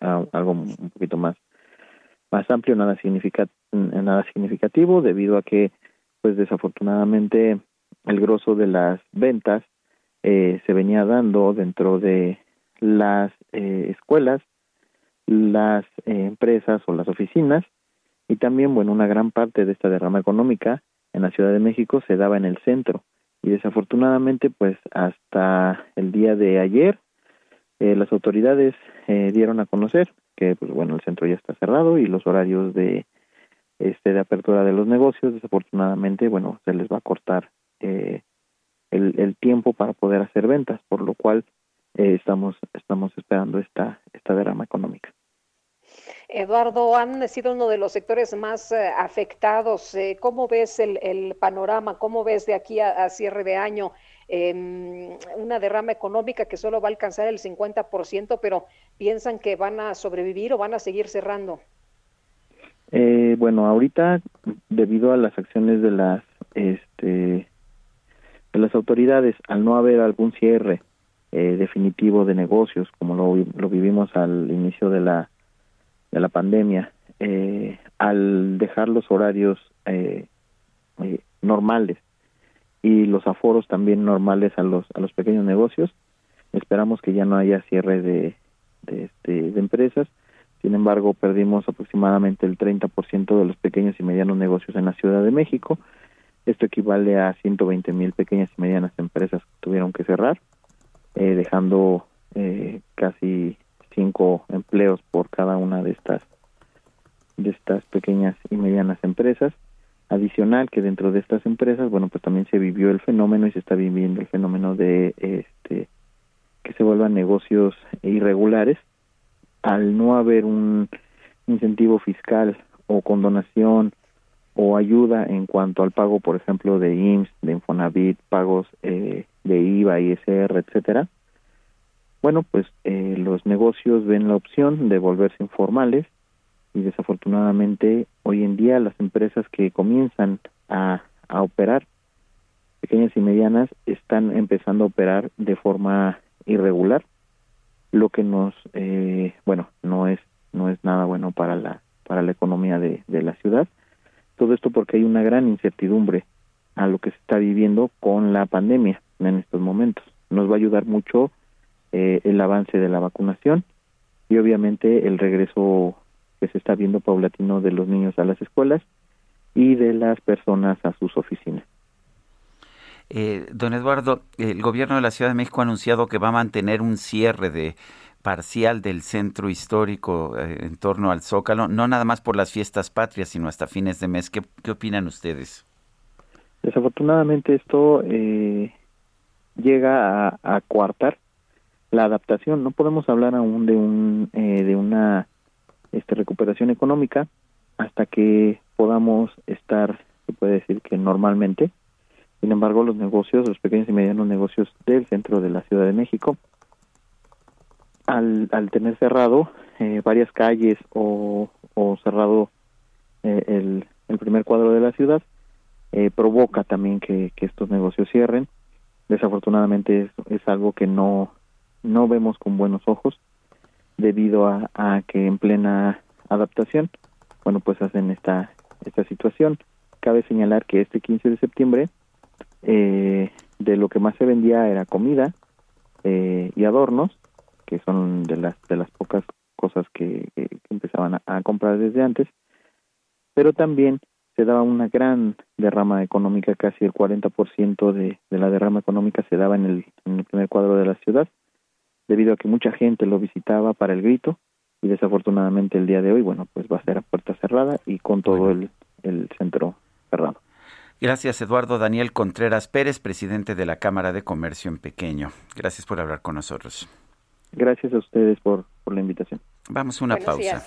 algo un poquito más más amplio, nada significa nada significativo debido a que pues desafortunadamente el grosso de las ventas eh, se venía dando dentro de las eh, escuelas, las eh, empresas o las oficinas y también bueno una gran parte de esta derrama económica en la Ciudad de México se daba en el centro. Y desafortunadamente pues hasta el día de ayer eh, las autoridades eh, dieron a conocer que pues bueno el centro ya está cerrado y los horarios de este de apertura de los negocios desafortunadamente bueno se les va a cortar eh, el, el, tiempo para poder hacer ventas por lo cual estamos estamos esperando esta esta derrama económica Eduardo, han sido uno de los sectores más afectados. ¿Cómo ves el, el, panorama? ¿Cómo ves de aquí a cierre de año eh, una derrama económica que solo va a alcanzar el 50%, pero piensan que van a sobrevivir o van a seguir cerrando. Eh, bueno, ahorita debido a las acciones de las este de las autoridades, al no haber algún cierre eh, definitivo de negocios como lo, lo, vivimos al inicio de la de la pandemia, eh, al dejar los horarios eh, eh normales y los aforos también normales a los a los pequeños negocios. Esperamos que ya no haya cierre de de, este, de empresas. Sin embargo, perdimos aproximadamente el 30% de los pequeños y medianos negocios en la Ciudad de México. Esto equivale a 120 mil pequeñas y medianas empresas que tuvieron que cerrar, eh, dejando eh, casi cinco empleos por cada una de estas de estas pequeñas y medianas empresas adicional que dentro de estas empresas, bueno, pues también se vivió el fenómeno y se está viviendo el fenómeno de este que se vuelvan negocios irregulares al no haber un incentivo fiscal o condonación o ayuda en cuanto al pago, por ejemplo, de IMSS, de Infonavit, pagos eh, de IVA, ISR, etcétera, bueno, pues eh, los negocios ven la opción de volverse informales y desafortunadamente hoy en día las empresas que comienzan a, a operar, pequeñas y medianas, están empezando a operar de forma irregular, lo que nos, eh, bueno, no es no es nada bueno para la para la economía de, de la ciudad. Todo esto porque hay una gran incertidumbre a lo que se está viviendo con la pandemia en estos momentos. Nos va a ayudar mucho eh, el avance de la vacunación y obviamente el regreso que se está viendo paulatino de los niños a las escuelas y de las personas a sus oficinas. Eh, don Eduardo, el gobierno de la Ciudad de México ha anunciado que va a mantener un cierre de parcial del centro histórico eh, en torno al Zócalo, no nada más por las fiestas patrias, sino hasta fines de mes. ¿Qué, qué opinan ustedes? Desafortunadamente esto eh, llega a, a, coartar la adaptación. No podemos hablar aún de un eh, de una este, recuperación económica hasta que podamos estar, se puede decir que normalmente. Sin embargo, los negocios, los pequeños y medianos negocios del centro de la Ciudad de México, al, al tener cerrado eh, varias calles o, o cerrado eh, el, el, primer cuadro de la ciudad, eh, provoca también que, que, estos negocios cierren. Desafortunadamente es, es, algo que no, no vemos con buenos ojos debido a, que en plena adaptación, bueno, pues hacen esta, esta situación. Cabe señalar que este 15 de septiembre eh, de lo que más se vendía era comida eh, y adornos, que son de las de las pocas cosas que, empezaban a, comprar desde antes, pero también se daba una gran derrama económica, casi el 40% de, de la derrama económica se daba en el primer cuadro de la ciudad, debido a que mucha gente lo visitaba para el grito y desafortunadamente el día de hoy, bueno, pues va a ser a puerta cerrada y con todo el, el centro cerrado. Gracias, Eduardo Daniel Contreras Pérez, presidente de la Cámara de Comercio en Pequeño. Gracias por hablar con nosotros. Gracias a ustedes por, por la invitación. Vamos a una Buenos pausa.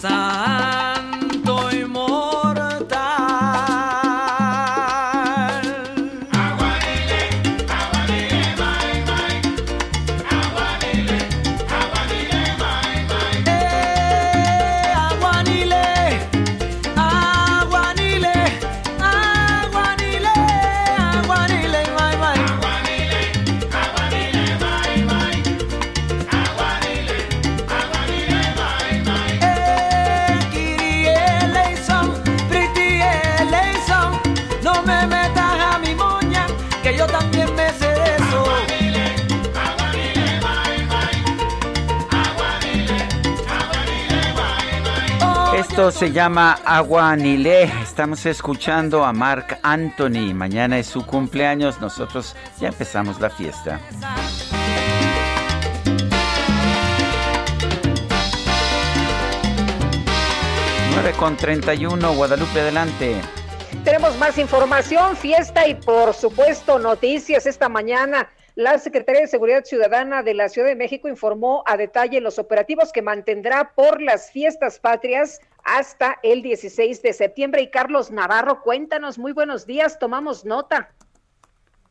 सा। Se llama Agua Nilé. Estamos escuchando a Mark Anthony. Mañana es su cumpleaños. Nosotros ya empezamos la fiesta. Con 31, Guadalupe, adelante. Tenemos más información, fiesta y por supuesto noticias esta mañana. La Secretaría de Seguridad Ciudadana de la Ciudad de México informó a detalle los operativos que mantendrá por las fiestas patrias hasta el 16 de septiembre. Y Carlos Navarro, cuéntanos, muy buenos días, tomamos nota.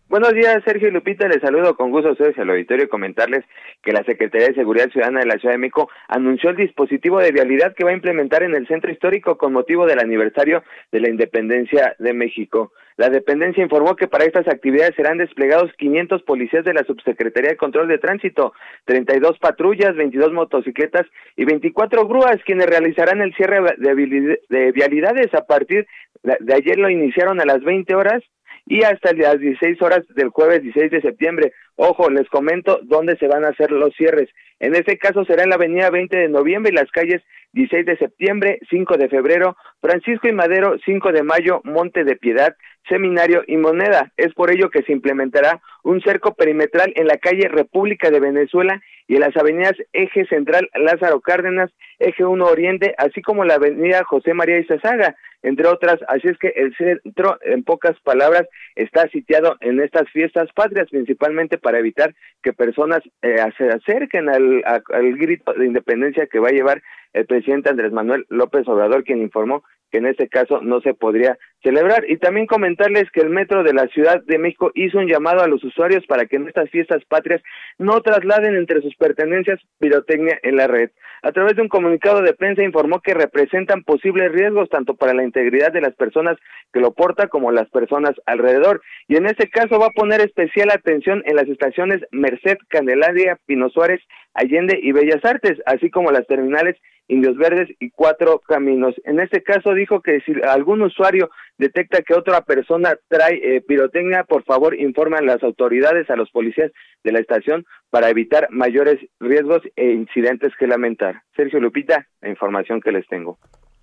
Buenos días, Sergio y Lupita. Les saludo con gusto a ustedes al auditorio y comentarles que la Secretaría de Seguridad Ciudadana de la Ciudad de México anunció el dispositivo de vialidad que va a implementar en el centro histórico con motivo del aniversario de la independencia de México. La dependencia informó que para estas actividades serán desplegados 500 policías de la Subsecretaría de Control de Tránsito, 32 patrullas, 22 motocicletas y 24 grúas, quienes realizarán el cierre de vialidades a partir de ayer lo iniciaron a las 20 horas y hasta las 16 horas del jueves 16 de septiembre. Ojo, les comento dónde se van a hacer los cierres. En este caso será en la avenida 20 de noviembre y las calles 16 de septiembre, 5 de febrero, Francisco y Madero, 5 de mayo, Monte de Piedad, Seminario y Moneda. Es por ello que se implementará un cerco perimetral en la calle República de Venezuela y en las avenidas Eje Central Lázaro Cárdenas, Eje 1 Oriente, así como la avenida José María Izazaga, entre otras. Así es que el centro, en pocas palabras, está sitiado en estas fiestas patrias, principalmente para evitar que personas eh, se acerquen al, al grito de independencia que va a llevar el presidente Andrés Manuel López Obrador, quien informó que en este caso no se podría celebrar. Y también comentarles que el Metro de la Ciudad de México hizo un llamado a los usuarios para que en estas fiestas patrias no trasladen entre sus pertenencias pirotecnia en la red. A través de un comunicado de prensa informó que representan posibles riesgos tanto para la integridad de las personas que lo portan como las personas alrededor. Y en este caso va a poner especial atención en las estaciones Merced, Candelaria, Pino Suárez, Allende y Bellas Artes, así como las terminales Indios Verdes y Cuatro Caminos. En este caso dijo que si algún usuario detecta que otra persona trae eh, pirotecnia, por favor informe a las autoridades, a los policías de la estación para evitar mayores riesgos e incidentes que lamentar. Sergio Lupita, la información que les tengo.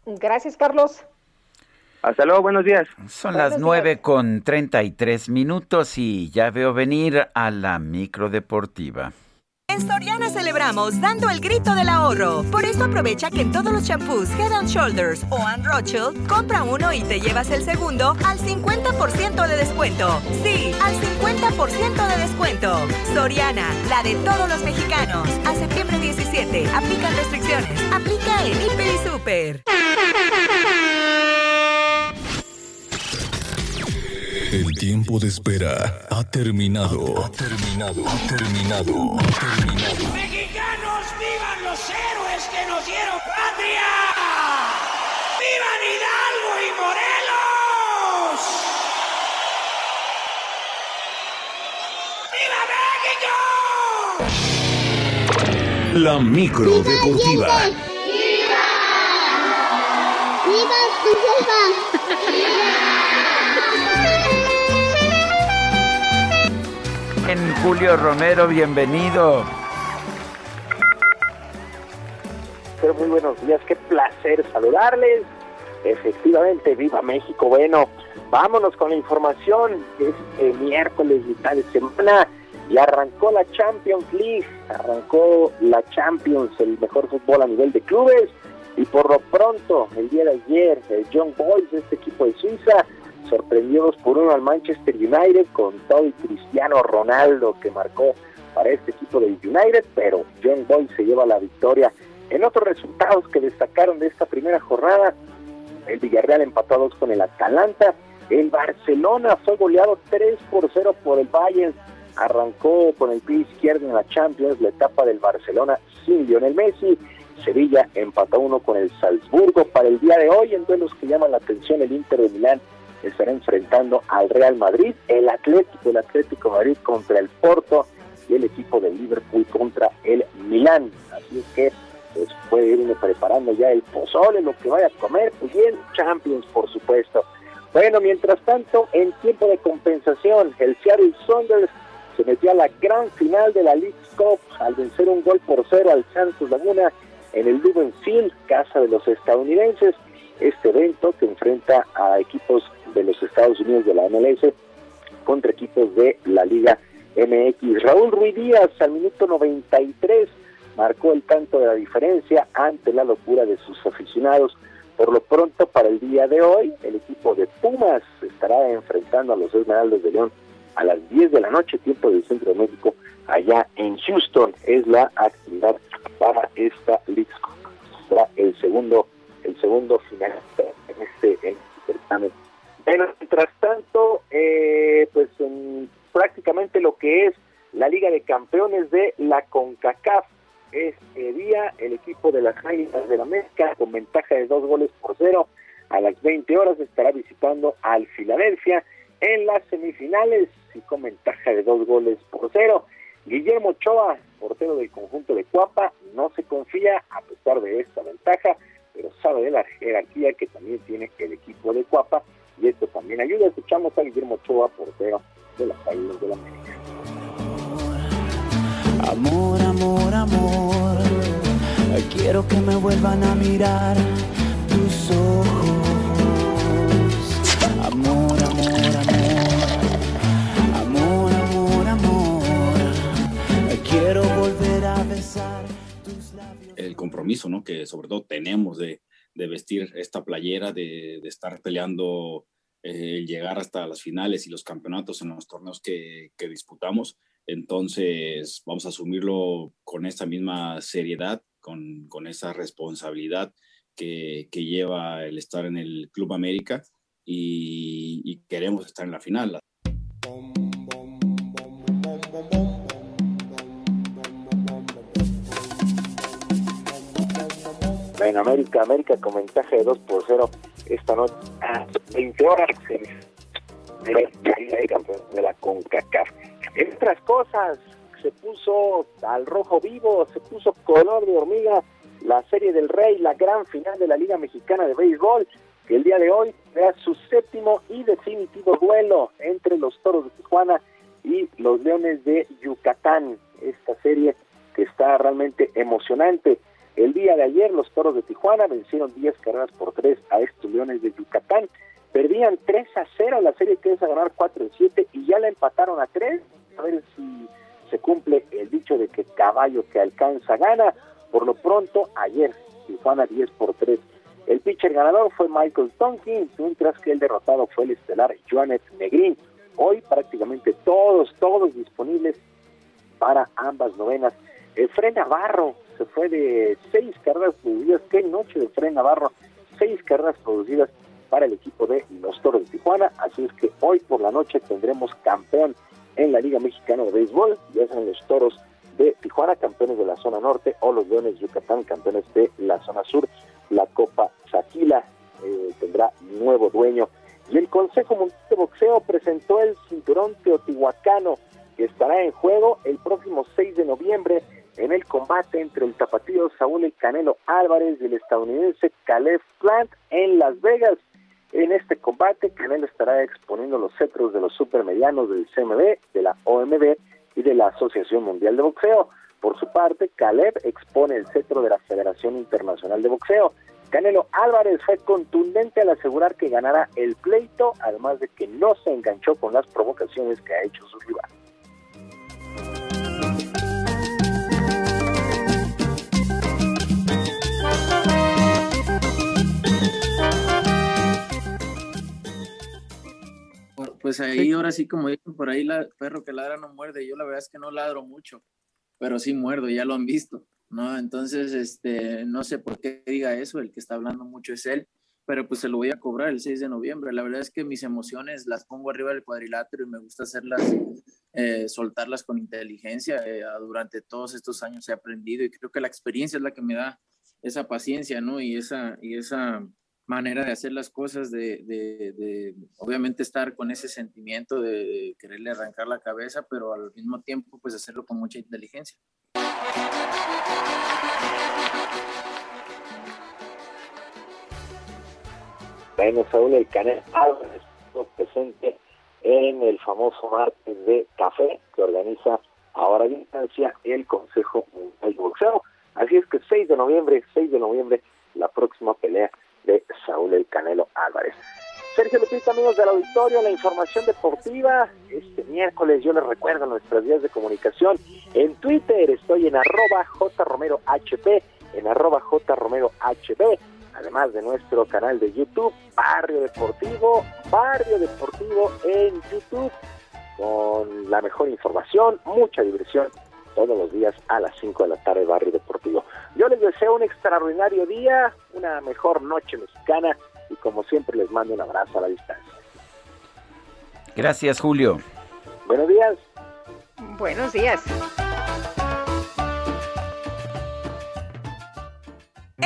Gracias, Carlos. Hasta luego, buenos días. Son las nueve con treinta y tres minutos y ya veo venir a la micro deportiva. Soriana celebramos dando el grito del ahorro. Por eso aprovecha que en todos los champús Head and Shoulders o Ann Rothschild, compra uno y te llevas el segundo al 50% de descuento. Sí, al 50% de descuento. Soriana, la de todos los mexicanos. A septiembre 17, aplican restricciones. Aplica en Hiper y Super. El tiempo de espera ha terminado. Ha terminado. Ha terminado. Ha terminado. ¡Mexicanos, vivan los héroes que nos dieron patria! ¡Vivan Hidalgo y Morelos! ¡Viva México! La micro deportiva. ¡Viva! ¡Viva tu En Julio Romero, bienvenido. Pero muy buenos días, qué placer saludarles. Efectivamente, viva México. Bueno, vámonos con la información. Este miércoles, mitad de semana, y arrancó la Champions League, arrancó la Champions, el mejor fútbol a nivel de clubes. Y por lo pronto, el día de ayer, el Young Boys, este equipo de Suiza, sorprendió dos por uno al Manchester United con todo y Cristiano Ronaldo que marcó para este equipo del United, pero John Boy se lleva la victoria. En otros resultados que destacaron de esta primera jornada, el Villarreal empató a dos con el Atalanta, el Barcelona fue goleado 3 por 0 por el Bayern, arrancó con el pie izquierdo en la Champions la etapa del Barcelona sin Lionel Messi, Sevilla empató uno con el Salzburgo para el día de hoy en duelos que llaman la atención el Inter de Milán estará enfrentando al Real Madrid, el Atlético, el Atlético Madrid contra el Porto y el equipo de Liverpool contra el Milán. Así que pues, puede irme preparando ya el pozole, lo que vaya a comer, pues bien, Champions, por supuesto. Bueno, mientras tanto, en tiempo de compensación, el Seattle Saunders se metió a la gran final de la League Cup al vencer un gol por cero al Santos Laguna en el Lumen Field, casa de los estadounidenses. Este evento que enfrenta a equipos de los Estados Unidos de la MLS contra equipos de la Liga MX. Raúl Ruiz Díaz al minuto 93 marcó el tanto de la diferencia ante la locura de sus aficionados. Por lo pronto, para el día de hoy, el equipo de Pumas estará enfrentando a los Esmeraldas de León a las 10 de la noche, tiempo del Centro de México, allá en Houston. Es la actividad para esta League Será el segundo, el segundo final en este, en este certamen bueno, mientras tanto, eh, pues prácticamente lo que es la Liga de Campeones de la CONCACAF. Este día el equipo de las Águilas de la Mezcla con ventaja de dos goles por cero a las 20 horas estará visitando al Filadelfia en las semifinales y con ventaja de dos goles por cero. Guillermo Ochoa, portero del conjunto de Cuapa, no se confía a pesar de esta ventaja, pero sabe de la jerarquía que también tiene el equipo de Cuapa y esto también ayuda. Escuchamos a Guillermo Ochoa, portero de las Águilas de la América. Amor, amor, amor, quiero que me vuelvan a mirar tus ojos. Amor, amor, amor, amor, amor, amor, quiero volver a besar. Compromiso, ¿no? Que sobre todo tenemos de, de vestir esta playera, de, de estar peleando eh, el llegar hasta las finales y los campeonatos en los torneos que, que, disputamos. Entonces, vamos a asumirlo con esta misma seriedad, con, con esa responsabilidad que, que, lleva el estar en el Club América y, y queremos estar en la final. En América, América con ventaja de 2 por 0 esta noche a 20 horas de campeón de la CONCACAF. En otras cosas, se puso al rojo vivo, se puso color de hormiga la Serie del Rey, la gran final de la Liga Mexicana de Béisbol, que el día de hoy será su séptimo y definitivo duelo entre los Toros de Tijuana y los Leones de Yucatán. Esta serie que está realmente emocionante. El día de ayer los Toros de Tijuana vencieron 10 carreras por 3 a estos Leones de Yucatán. Perdían 3 a 0 la serie que es a ganar 4 a 7 y ya la empataron a 3. A ver si se cumple el dicho de que caballo que alcanza gana. Por lo pronto, ayer Tijuana 10 por 3. El pitcher ganador fue Michael Tonkin, mientras que el derrotado fue el estelar Joanet Negrin. Hoy prácticamente todos, todos disponibles para ambas novenas. El Fren Navarro se fue de seis carreras producidas. Qué noche de Fren Navarro. Seis carreras producidas para el equipo de los Toros de Tijuana. Así es que hoy por la noche tendremos campeón en la Liga Mexicana de Béisbol. Ya son los Toros de Tijuana, campeones de la zona norte, o los Leones de Yucatán, campeones de la zona sur. La Copa Saquila eh, tendrá nuevo dueño. Y el Consejo Mundial de Boxeo presentó el cinturón teotihuacano que estará en juego el próximo 6 de noviembre en el combate entre el tapatío Saúl El Canelo Álvarez y el estadounidense Caleb Plant en Las Vegas. En este combate, Canelo estará exponiendo los cetros de los supermedianos del CMB, de la OMB y de la Asociación Mundial de Boxeo. Por su parte, Caleb expone el cetro de la Federación Internacional de Boxeo. Canelo Álvarez fue contundente al asegurar que ganará el pleito, además de que no se enganchó con las provocaciones que ha hecho su rival. Pues ahí ahora sí, como dicen por ahí, la perro que ladra no muerde. Yo la verdad es que no ladro mucho, pero sí muerdo, ya lo han visto, ¿no? Entonces, este, no sé por qué diga eso, el que está hablando mucho es él, pero pues se lo voy a cobrar el 6 de noviembre. La verdad es que mis emociones las pongo arriba del cuadrilátero y me gusta hacerlas, eh, soltarlas con inteligencia. Eh, durante todos estos años he aprendido y creo que la experiencia es la que me da esa paciencia, ¿no? Y esa, y esa manera de hacer las cosas, de, de, de, obviamente estar con ese sentimiento de quererle arrancar la cabeza, pero al mismo tiempo pues hacerlo con mucha inteligencia. Bueno, Saúl El Canel Álvarez presente en el famoso martes de café que organiza ahora a distancia el Consejo Mundial de Boxeo. Así es que 6 de noviembre, 6 de noviembre, la próxima pelea de Saúl El Canelo Álvarez. Sergio Lupita, amigos del auditorio, la información deportiva. Este miércoles yo les recuerdo nuestras vías de comunicación. En Twitter estoy en arroba jromerohb, en arroba jromerohb, además de nuestro canal de YouTube, Barrio Deportivo, Barrio Deportivo en YouTube, con la mejor información, mucha diversión todos los días a las 5 de la tarde, Barrio Deportivo. Yo les deseo un extraordinario día, una mejor noche mexicana y como siempre les mando un abrazo a la distancia. Gracias, Julio. Buenos días. Buenos días.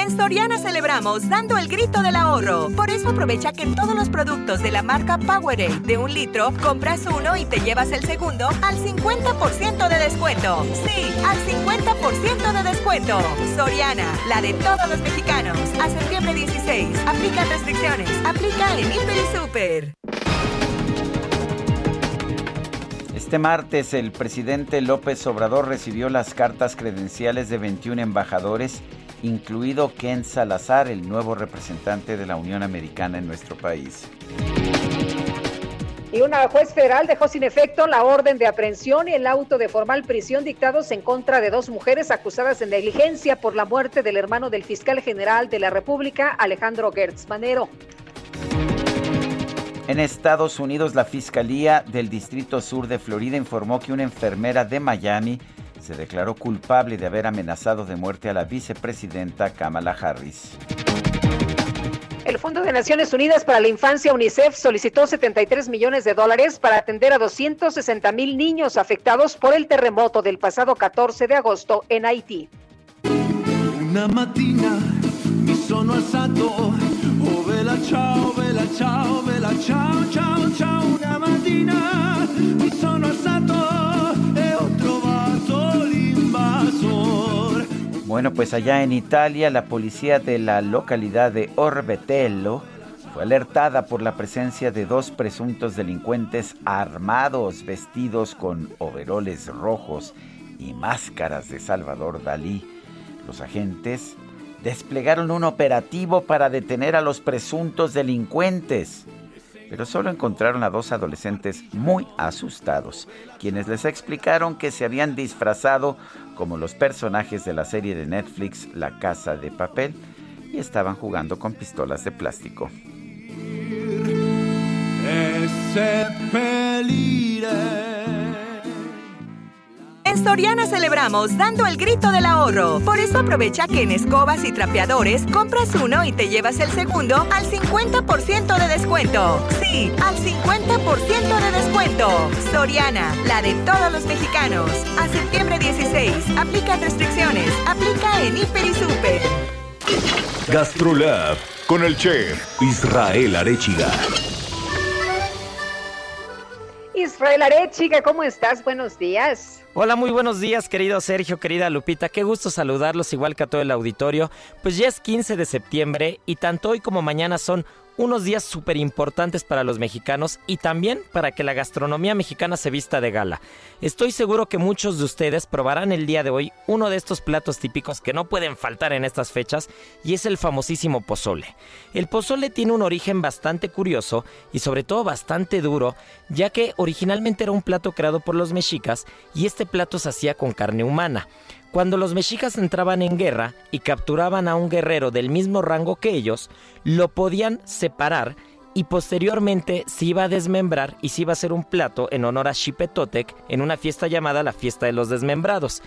En Soriana celebramos dando el grito del ahorro. Por eso aprovecha que en todos los productos de la marca Powerade de un litro, compras uno y te llevas el segundo al 50% de descuento. Sí, al 50% de descuento. Soriana, la de todos los mexicanos. A septiembre 16. Aplica restricciones. Aplica en Hiper Super. Este martes el presidente López Obrador recibió las cartas credenciales de 21 embajadores, incluido Ken Salazar, el nuevo representante de la Unión Americana en nuestro país. Y una juez federal dejó sin efecto la orden de aprehensión y el auto de formal prisión dictados en contra de dos mujeres acusadas de negligencia por la muerte del hermano del fiscal general de la República, Alejandro Gertz Manero. En Estados Unidos, la Fiscalía del Distrito Sur de Florida informó que una enfermera de Miami se declaró culpable de haber amenazado de muerte a la vicepresidenta Kamala Harris. El Fondo de Naciones Unidas para la Infancia, UNICEF, solicitó 73 millones de dólares para atender a 260 mil niños afectados por el terremoto del pasado 14 de agosto en Haití. Una matina mi sono alzato, oh vela ciao, vela ciao, vela ciao, ciao, ciao, una mattina Bueno, pues allá en Italia, la policía de la localidad de Orbetello fue alertada por la presencia de dos presuntos delincuentes armados, vestidos con overoles rojos y máscaras de Salvador Dalí. Los agentes desplegaron un operativo para detener a los presuntos delincuentes, pero solo encontraron a dos adolescentes muy asustados, quienes les explicaron que se habían disfrazado como los personajes de la serie de Netflix La Casa de Papel y estaban jugando con pistolas de plástico. En Soriana celebramos dando el grito del ahorro. Por eso aprovecha que en escobas y trapeadores compras uno y te llevas el segundo al 50% de descuento. Sí, al 50% de descuento. Soriana, la de todos los mexicanos. A septiembre 16. Aplica restricciones. Aplica en Hiper y Super. Gastrolab con el chef Israel Arechiga. Israel Arechiga, ¿cómo estás? Buenos días. Hola, muy buenos días, querido Sergio, querida Lupita. Qué gusto saludarlos, igual que a todo el auditorio. Pues ya es 15 de septiembre y tanto hoy como mañana son unos días súper importantes para los mexicanos y también para que la gastronomía mexicana se vista de gala. Estoy seguro que muchos de ustedes probarán el día de hoy uno de estos platos típicos que no pueden faltar en estas fechas y es el famosísimo pozole. El pozole tiene un origen bastante curioso y sobre todo bastante duro, ya que originalmente era un plato creado por los mexicas y este plato se hacía con carne humana. Cuando los mexicas entraban en guerra y capturaban a un guerrero del mismo rango que ellos, lo podían separar y posteriormente se iba a desmembrar y se iba a hacer un plato en honor a Xipetotec en una fiesta llamada la Fiesta de los Desmembrados.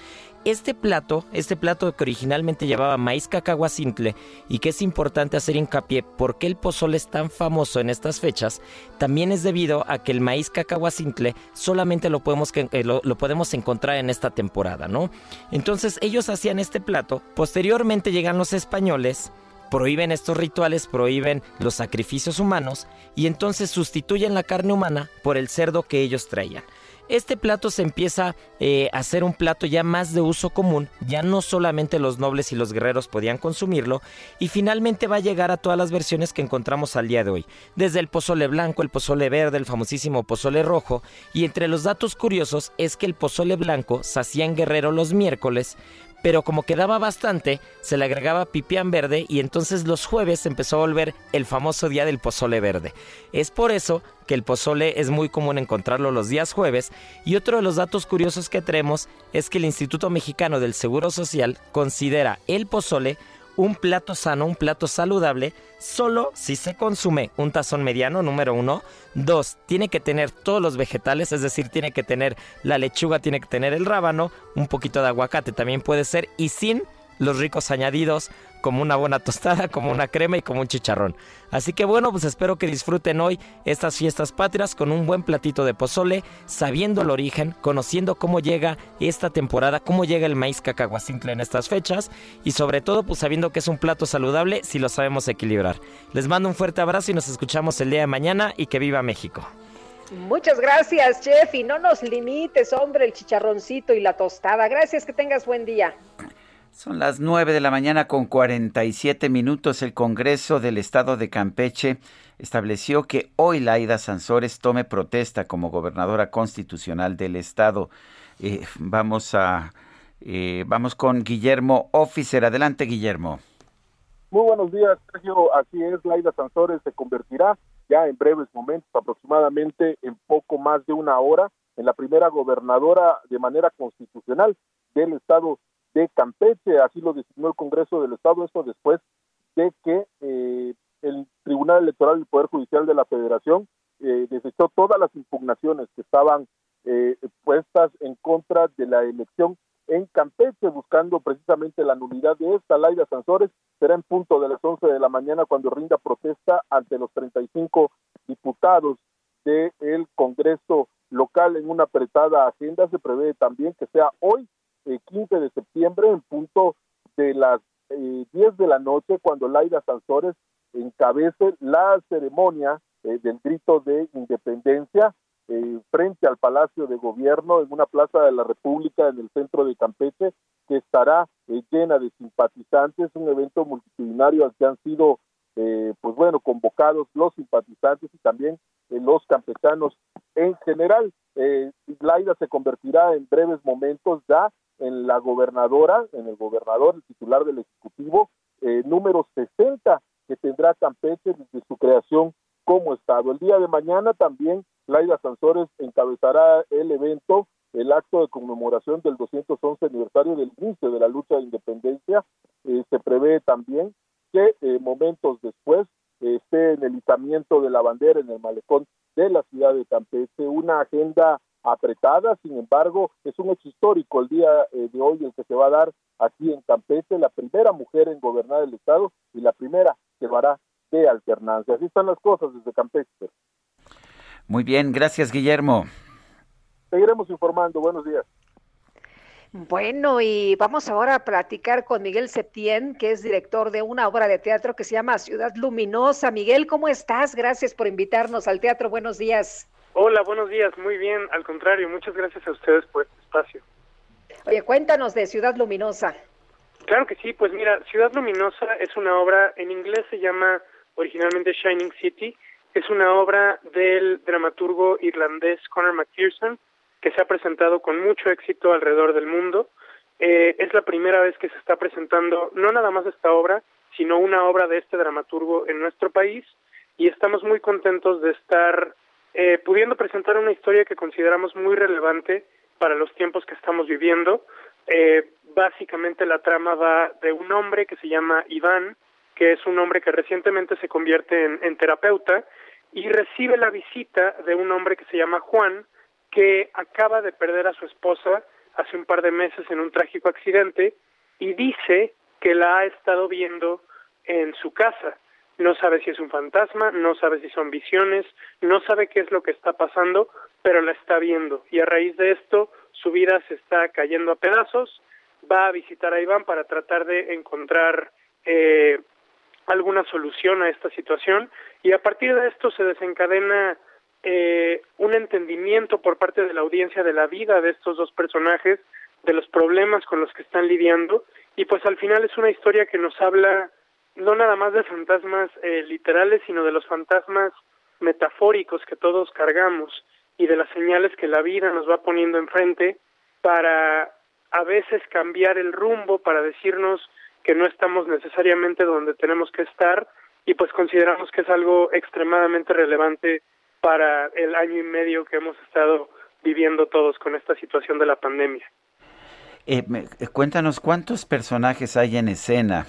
Este plato, este plato que originalmente llevaba maíz cacahuacintle y que es importante hacer hincapié porque el pozole es tan famoso en estas fechas, también es debido a que el maíz cacahuacintle solamente lo podemos, eh, lo, lo podemos encontrar en esta temporada, ¿no? Entonces ellos hacían este plato, posteriormente llegan los españoles, prohíben estos rituales, prohíben los sacrificios humanos y entonces sustituyen la carne humana por el cerdo que ellos traían. Este plato se empieza eh, a ser un plato ya más de uso común, ya no solamente los nobles y los guerreros podían consumirlo, y finalmente va a llegar a todas las versiones que encontramos al día de hoy, desde el pozole blanco, el pozole verde, el famosísimo pozole rojo, y entre los datos curiosos es que el pozole blanco se hacía en Guerrero los miércoles, pero como quedaba bastante, se le agregaba pipián verde y entonces los jueves empezó a volver el famoso día del pozole verde. Es por eso que el pozole es muy común encontrarlo los días jueves y otro de los datos curiosos que tenemos es que el Instituto Mexicano del Seguro Social considera el pozole un plato sano, un plato saludable, solo si se consume un tazón mediano, número uno. Dos, tiene que tener todos los vegetales, es decir, tiene que tener la lechuga, tiene que tener el rábano, un poquito de aguacate también puede ser, y sin los ricos añadidos como una buena tostada, como una crema y como un chicharrón. Así que bueno, pues espero que disfruten hoy estas fiestas patrias con un buen platito de pozole, sabiendo el origen, conociendo cómo llega esta temporada, cómo llega el maíz cacahuacintle en estas fechas y sobre todo pues sabiendo que es un plato saludable si lo sabemos equilibrar. Les mando un fuerte abrazo y nos escuchamos el día de mañana y que viva México. Muchas gracias, chef, y no nos limites, hombre, el chicharroncito y la tostada. Gracias, que tengas buen día. Son las 9 de la mañana con 47 minutos. El Congreso del Estado de Campeche estableció que hoy Laida Sansores tome protesta como gobernadora constitucional del Estado. Eh, vamos a eh, vamos con Guillermo Officer. Adelante, Guillermo. Muy buenos días, Sergio. Así es, Laida Sansores se convertirá ya en breves momentos, aproximadamente en poco más de una hora, en la primera gobernadora de manera constitucional del Estado de Campeche, así lo designó el Congreso del Estado, esto después de que eh, el Tribunal Electoral del Poder Judicial de la Federación eh, desechó todas las impugnaciones que estaban eh, puestas en contra de la elección en Campeche, buscando precisamente la nulidad de esta. Laida Sansores será en punto de las 11 de la mañana cuando rinda protesta ante los 35 diputados del Congreso local en una apretada agenda. Se prevé también que sea hoy 15 de septiembre en punto de las eh, 10 de la noche cuando Laida Sansores encabece la ceremonia eh, del grito de independencia eh, frente al Palacio de Gobierno en una plaza de la República en el centro de Campeche que estará eh, llena de simpatizantes, un evento multitudinario al que han sido pues bueno, convocados los simpatizantes y también los campechanos en general. Laida se convertirá en breves momentos ya en la gobernadora, en el gobernador, el titular del Ejecutivo, eh, número 60 que tendrá Campeche desde su creación como Estado. El día de mañana también Laida Sansores encabezará el evento, el acto de conmemoración del 211 aniversario del inicio de la lucha de independencia. Eh, se prevé también que eh, momentos después esté en el izamiento de la bandera en el malecón de la ciudad de Campeche, una agenda apretada, sin embargo, es un hecho histórico el día eh, de hoy el que se va a dar aquí en Campeche, la primera mujer en gobernar el Estado y la primera que lo hará de alternancia. Así están las cosas desde Campeche. Muy bien, gracias Guillermo. Seguiremos informando, buenos días. Bueno, y vamos ahora a platicar con Miguel Septién, que es director de una obra de teatro que se llama Ciudad Luminosa. Miguel, ¿cómo estás? Gracias por invitarnos al teatro. Buenos días. Hola, buenos días. Muy bien. Al contrario, muchas gracias a ustedes por este espacio. Oye, cuéntanos de Ciudad Luminosa. Claro que sí. Pues mira, Ciudad Luminosa es una obra, en inglés se llama originalmente Shining City. Es una obra del dramaturgo irlandés Conor McPherson que se ha presentado con mucho éxito alrededor del mundo. Eh, es la primera vez que se está presentando no nada más esta obra, sino una obra de este dramaturgo en nuestro país y estamos muy contentos de estar eh, pudiendo presentar una historia que consideramos muy relevante para los tiempos que estamos viviendo. Eh, básicamente la trama va de un hombre que se llama Iván, que es un hombre que recientemente se convierte en, terapeuta y recibe la visita de un hombre que se llama Juan, que acaba de perder a su esposa hace un par de meses en un trágico accidente y dice que la ha estado viendo en su casa no sabe si es un fantasma, no sabe si son visiones, no sabe qué es lo que está pasando, pero la está viendo. Y a raíz de esto, su vida se está cayendo a pedazos. Va a visitar a Iván para tratar de encontrar eh, alguna solución a esta situación. Y a partir de esto se desencadena eh, un entendimiento por parte de la audiencia de la vida de estos dos personajes, de los problemas con los que están lidiando. Y pues al final es una historia que nos habla no nada más de fantasmas eh, literales, sino de los fantasmas metafóricos que todos cargamos y de las señales que la vida nos va poniendo enfrente para a veces cambiar el rumbo, para decirnos que no estamos necesariamente donde tenemos que estar y pues consideramos que es algo extremadamente relevante para el año y medio que hemos estado viviendo todos con esta situación de la pandemia. Eh, cuéntanos cuántos personajes hay en escena.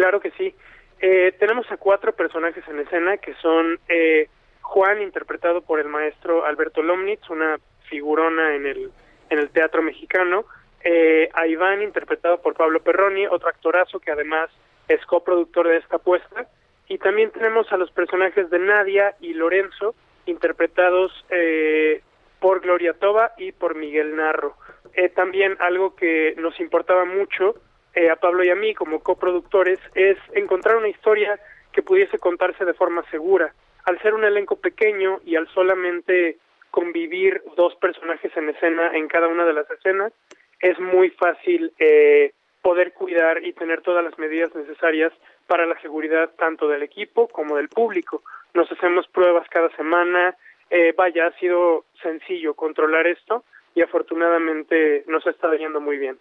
Claro que sí. Eh, tenemos a cuatro personajes en escena que son eh, Juan, interpretado por el maestro Alberto Lomnitz, una figurona en el, en el teatro mexicano. eh, a Iván, interpretado por Pablo Perroni, otro actorazo que además es coproductor de esta apuesta. Y también tenemos a los personajes de Nadia y Lorenzo, interpretados eh, por Gloria Toba y por Miguel Narro. Eh, también algo que nos importaba mucho eh, a Pablo y a mí como coproductores es encontrar una historia que pudiese contarse de forma segura. Al ser un elenco pequeño y al solamente convivir dos personajes en escena en cada una de las escenas, es muy fácil eh, poder cuidar y tener todas las medidas necesarias para la seguridad tanto del equipo como del público. Nos hacemos pruebas cada semana, eh, vaya, ha sido sencillo controlar esto y afortunadamente nos está yendo muy bien.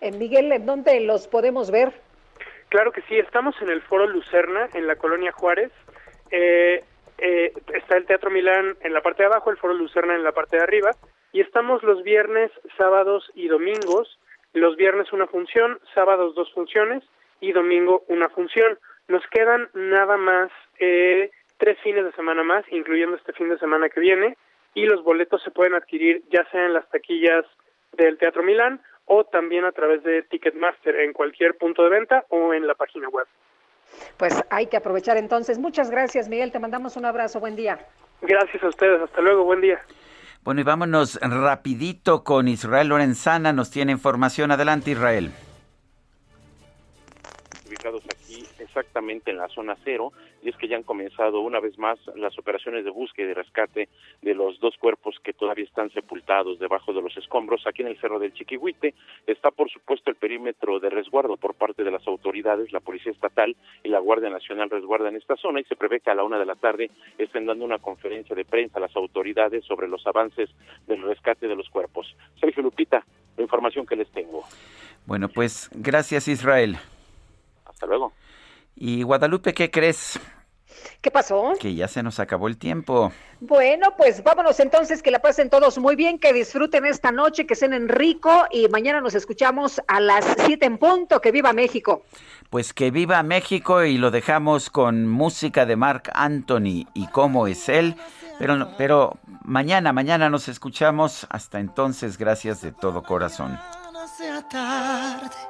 Eh, Miguel, ¿en dónde los podemos ver? Claro que sí, estamos en el Foro Lucerna, en la Colonia Juárez. Eh, eh, está el Teatro Milán en la parte de abajo, el Foro Lucerna en la parte de arriba. Y estamos los viernes, sábados y domingos. Los viernes una función, sábados dos funciones y domingo una función. Nos quedan nada más eh, tres fines de semana más, incluyendo este fin de semana que viene. Y los boletos se pueden adquirir ya sea en las taquillas del Teatro Milán o también a través de Ticketmaster en cualquier punto de venta o en la página web. Pues hay que aprovechar entonces. Muchas gracias, Miguel. Te mandamos un abrazo. Buen día. Gracias a ustedes. Hasta luego. Buen día. Bueno, y vámonos rapidito con Israel Lorenzana. Nos tiene información. Adelante, Israel. Ubicados aquí exactamente en la zona cero y es que ya han comenzado una vez más las operaciones de búsqueda y rescate de los dos cuerpos que todavía están sepultados debajo de los escombros aquí en el Cerro del Chiquihuite. Está por supuesto el perímetro de resguardo por parte de las autoridades, la Policía Estatal y la Guardia Nacional resguardan esta zona y se prevé que a la una de la tarde estén dando una conferencia de prensa a las autoridades sobre los avances del rescate de los cuerpos. Sergio Lupita, la información que les tengo. Bueno, pues gracias Israel. Hasta luego. Y Guadalupe, ¿qué crees? ¿Qué pasó? Que ya se nos acabó el tiempo. Bueno, pues vámonos entonces, que la pasen todos muy bien, que disfruten esta noche, que cenen rico y mañana nos escuchamos a las 7 en punto. Que viva México. Pues que viva México y lo dejamos con música de Mark Anthony y cómo es él. Pero, pero mañana, mañana nos escuchamos. Hasta entonces, gracias de todo corazón. Sea tarde.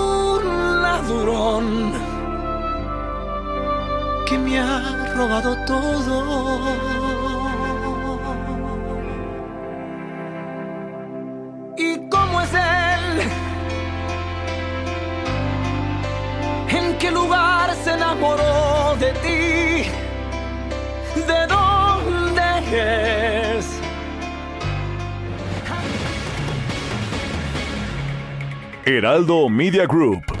ladrón que me ha robado todo. ¿Y cómo es él? ¿En qué lugar se enamoró de ti? ¿De dónde es? Heraldo Media Group